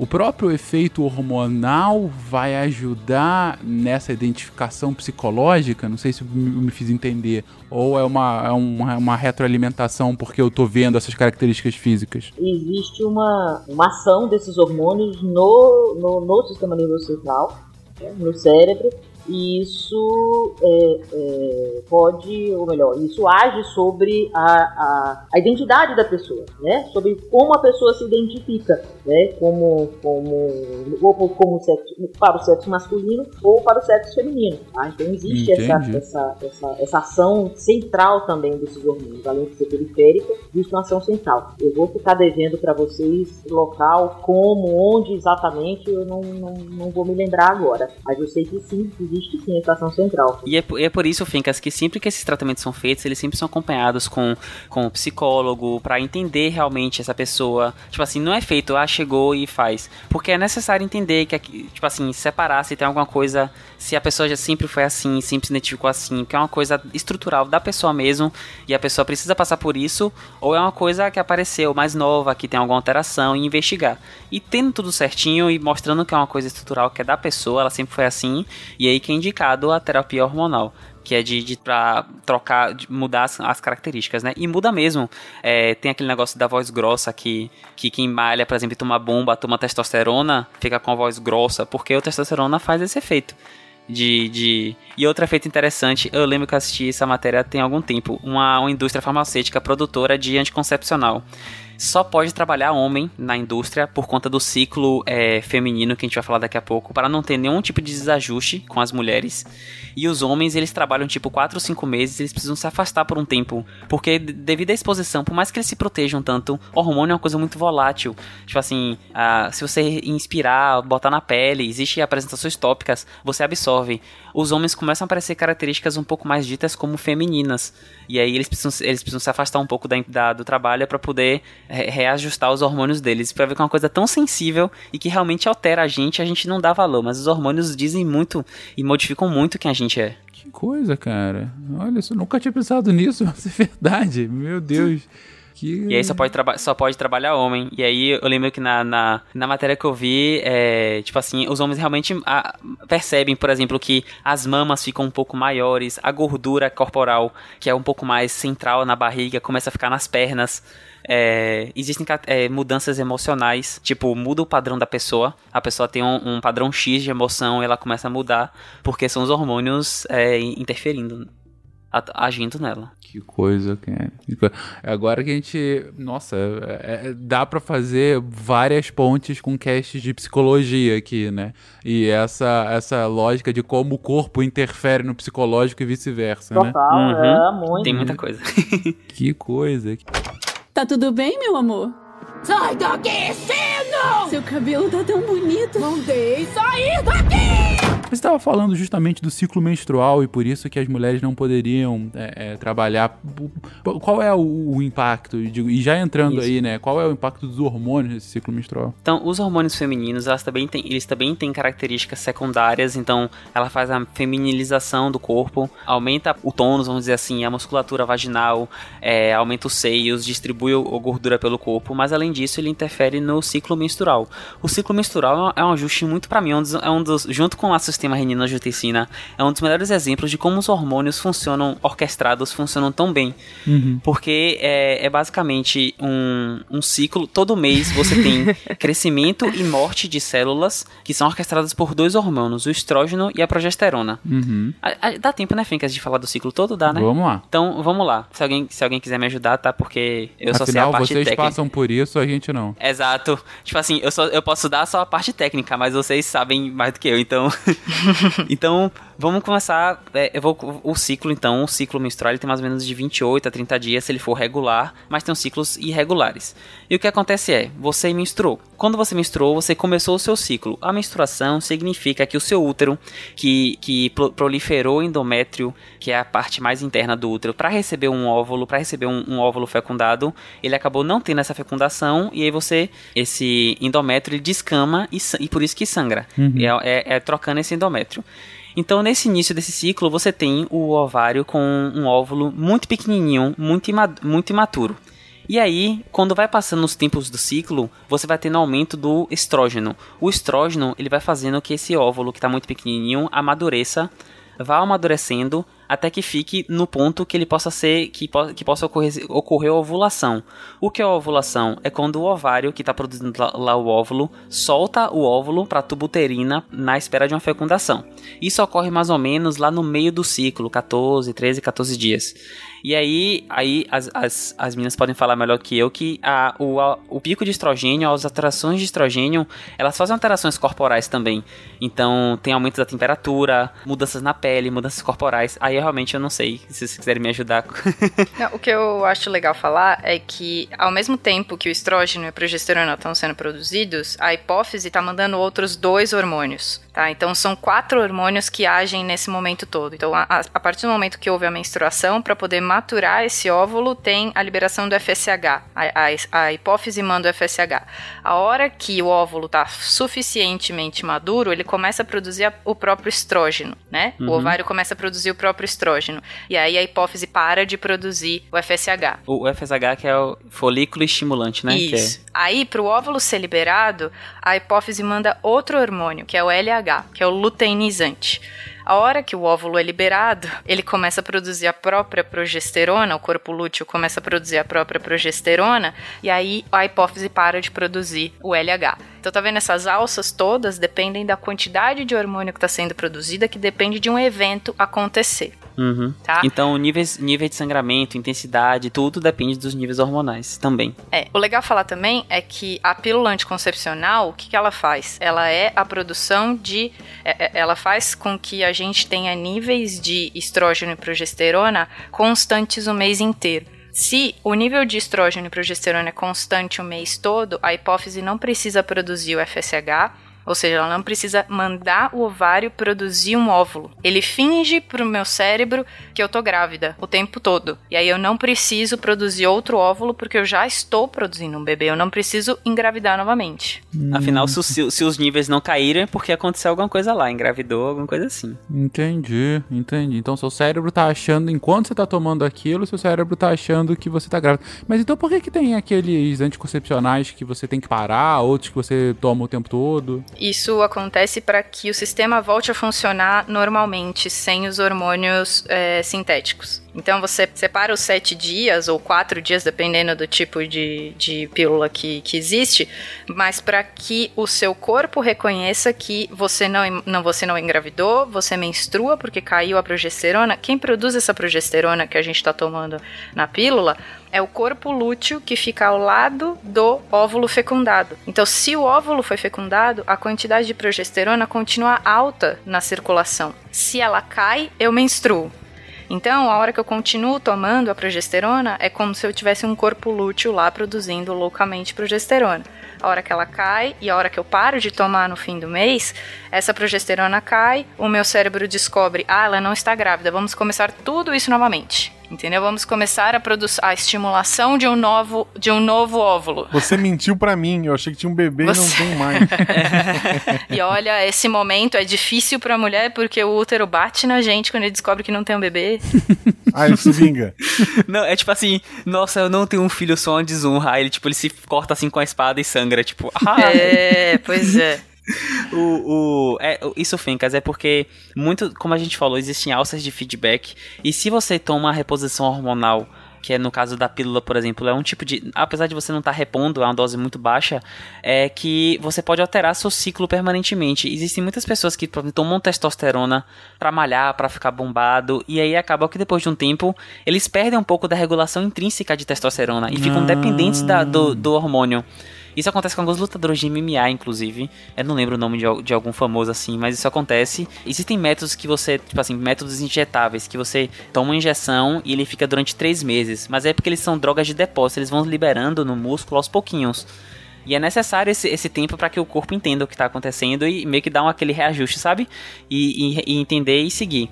o próprio efeito hormonal vai ajudar nessa identificação psicológica? Não sei se me fiz entender. Ou é uma, é uma, uma retroalimentação porque eu estou vendo essas características físicas? Existe uma, uma ação desses hormônios no, no, no sistema nervoso central, né, no cérebro, e isso é, é, pode, ou melhor, isso age sobre a, a, a, identidade da pessoa, né? Sobre como a pessoa se identifica, né? Como, como, ou como sexo, para o sexo masculino ou para o sexo feminino. Tá? Então existe essa, essa, essa, essa, ação central também desses hormônios, além de ser periférica, existe uma ação central. Eu vou ficar devendo para vocês local, como, onde exatamente, eu não, não, não vou me lembrar agora. Mas eu sei que sim, existe sim a estação central. E é, é por isso, Fincas, que sempre que esses tratamentos são feitos, eles sempre são acompanhados com, com um psicólogo para entender realmente essa pessoa. Tipo assim, não é feito, ah, chegou e faz. Porque é necessário entender que, tipo assim, separar se tem alguma coisa, se a pessoa já sempre foi assim, sempre se identificou assim, que é uma coisa estrutural da pessoa mesmo e a pessoa precisa passar por isso, ou é uma coisa que apareceu mais nova, que tem alguma alteração e investigar. E tendo tudo certinho e mostrando que é uma coisa estrutural que é da pessoa, ela sempre foi assim, e aí que é indicado a terapia hormonal que é de, de para trocar, de mudar as, as, características, né? E muda mesmo. É, tem aquele negócio da voz grossa que, que quem malha, por exemplo, toma bomba, toma testosterona, fica com a voz grossa, porque o testosterona faz esse efeito. De, de... E outro efeito interessante, eu lembro que eu assisti essa matéria tem algum tempo, uma, uma indústria farmacêutica produtora de anticoncepcional só pode trabalhar homem na indústria por conta do ciclo é, feminino que a gente vai falar daqui a pouco, para não ter nenhum tipo de desajuste com as mulheres. E os homens, eles trabalham tipo 4 ou 5 meses, eles precisam se afastar por um tempo, porque devido à exposição, por mais que eles se protejam tanto, hormônio é uma coisa muito volátil. Tipo assim, a, se você inspirar, botar na pele, existem apresentações tópicas, você absorve. Os homens começam a aparecer características um pouco mais ditas como femininas. E aí eles precisam, eles precisam se afastar um pouco da, da do trabalho para poder re reajustar os hormônios deles. Pra ver que é uma coisa tão sensível e que realmente altera a gente, a gente não dá valor. Mas os hormônios dizem muito e modificam muito quem a gente é. Que coisa, cara. Olha, eu nunca tinha pensado nisso, mas é verdade. Meu Deus. Que... E aí só pode, só pode trabalhar homem. E aí eu lembro que na, na, na matéria que eu vi, é, tipo assim, os homens realmente a, percebem, por exemplo, que as mamas ficam um pouco maiores, a gordura corporal, que é um pouco mais central na barriga, começa a ficar nas pernas. É, existem é, mudanças emocionais, tipo, muda o padrão da pessoa. A pessoa tem um, um padrão X de emoção, ela começa a mudar, porque são os hormônios é, interferindo agindo nela. Que coisa, cara. Agora que a gente. Nossa, é, é, dá para fazer várias pontes com castes de psicologia aqui, né? E essa, essa lógica de como o corpo interfere no psicológico e vice-versa, né? Total, uhum. é, muito. Tem muita coisa. que coisa. Tá tudo bem, meu amor? Sai daqui, Sino! Seu cabelo tá tão bonito. Mandei sair daqui! Você estava falando justamente do ciclo menstrual e por isso que as mulheres não poderiam é, é, trabalhar. Qual é o, o impacto? E já entrando isso. aí, né? Qual é o impacto dos hormônios nesse ciclo menstrual? Então, os hormônios femininos, elas também têm, eles também têm características secundárias. Então, ela faz a feminilização do corpo, aumenta o tônus, vamos dizer assim, a musculatura vaginal, é, aumenta os seios, distribui a gordura pelo corpo. Mas além disso, ele interfere no ciclo menstrual. O ciclo menstrual é um ajuste muito para mim, é um dos, junto com a sistema renina-angiotensina é um dos melhores exemplos de como os hormônios funcionam orquestrados, funcionam tão bem. Uhum. Porque é, é, basicamente um, um ciclo, todo mês você tem crescimento e morte de células que são orquestradas por dois hormônios, o estrógeno e a progesterona. Uhum. A, a, dá tempo, né, Fincas, de falar do ciclo todo? Dá, né? Vamos lá. Então, vamos lá. Se alguém, se alguém quiser me ajudar, tá? Porque eu Afinal, só sei a parte vocês técnica. passam por isso, a gente não. Exato. Tipo assim, eu, só, eu posso dar só a parte técnica, mas vocês sabem mais do que eu, então... então, vamos começar. É, eu vou, o ciclo, então, o ciclo menstrual ele tem mais ou menos de 28 a 30 dias se ele for regular, mas tem os ciclos irregulares. E o que acontece é, você menstruou. Quando você menstruou, você começou o seu ciclo. A menstruação significa que o seu útero, que, que proliferou endométrio, que é a parte mais interna do útero, para receber um óvulo, para receber um, um, óvulo fecundado, ele acabou não tendo essa fecundação, e aí você, esse endométrio, ele descama e, e por isso que sangra. Uhum. É, é, é trocando esse endométrio. Então, nesse início desse ciclo, você tem o ovário com um óvulo muito pequenininho, muito, muito imaturo. E aí, quando vai passando os tempos do ciclo, você vai tendo aumento do estrógeno. O estrógeno, ele vai fazendo que esse óvulo, que está muito pequenininho, amadureça, vá amadurecendo até que fique no ponto que ele possa ser que, po que possa ocorrer, ocorrer ovulação. O que é ovulação? É quando o ovário que está produzindo lá, lá, o óvulo solta o óvulo para a tubuterina na espera de uma fecundação. Isso ocorre mais ou menos lá no meio do ciclo, 14, 13, 14 dias. E aí, aí as, as, as meninas podem falar melhor que eu que a, o, a, o pico de estrogênio, as alterações de estrogênio, elas fazem alterações corporais também. Então, tem aumento da temperatura, mudanças na pele, mudanças corporais. Aí realmente eu não sei, se vocês quiserem me ajudar. não, o que eu acho legal falar é que, ao mesmo tempo que o estrógeno e a progesterona estão sendo produzidos, a hipófise está mandando outros dois hormônios. Tá? Então, são quatro hormônios que agem nesse momento todo. Então, a, a partir do momento que houve a menstruação, para poder maturar esse óvulo, tem a liberação do FSH. A, a, a hipófise manda o FSH. A hora que o óvulo está suficientemente maduro, ele começa a produzir a, o próprio estrógeno, né? Uhum. O ovário começa a produzir o próprio estrógeno. E aí a hipófise para de produzir o FSH. O, o FSH que é o folículo estimulante, né? Isso. É... Aí, para o óvulo ser liberado, a hipófise manda outro hormônio, que é o LH, que é o luteinizante. A hora que o óvulo é liberado, ele começa a produzir a própria progesterona, o corpo lúteo começa a produzir a própria progesterona, e aí a hipófise para de produzir o LH. Então tá vendo essas alças todas dependem da quantidade de hormônio que está sendo produzida, que depende de um evento acontecer. Uhum. Tá? Então, níveis, nível de sangramento, intensidade, tudo depende dos níveis hormonais também. É, o legal falar também é que a pílula anticoncepcional, o que, que ela faz? Ela é a produção de. é- é- ela faz com que a gente tenha níveis de estrógeno e progesterona constantes o mês inteiro. Se o nível de estrógeno e progesterona é constante o mês todo, a hipófise não precisa produzir o FSH, ou seja, ela não precisa mandar o ovário produzir um óvulo. Ele finge pro meu cérebro que eu tô grávida o tempo todo. E aí eu não preciso produzir outro óvulo porque eu já estou produzindo um bebê. Eu não preciso engravidar novamente. Afinal, se, os- se os níveis não caíram, é porque aconteceu alguma coisa lá, engravidou, alguma coisa assim. Entendi, entendi. Então seu cérebro tá achando, enquanto você tá tomando aquilo, seu cérebro tá achando que você tá grávida. Mas então por que que tem aqueles anticoncepcionais que você tem que parar, outros que você toma o tempo todo? Isso acontece para que o sistema volte a funcionar normalmente, sem os hormônios é, sintéticos. Então você separa os sete dias ou quatro dias, dependendo do tipo de, de pílula que, que existe, mas para que o seu corpo reconheça que você não, não, você não engravidou, você menstrua porque caiu a progesterona. Quem produz essa progesterona que a gente está tomando na pílula é o corpo lúteo que fica ao lado do óvulo fecundado. Então, se o óvulo foi fecundado, a quantidade de progesterona continua alta na circulação. Se ela cai, eu menstruo. Então, a hora que eu continuo tomando a progesterona, é como se eu tivesse um corpo lúteo lá produzindo loucamente progesterona. A hora que ela cai e a hora que eu paro de tomar no fim do mês, essa progesterona cai, o meu cérebro descobre, ah, ela não está grávida, vamos começar tudo isso novamente. Entendeu? Vamos começar a produzir a estimulação de um novo, de um novo óvulo. Você mentiu pra mim, eu achei que tinha um bebê e não Você- tem mais. E olha, esse momento é difícil pra mulher porque o útero bate na gente quando ele descobre que não tem um bebê. Ah, ele se vinga. Não, é tipo assim, nossa, eu não tenho um filho, eu sou uma desonra. Aí ele, tipo, ele se corta assim com a espada e sangra, tipo, ah, É, pois é. o, o, é, isso, Fencas, é porque muito, como a gente falou, existem alças de feedback. E se você toma a reposição hormonal, que é no caso da pílula, por exemplo, é um tipo de. Apesar de você não estar repondo, é uma dose muito baixa, é que você pode alterar seu ciclo permanentemente. Existem muitas pessoas que tomam testosterona pra malhar, pra ficar bombado, e aí acaba que depois de um tempo eles perdem um pouco da regulação intrínseca de testosterona e ficam Ah. dependentes da- do, do hormônio. Isso acontece com alguns lutadores de MMA, inclusive. Eu não lembro o nome de, de algum famoso assim, mas isso acontece. Existem métodos que você, tipo assim, métodos injetáveis, que você toma uma injeção e ele fica durante três meses. Mas é porque eles são drogas de depósito, eles vão liberando no músculo aos pouquinhos. E é necessário esse, esse tempo para que o corpo entenda o que está acontecendo e meio que dar um, aquele reajuste, sabe? E, e- e entender e seguir.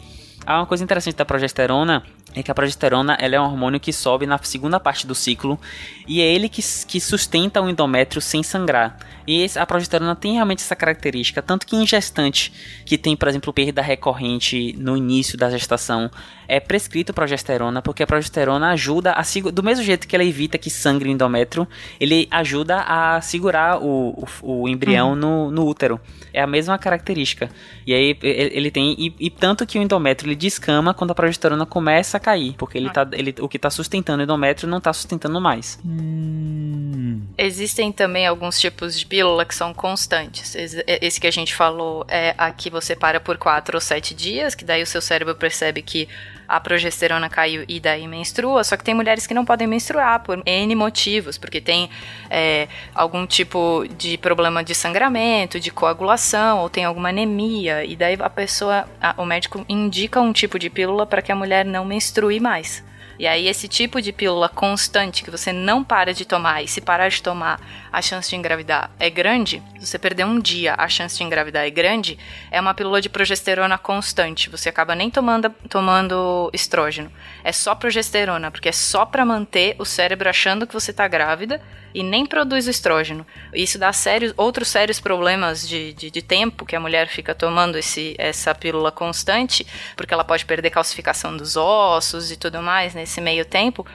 Há uma coisa interessante da progesterona é que a progesterona ela é um hormônio que sobe na segunda parte do ciclo e é ele que, que sustenta o endométrio sem sangrar. E a progesterona tem realmente essa característica, tanto que em gestante que tem, por exemplo, perda recorrente no início da gestação, é prescrito progesterona, porque a progesterona ajuda a do mesmo jeito que ela evita que sangre o endométrio, ele ajuda a segurar o, o, o embrião no, no útero. É a mesma característica. E aí ele ele tem. E, e tanto que o endométrio ele descama quando a progesterona começa a cair. Porque ele tá, ele, o que está sustentando o endométrio não está sustentando mais. Existem também alguns tipos de pílula que são constantes. Esse esse que a gente falou é a que você para por 4 ou 7 dias, que daí o seu cérebro percebe que a progesterona caiu e daí menstrua. Só que tem mulheres que não podem menstruar por N motivos, porque tem é, algum tipo de problema de sangramento, de coagulação, ou tem alguma anemia, e daí a pessoa, a- o médico indica um tipo de pílula para que a mulher não menstrue mais. E aí, esse tipo de pílula constante que você não para de tomar, e se parar de tomar, a chance de engravidar é grande, se você perder um dia, a chance de engravidar é grande, é uma pílula de progesterona constante. Você acaba nem tomando, tomando estrógeno. É só progesterona, porque é só para manter o cérebro achando que você tá grávida e nem produz o estrógeno. Isso dá sérios, outros sérios problemas de, de, de tempo que a mulher fica tomando esse, essa pílula constante, porque ela pode perder calcificação dos ossos e tudo mais nesse meio tempo.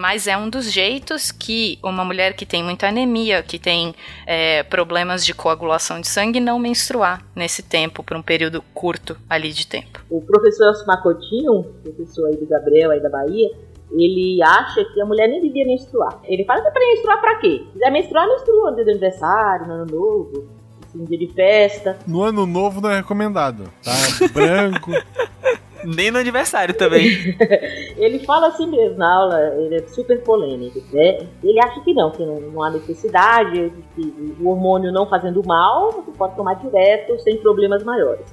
Mas é um dos jeitos que uma mulher que tem muita anemia, que tem é, problemas de coagulação de sangue, não menstruar nesse tempo, por um período curto ali de tempo. O professor Macotinho, professor aí do Gabriel aí da Bahia, ele acha que a mulher nem devia menstruar. Ele fala que é pra menstruar pra quê? Se quiser menstruar, menstrua no dia do aniversário, no ano novo, assim, dia de festa. No ano novo não é recomendado, tá? Branco. Nem no aniversário também. ele fala assim mesmo na aula, ele é super polêmico, né? Ele acha que não, que não, não há necessidade, que o hormônio não fazendo mal, você pode tomar direto sem problemas maiores.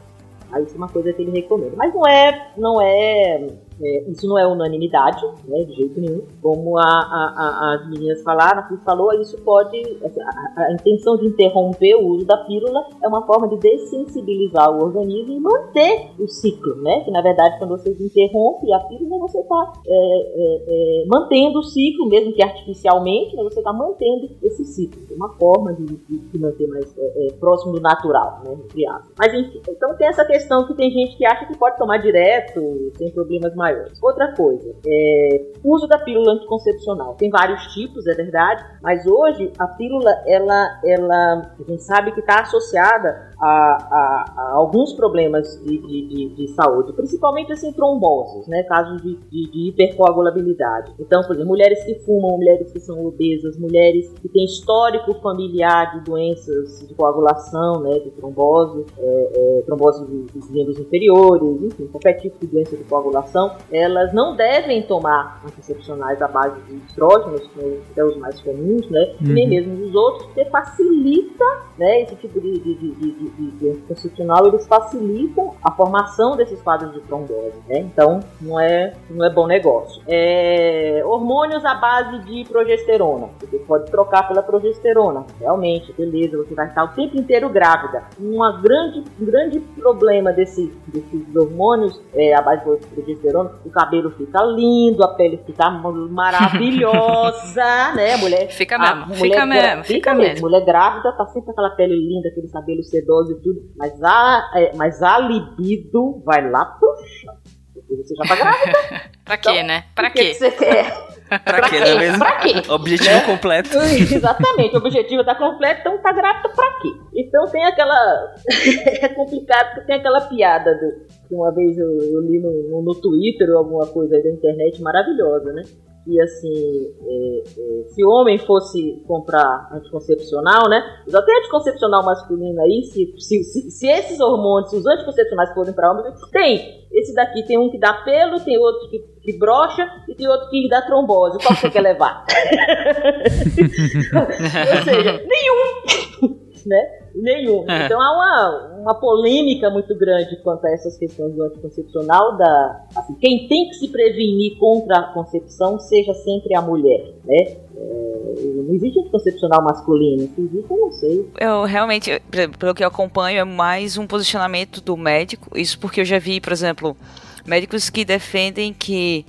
Aí isso é uma coisa que ele recomenda. Mas não é, não é é, isso não é unanimidade, né, de jeito nenhum. Como a, a, a, as meninas falaram, a falou, isso pode. Assim, a, intenção de interromper o uso da pílula é uma forma de dessensibilizar o organismo e manter o ciclo, né? Que na verdade, quando você interrompe a pílula, você está é, é, é, mantendo o ciclo, mesmo que artificialmente, mas você está mantendo esse ciclo. É uma forma de, de, de manter mais é, é, próximo do natural, né? Mas enfim, então tem essa questão que tem gente que acha que pode tomar direto, sem problemas mais maiores. Outra coisa, é, uso da pílula anticoncepcional. Tem vários tipos, é verdade, mas hoje a pílula, ela, ela a gente sabe que está associada a, a, a, alguns problemas de, de, de, de, saúde, principalmente assim tromboses, né, casos de, de, hipercoagulabilidade. Então, por exemplo, mulheres que fumam, mulheres que são obesas, mulheres que têm histórico familiar de doenças de coagulação, né, de trombose, é, é, trombose dos membros inferiores, enfim, qualquer tipo de doença de coagulação, elas não devem tomar anticoncepcionais à base de estrógenos, que são os mais comuns, né, uhum. nem mesmo os outros, porque facilita, né, esse tipo de, de, anticoncepcional, eles facilitam a formação desses quadros de trombose, né? Então, não é, não é bom negócio. É, hormônios à base de progesterona. Você pode trocar pela progesterona. Realmente, beleza, você vai estar o tempo inteiro grávida. Uma grande, um grande problema desse, desses hormônios é, à base de progesterona, o cabelo fica lindo, a pele fica maravilhosa, né? A mulher fica mesmo, mulher fica mesmo, fica mesmo. Mulher grávida tá sempre aquela pele linda, aquele cabelo sedoso e tudo, mas a, é, mas a libido vai lá pro chão. Você já tá grávida. pra quê, então, né? Pra quê? quê? Que você quer? Pra, pra quê, não é mesmo? Pra quê? Objetivo né? completo. Exatamente, o objetivo tá completo, então tá grávida pra quê? Então tem aquela. é complicado porque tem aquela piada do. Que uma vez eu, eu li no, no, Twitter ou alguma coisa aí da internet maravilhosa, né? que assim, é, é, se o homem fosse comprar anticoncepcional, né? Tem anticoncepcional masculino aí, se, se, se, se esses hormônios, se os anticoncepcionais forem para homem, tem. Esse daqui tem um que dá pelo, tem outro que, que brocha e outro que dá trombose. Qual você quer levar? Ou seja, nenhum. né? Nenhum. É. Então há uma, uma polêmica muito grande quanto a essas questões do anticoncepcional. Da, assim, quem tem que se prevenir contra a concepção seja sempre a mulher, né? É, não existe anticoncepcional masculino. Se existe, eu não sei. Eu realmente, pelo que eu acompanho, é mais um posicionamento do médico. Isso porque eu já vi, por exemplo, médicos que defendem que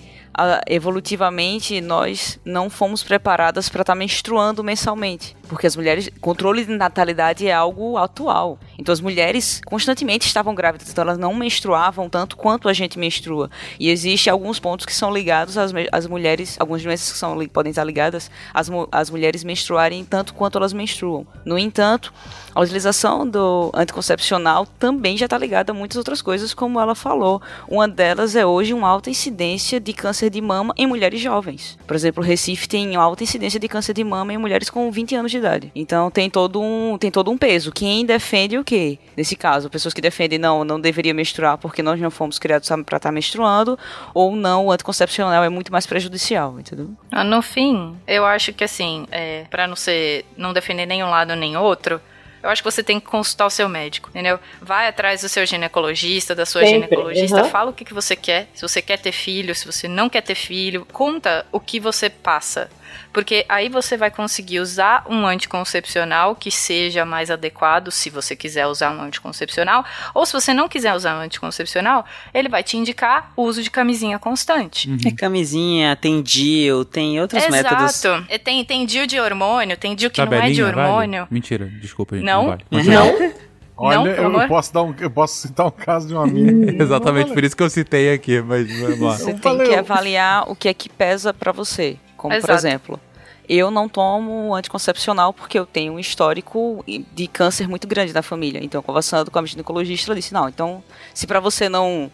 evolutivamente nós não fomos preparadas para estar tá menstruando mensalmente. Porque as mulheres, controle de natalidade é algo atual. Então as mulheres constantemente estavam grávidas, então elas não menstruavam tanto quanto a gente menstrua. E existe alguns pontos que são ligados às, às mulheres, algumas doenças que são, podem estar ligadas às, às mulheres menstruarem tanto quanto elas menstruam. No entanto, a utilização do anticoncepcional também já está ligada a muitas outras coisas, como ela falou. Uma delas é hoje uma alta incidência de câncer de mama em mulheres jovens. Por exemplo, o Recife tem alta incidência de câncer de mama em mulheres com 20 anos de idade. Então tem todo um, tem todo um peso. Quem defende o quê? Nesse caso, pessoas que defendem não, não deveria menstruar porque nós não fomos criados para estar tá menstruando, ou não, o anticoncepcional é muito mais prejudicial, entendeu? Ah, no fim, eu acho que assim, é, para não ser, não defender nenhum lado nem outro, eu acho que você tem que consultar o seu médico, entendeu? Vai atrás do seu ginecologista, da sua Sempre. ginecologista, uhum. fala o que, que você quer, se você quer ter filho, se você não quer ter filho, conta o que você passa porque aí você vai conseguir usar um anticoncepcional que seja mais adequado, se você quiser usar um anticoncepcional, ou se você não quiser usar um anticoncepcional, ele vai te indicar o uso de camisinha constante. Uhum. É camisinha, tem DIL, tem outros Exato. métodos. Exato. É, tem, tem DIL de hormônio, tem DIL que Tabelinha, não é de hormônio. Vale? Mentira, desculpa. Gente, não? Não? não? Olha, não, eu, posso dar um, eu posso citar um caso de uma amiga. Exatamente, por isso que eu citei aqui, mas vamos lá. Você tem que avaliar o que é que pesa para você. Como, Exato. por exemplo, eu não tomo anticoncepcional porque eu tenho um histórico de câncer muito grande na família. Então, conversando com a ginecologista, ela disse: "Não, então, se para você não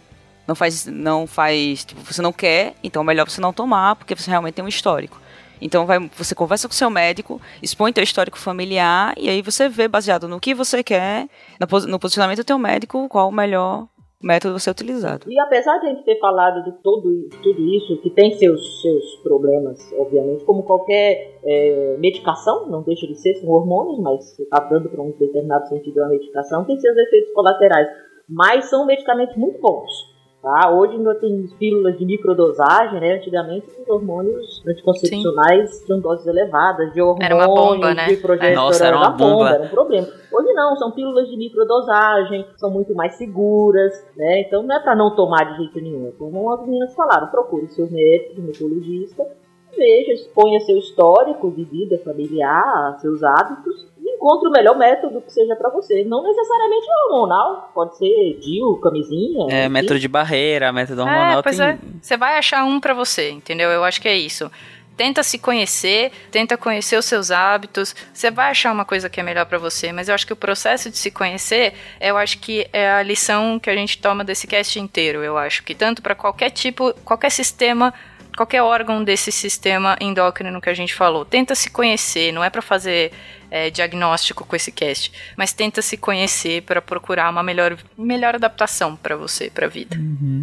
não faz não faz, tipo, você não quer, então é melhor você não tomar, porque você realmente tem um histórico. Então vai, você conversa com seu médico, expõe teu histórico familiar e aí você vê baseado no que você quer, no, no posicionamento do teu médico, qual o melhor método ser utilizado. E apesar de a gente ter falado de todo, tudo isso, que tem seus, seus problemas, obviamente, como qualquer é, medicação, não deixa de ser, são hormônios, mas você está dando para um determinado sentido a medicação, tem seus efeitos colaterais. Mas são medicamentos muito bons. Tá? Hoje ainda tem pílulas de microdosagem, né? Antigamente os hormônios anticoncepcionais tinham doses elevadas de hormônios, Era uma bomba, né? de progesterona, Nossa, era uma bomba. era um problema. Hoje não, são pílulas de microdosagem, são muito mais seguras, né? Então não é para não tomar de jeito nenhum. Como as meninas falaram, procure seus médicos, ginecologista, veja, exponha seu histórico de vida familiar, seus hábitos encontre o melhor método que seja para você. Não necessariamente hormonal, pode ser DIU, camisinha. É, enfim. método de barreira, método hormonal. É, pois tem... é. Você vai achar um pra você, entendeu? Eu acho que é isso. Tenta se conhecer, tenta conhecer os seus hábitos. Você vai achar uma coisa que é melhor pra você, mas eu acho que o processo de se conhecer, eu acho que é a lição que a gente toma desse cast inteiro. Eu acho que tanto pra qualquer tipo, qualquer sistema qualquer órgão desse sistema endócrino que a gente falou. Tenta se conhecer, não é para fazer é, diagnóstico com esse cast, mas tenta se conhecer para procurar uma melhor, melhor adaptação para você, para a vida.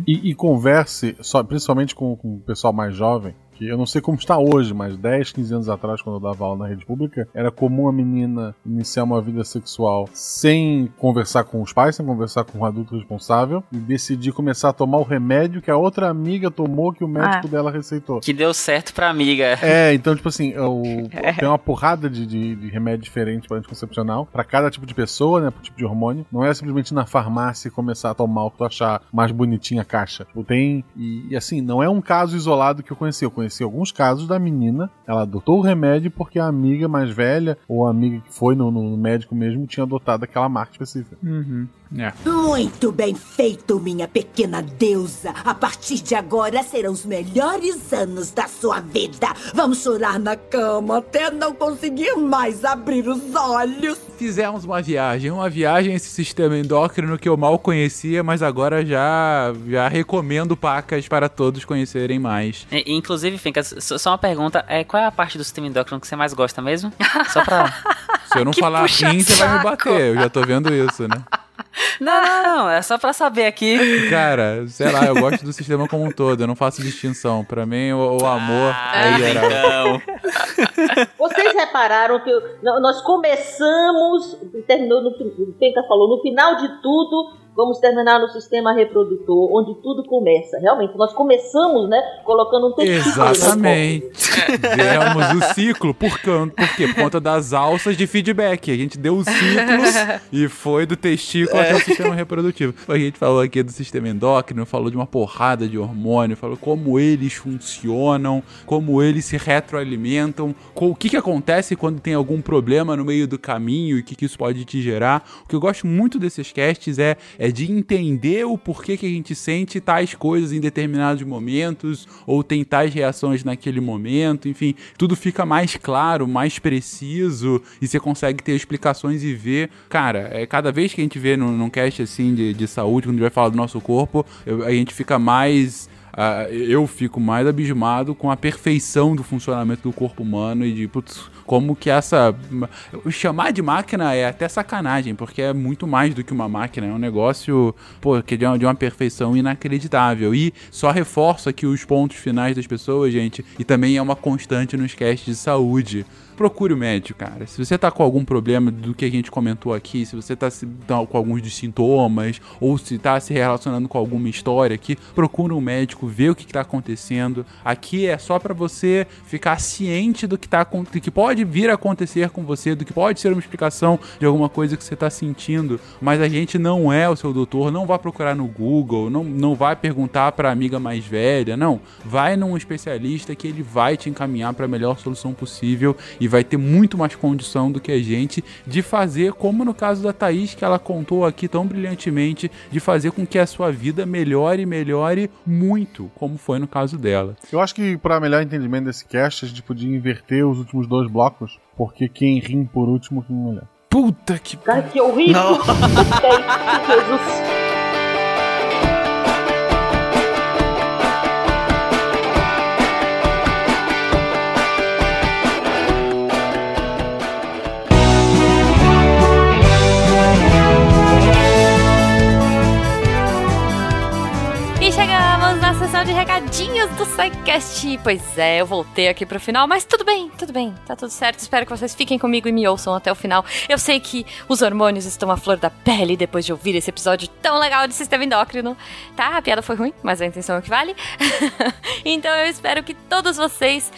E, e converse, só, principalmente com, com o pessoal mais jovem, que eu não sei como está hoje, mas 10, 15 anos atrás, quando eu dava aula na rede pública, era comum a menina iniciar uma vida sexual sem conversar com os pais, sem conversar com um adulto responsável, e decidir começar a tomar o remédio que a outra amiga tomou que o médico dela receitou. Que deu certo pra amiga. É, então, tipo assim, o- tem uma porrada de, de, de remédio diferente para anticoncepcional, pra cada tipo de pessoa, né, pro tipo de hormônio. Não é simplesmente ir na farmácia e começar a tomar o que tu achar mais bonitinha a caixa. Tipo, tem. E, e, assim, não é um caso isolado que eu conheci. Eu conheci alguns casos da menina, ela adotou o remédio porque a amiga mais velha, ou a amiga que foi no, no médico mesmo, tinha adotado aquela marca específica. Uhum. É. Muito bem feito, minha pequena deusa. A partir de agora serão os melhores anos da sua vida. Vamos chorar na cama até não conseguir mais abrir os olhos. Fizemos uma viagem, uma viagem a esse sistema endócrino que eu mal conhecia, mas agora já, já recomendo pacas para todos conhecerem mais. E- Inclusive, Fincas, só uma pergunta: é, qual é a parte do sistema endócrino que você mais gosta mesmo? Só pra. Se eu não Que falar rim, você vai me bater. Eu já tô vendo isso, né? Não, não, não, é só pra saber aqui. Cara, sei lá, eu gosto do sistema como um todo, eu não faço distinção. Pra mim, o, o amor é geral. então. Vocês repararam que nós começamos, terminou no, o Penca falou, no final de tudo, vamos terminar no sistema reprodutor, onde tudo começa. Realmente, nós começamos, né, colocando um testículo no Exatamente. Vemos o ciclo, por, por quê? Por conta das alças de feedback. A gente deu o ciclo e foi do testículo até o sistema reprodutivo. A gente falou aqui do sistema endócrino, falou de uma porrada de hormônio, falou como eles funcionam, como eles se retroalimentam, o que, que acontece quando tem algum problema no meio do caminho e o que, que isso pode te gerar. O que eu gosto muito desses casts é, é de entender o porquê que a gente sente tais coisas em determinados momentos ou tem tais reações naquele momento, enfim, tudo fica mais claro, mais preciso e você consegue ter explicações e ver. Cara, é, cada vez que a gente vê num, num cast assim de, de saúde, quando a gente vai falar do nosso corpo, eu- a gente fica mais. ah, eu fico mais abismado com a perfeição do funcionamento do corpo humano e de putz, como que essa. Chamar de máquina é até sacanagem, porque é muito mais do que uma máquina, é um negócio pô, que de uma, de uma perfeição inacreditável. E só reforço aqui os pontos finais das pessoas, gente, e também é uma constante nos casts de saúde procure o médico, cara. Se você tá com algum problema do que a gente comentou aqui, se você tá, se- tá com alguns dos sintomas, ou se tá se relacionando com alguma história aqui, procure um médico, vê o que, que tá acontecendo. Aqui é só pra você ficar ciente do que, tá, do que pode vir a acontecer com você, do que pode ser uma explicação de alguma coisa que você tá sentindo. Mas a gente não é o seu doutor, não vá procurar no Google, não, não vai perguntar pra amiga mais velha, não. Vai num especialista que ele vai te encaminhar pra melhor solução possível e vai ter muito mais condição do que a gente de fazer, como no caso da Thaís, que ela contou aqui tão brilhantemente, de fazer com que a sua vida melhore, melhore muito, como foi no caso dela. Eu acho que para melhor entendimento desse cast, a gente podia inverter os últimos dois blocos, porque quem rim por último rim melhor. Puta que. Cara, que horrível! Isso, Jesus! SciCast. Pois é, eu voltei aqui pro final, mas tudo bem, tudo bem, tá tudo certo. Espero que vocês fiquem comigo e me ouçam até o final. Eu sei que os hormônios estão à flor da pele depois de ouvir esse episódio tão legal de sistema endócrino. Tá, a piada foi ruim, mas a intenção é o que vale. então eu espero que todos vocês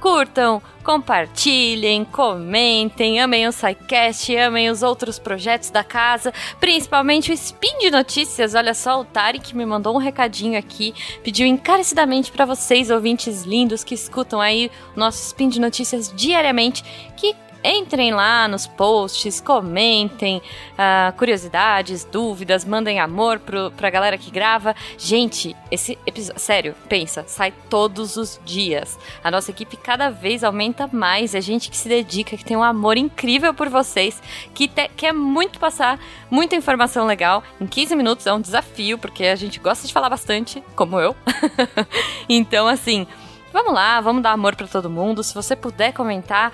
curtam, compartilhem, comentem, amem o SciCast, amem os outros projetos da casa, principalmente o Spin de Notícias. Olha só, o Tarek me mandou um recadinho aqui, pediu encarecidamente para vocês, ouvintes lindos que escutam aí o nosso Spin de Notícias diariamente, que Entrem lá nos posts, comentem uh, curiosidades, dúvidas, mandem amor pro, pra galera que grava. Gente, esse episódio, sério, pensa, sai todos os dias. A nossa equipe cada vez aumenta mais. É gente que se dedica, que tem um amor incrível por vocês, que te, quer muito passar muita informação legal. Em 15 minutos é um desafio, porque a gente gosta de falar bastante, como eu. então, assim. Vamos lá, vamos dar amor para todo mundo. Se você puder comentar,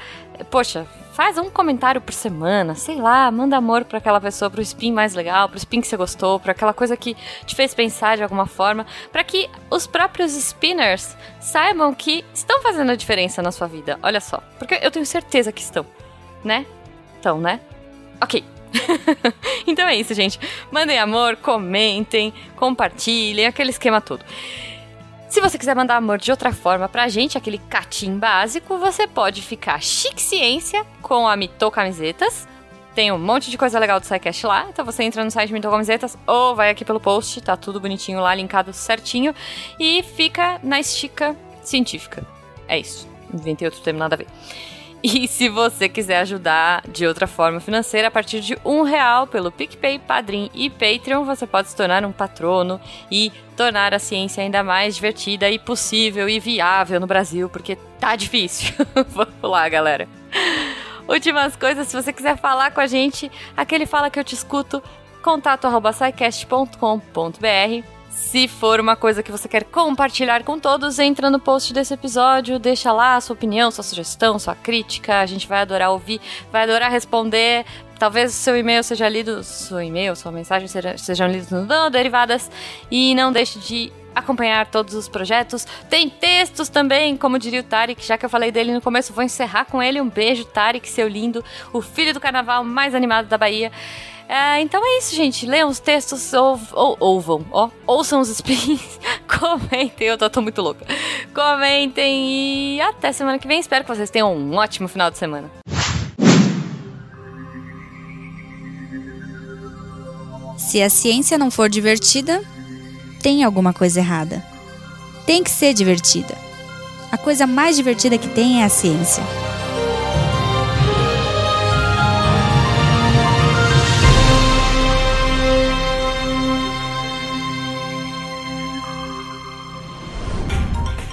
poxa, faz um comentário por semana, sei lá, manda amor para aquela pessoa, pro spin mais legal, pro spin que você gostou, para aquela coisa que te fez pensar de alguma forma, para que os próprios spinners saibam que estão fazendo a diferença na sua vida. Olha só, porque eu tenho certeza que estão, né? Então, né? OK. então é isso, gente. Mandem amor, comentem, compartilhem, aquele esquema todo. Se você quiser mandar amor de outra forma pra gente, aquele catim básico, você pode ficar chique ciência com a Mito Camisetas. Tem um monte de coisa legal do SciCast lá, então você entra no site Mito Camisetas ou vai aqui pelo post, tá tudo bonitinho lá, linkado certinho. E fica na estica científica. É isso. Inventei outro termo, nada a ver. E se você quiser ajudar de outra forma financeira, a partir de um real pelo PicPay, Padrim e Patreon, você pode se tornar um patrono e tornar a ciência ainda mais divertida e possível e viável no Brasil, porque tá difícil. Vamos lá, galera. Últimas coisas, se você quiser falar com a gente, aquele fala que eu te escuto, contato arroba se for uma coisa que você quer compartilhar com todos, entra no post desse episódio, deixa lá a sua opinião, sua sugestão, sua crítica. A gente vai adorar ouvir, vai adorar responder. Talvez o seu e-mail seja lido, seu e-mail, sua mensagem seja, sejam lidos no Derivadas. E não deixe de acompanhar todos os projetos. Tem textos também, como diria o Tarek, já que eu falei dele no começo, vou encerrar com ele. Um beijo, Tarek, seu lindo, o filho do carnaval mais animado da Bahia. É, então é isso, gente. Leiam os textos, ou, ou, ouvam, ó. Ouçam os spins, comentem. Eu tô, tô muito louca. Comentem e até semana que vem. Espero que vocês tenham um ótimo final de semana. Se a ciência não for divertida, tem alguma coisa errada. Tem que ser divertida. A coisa mais divertida que tem é a ciência.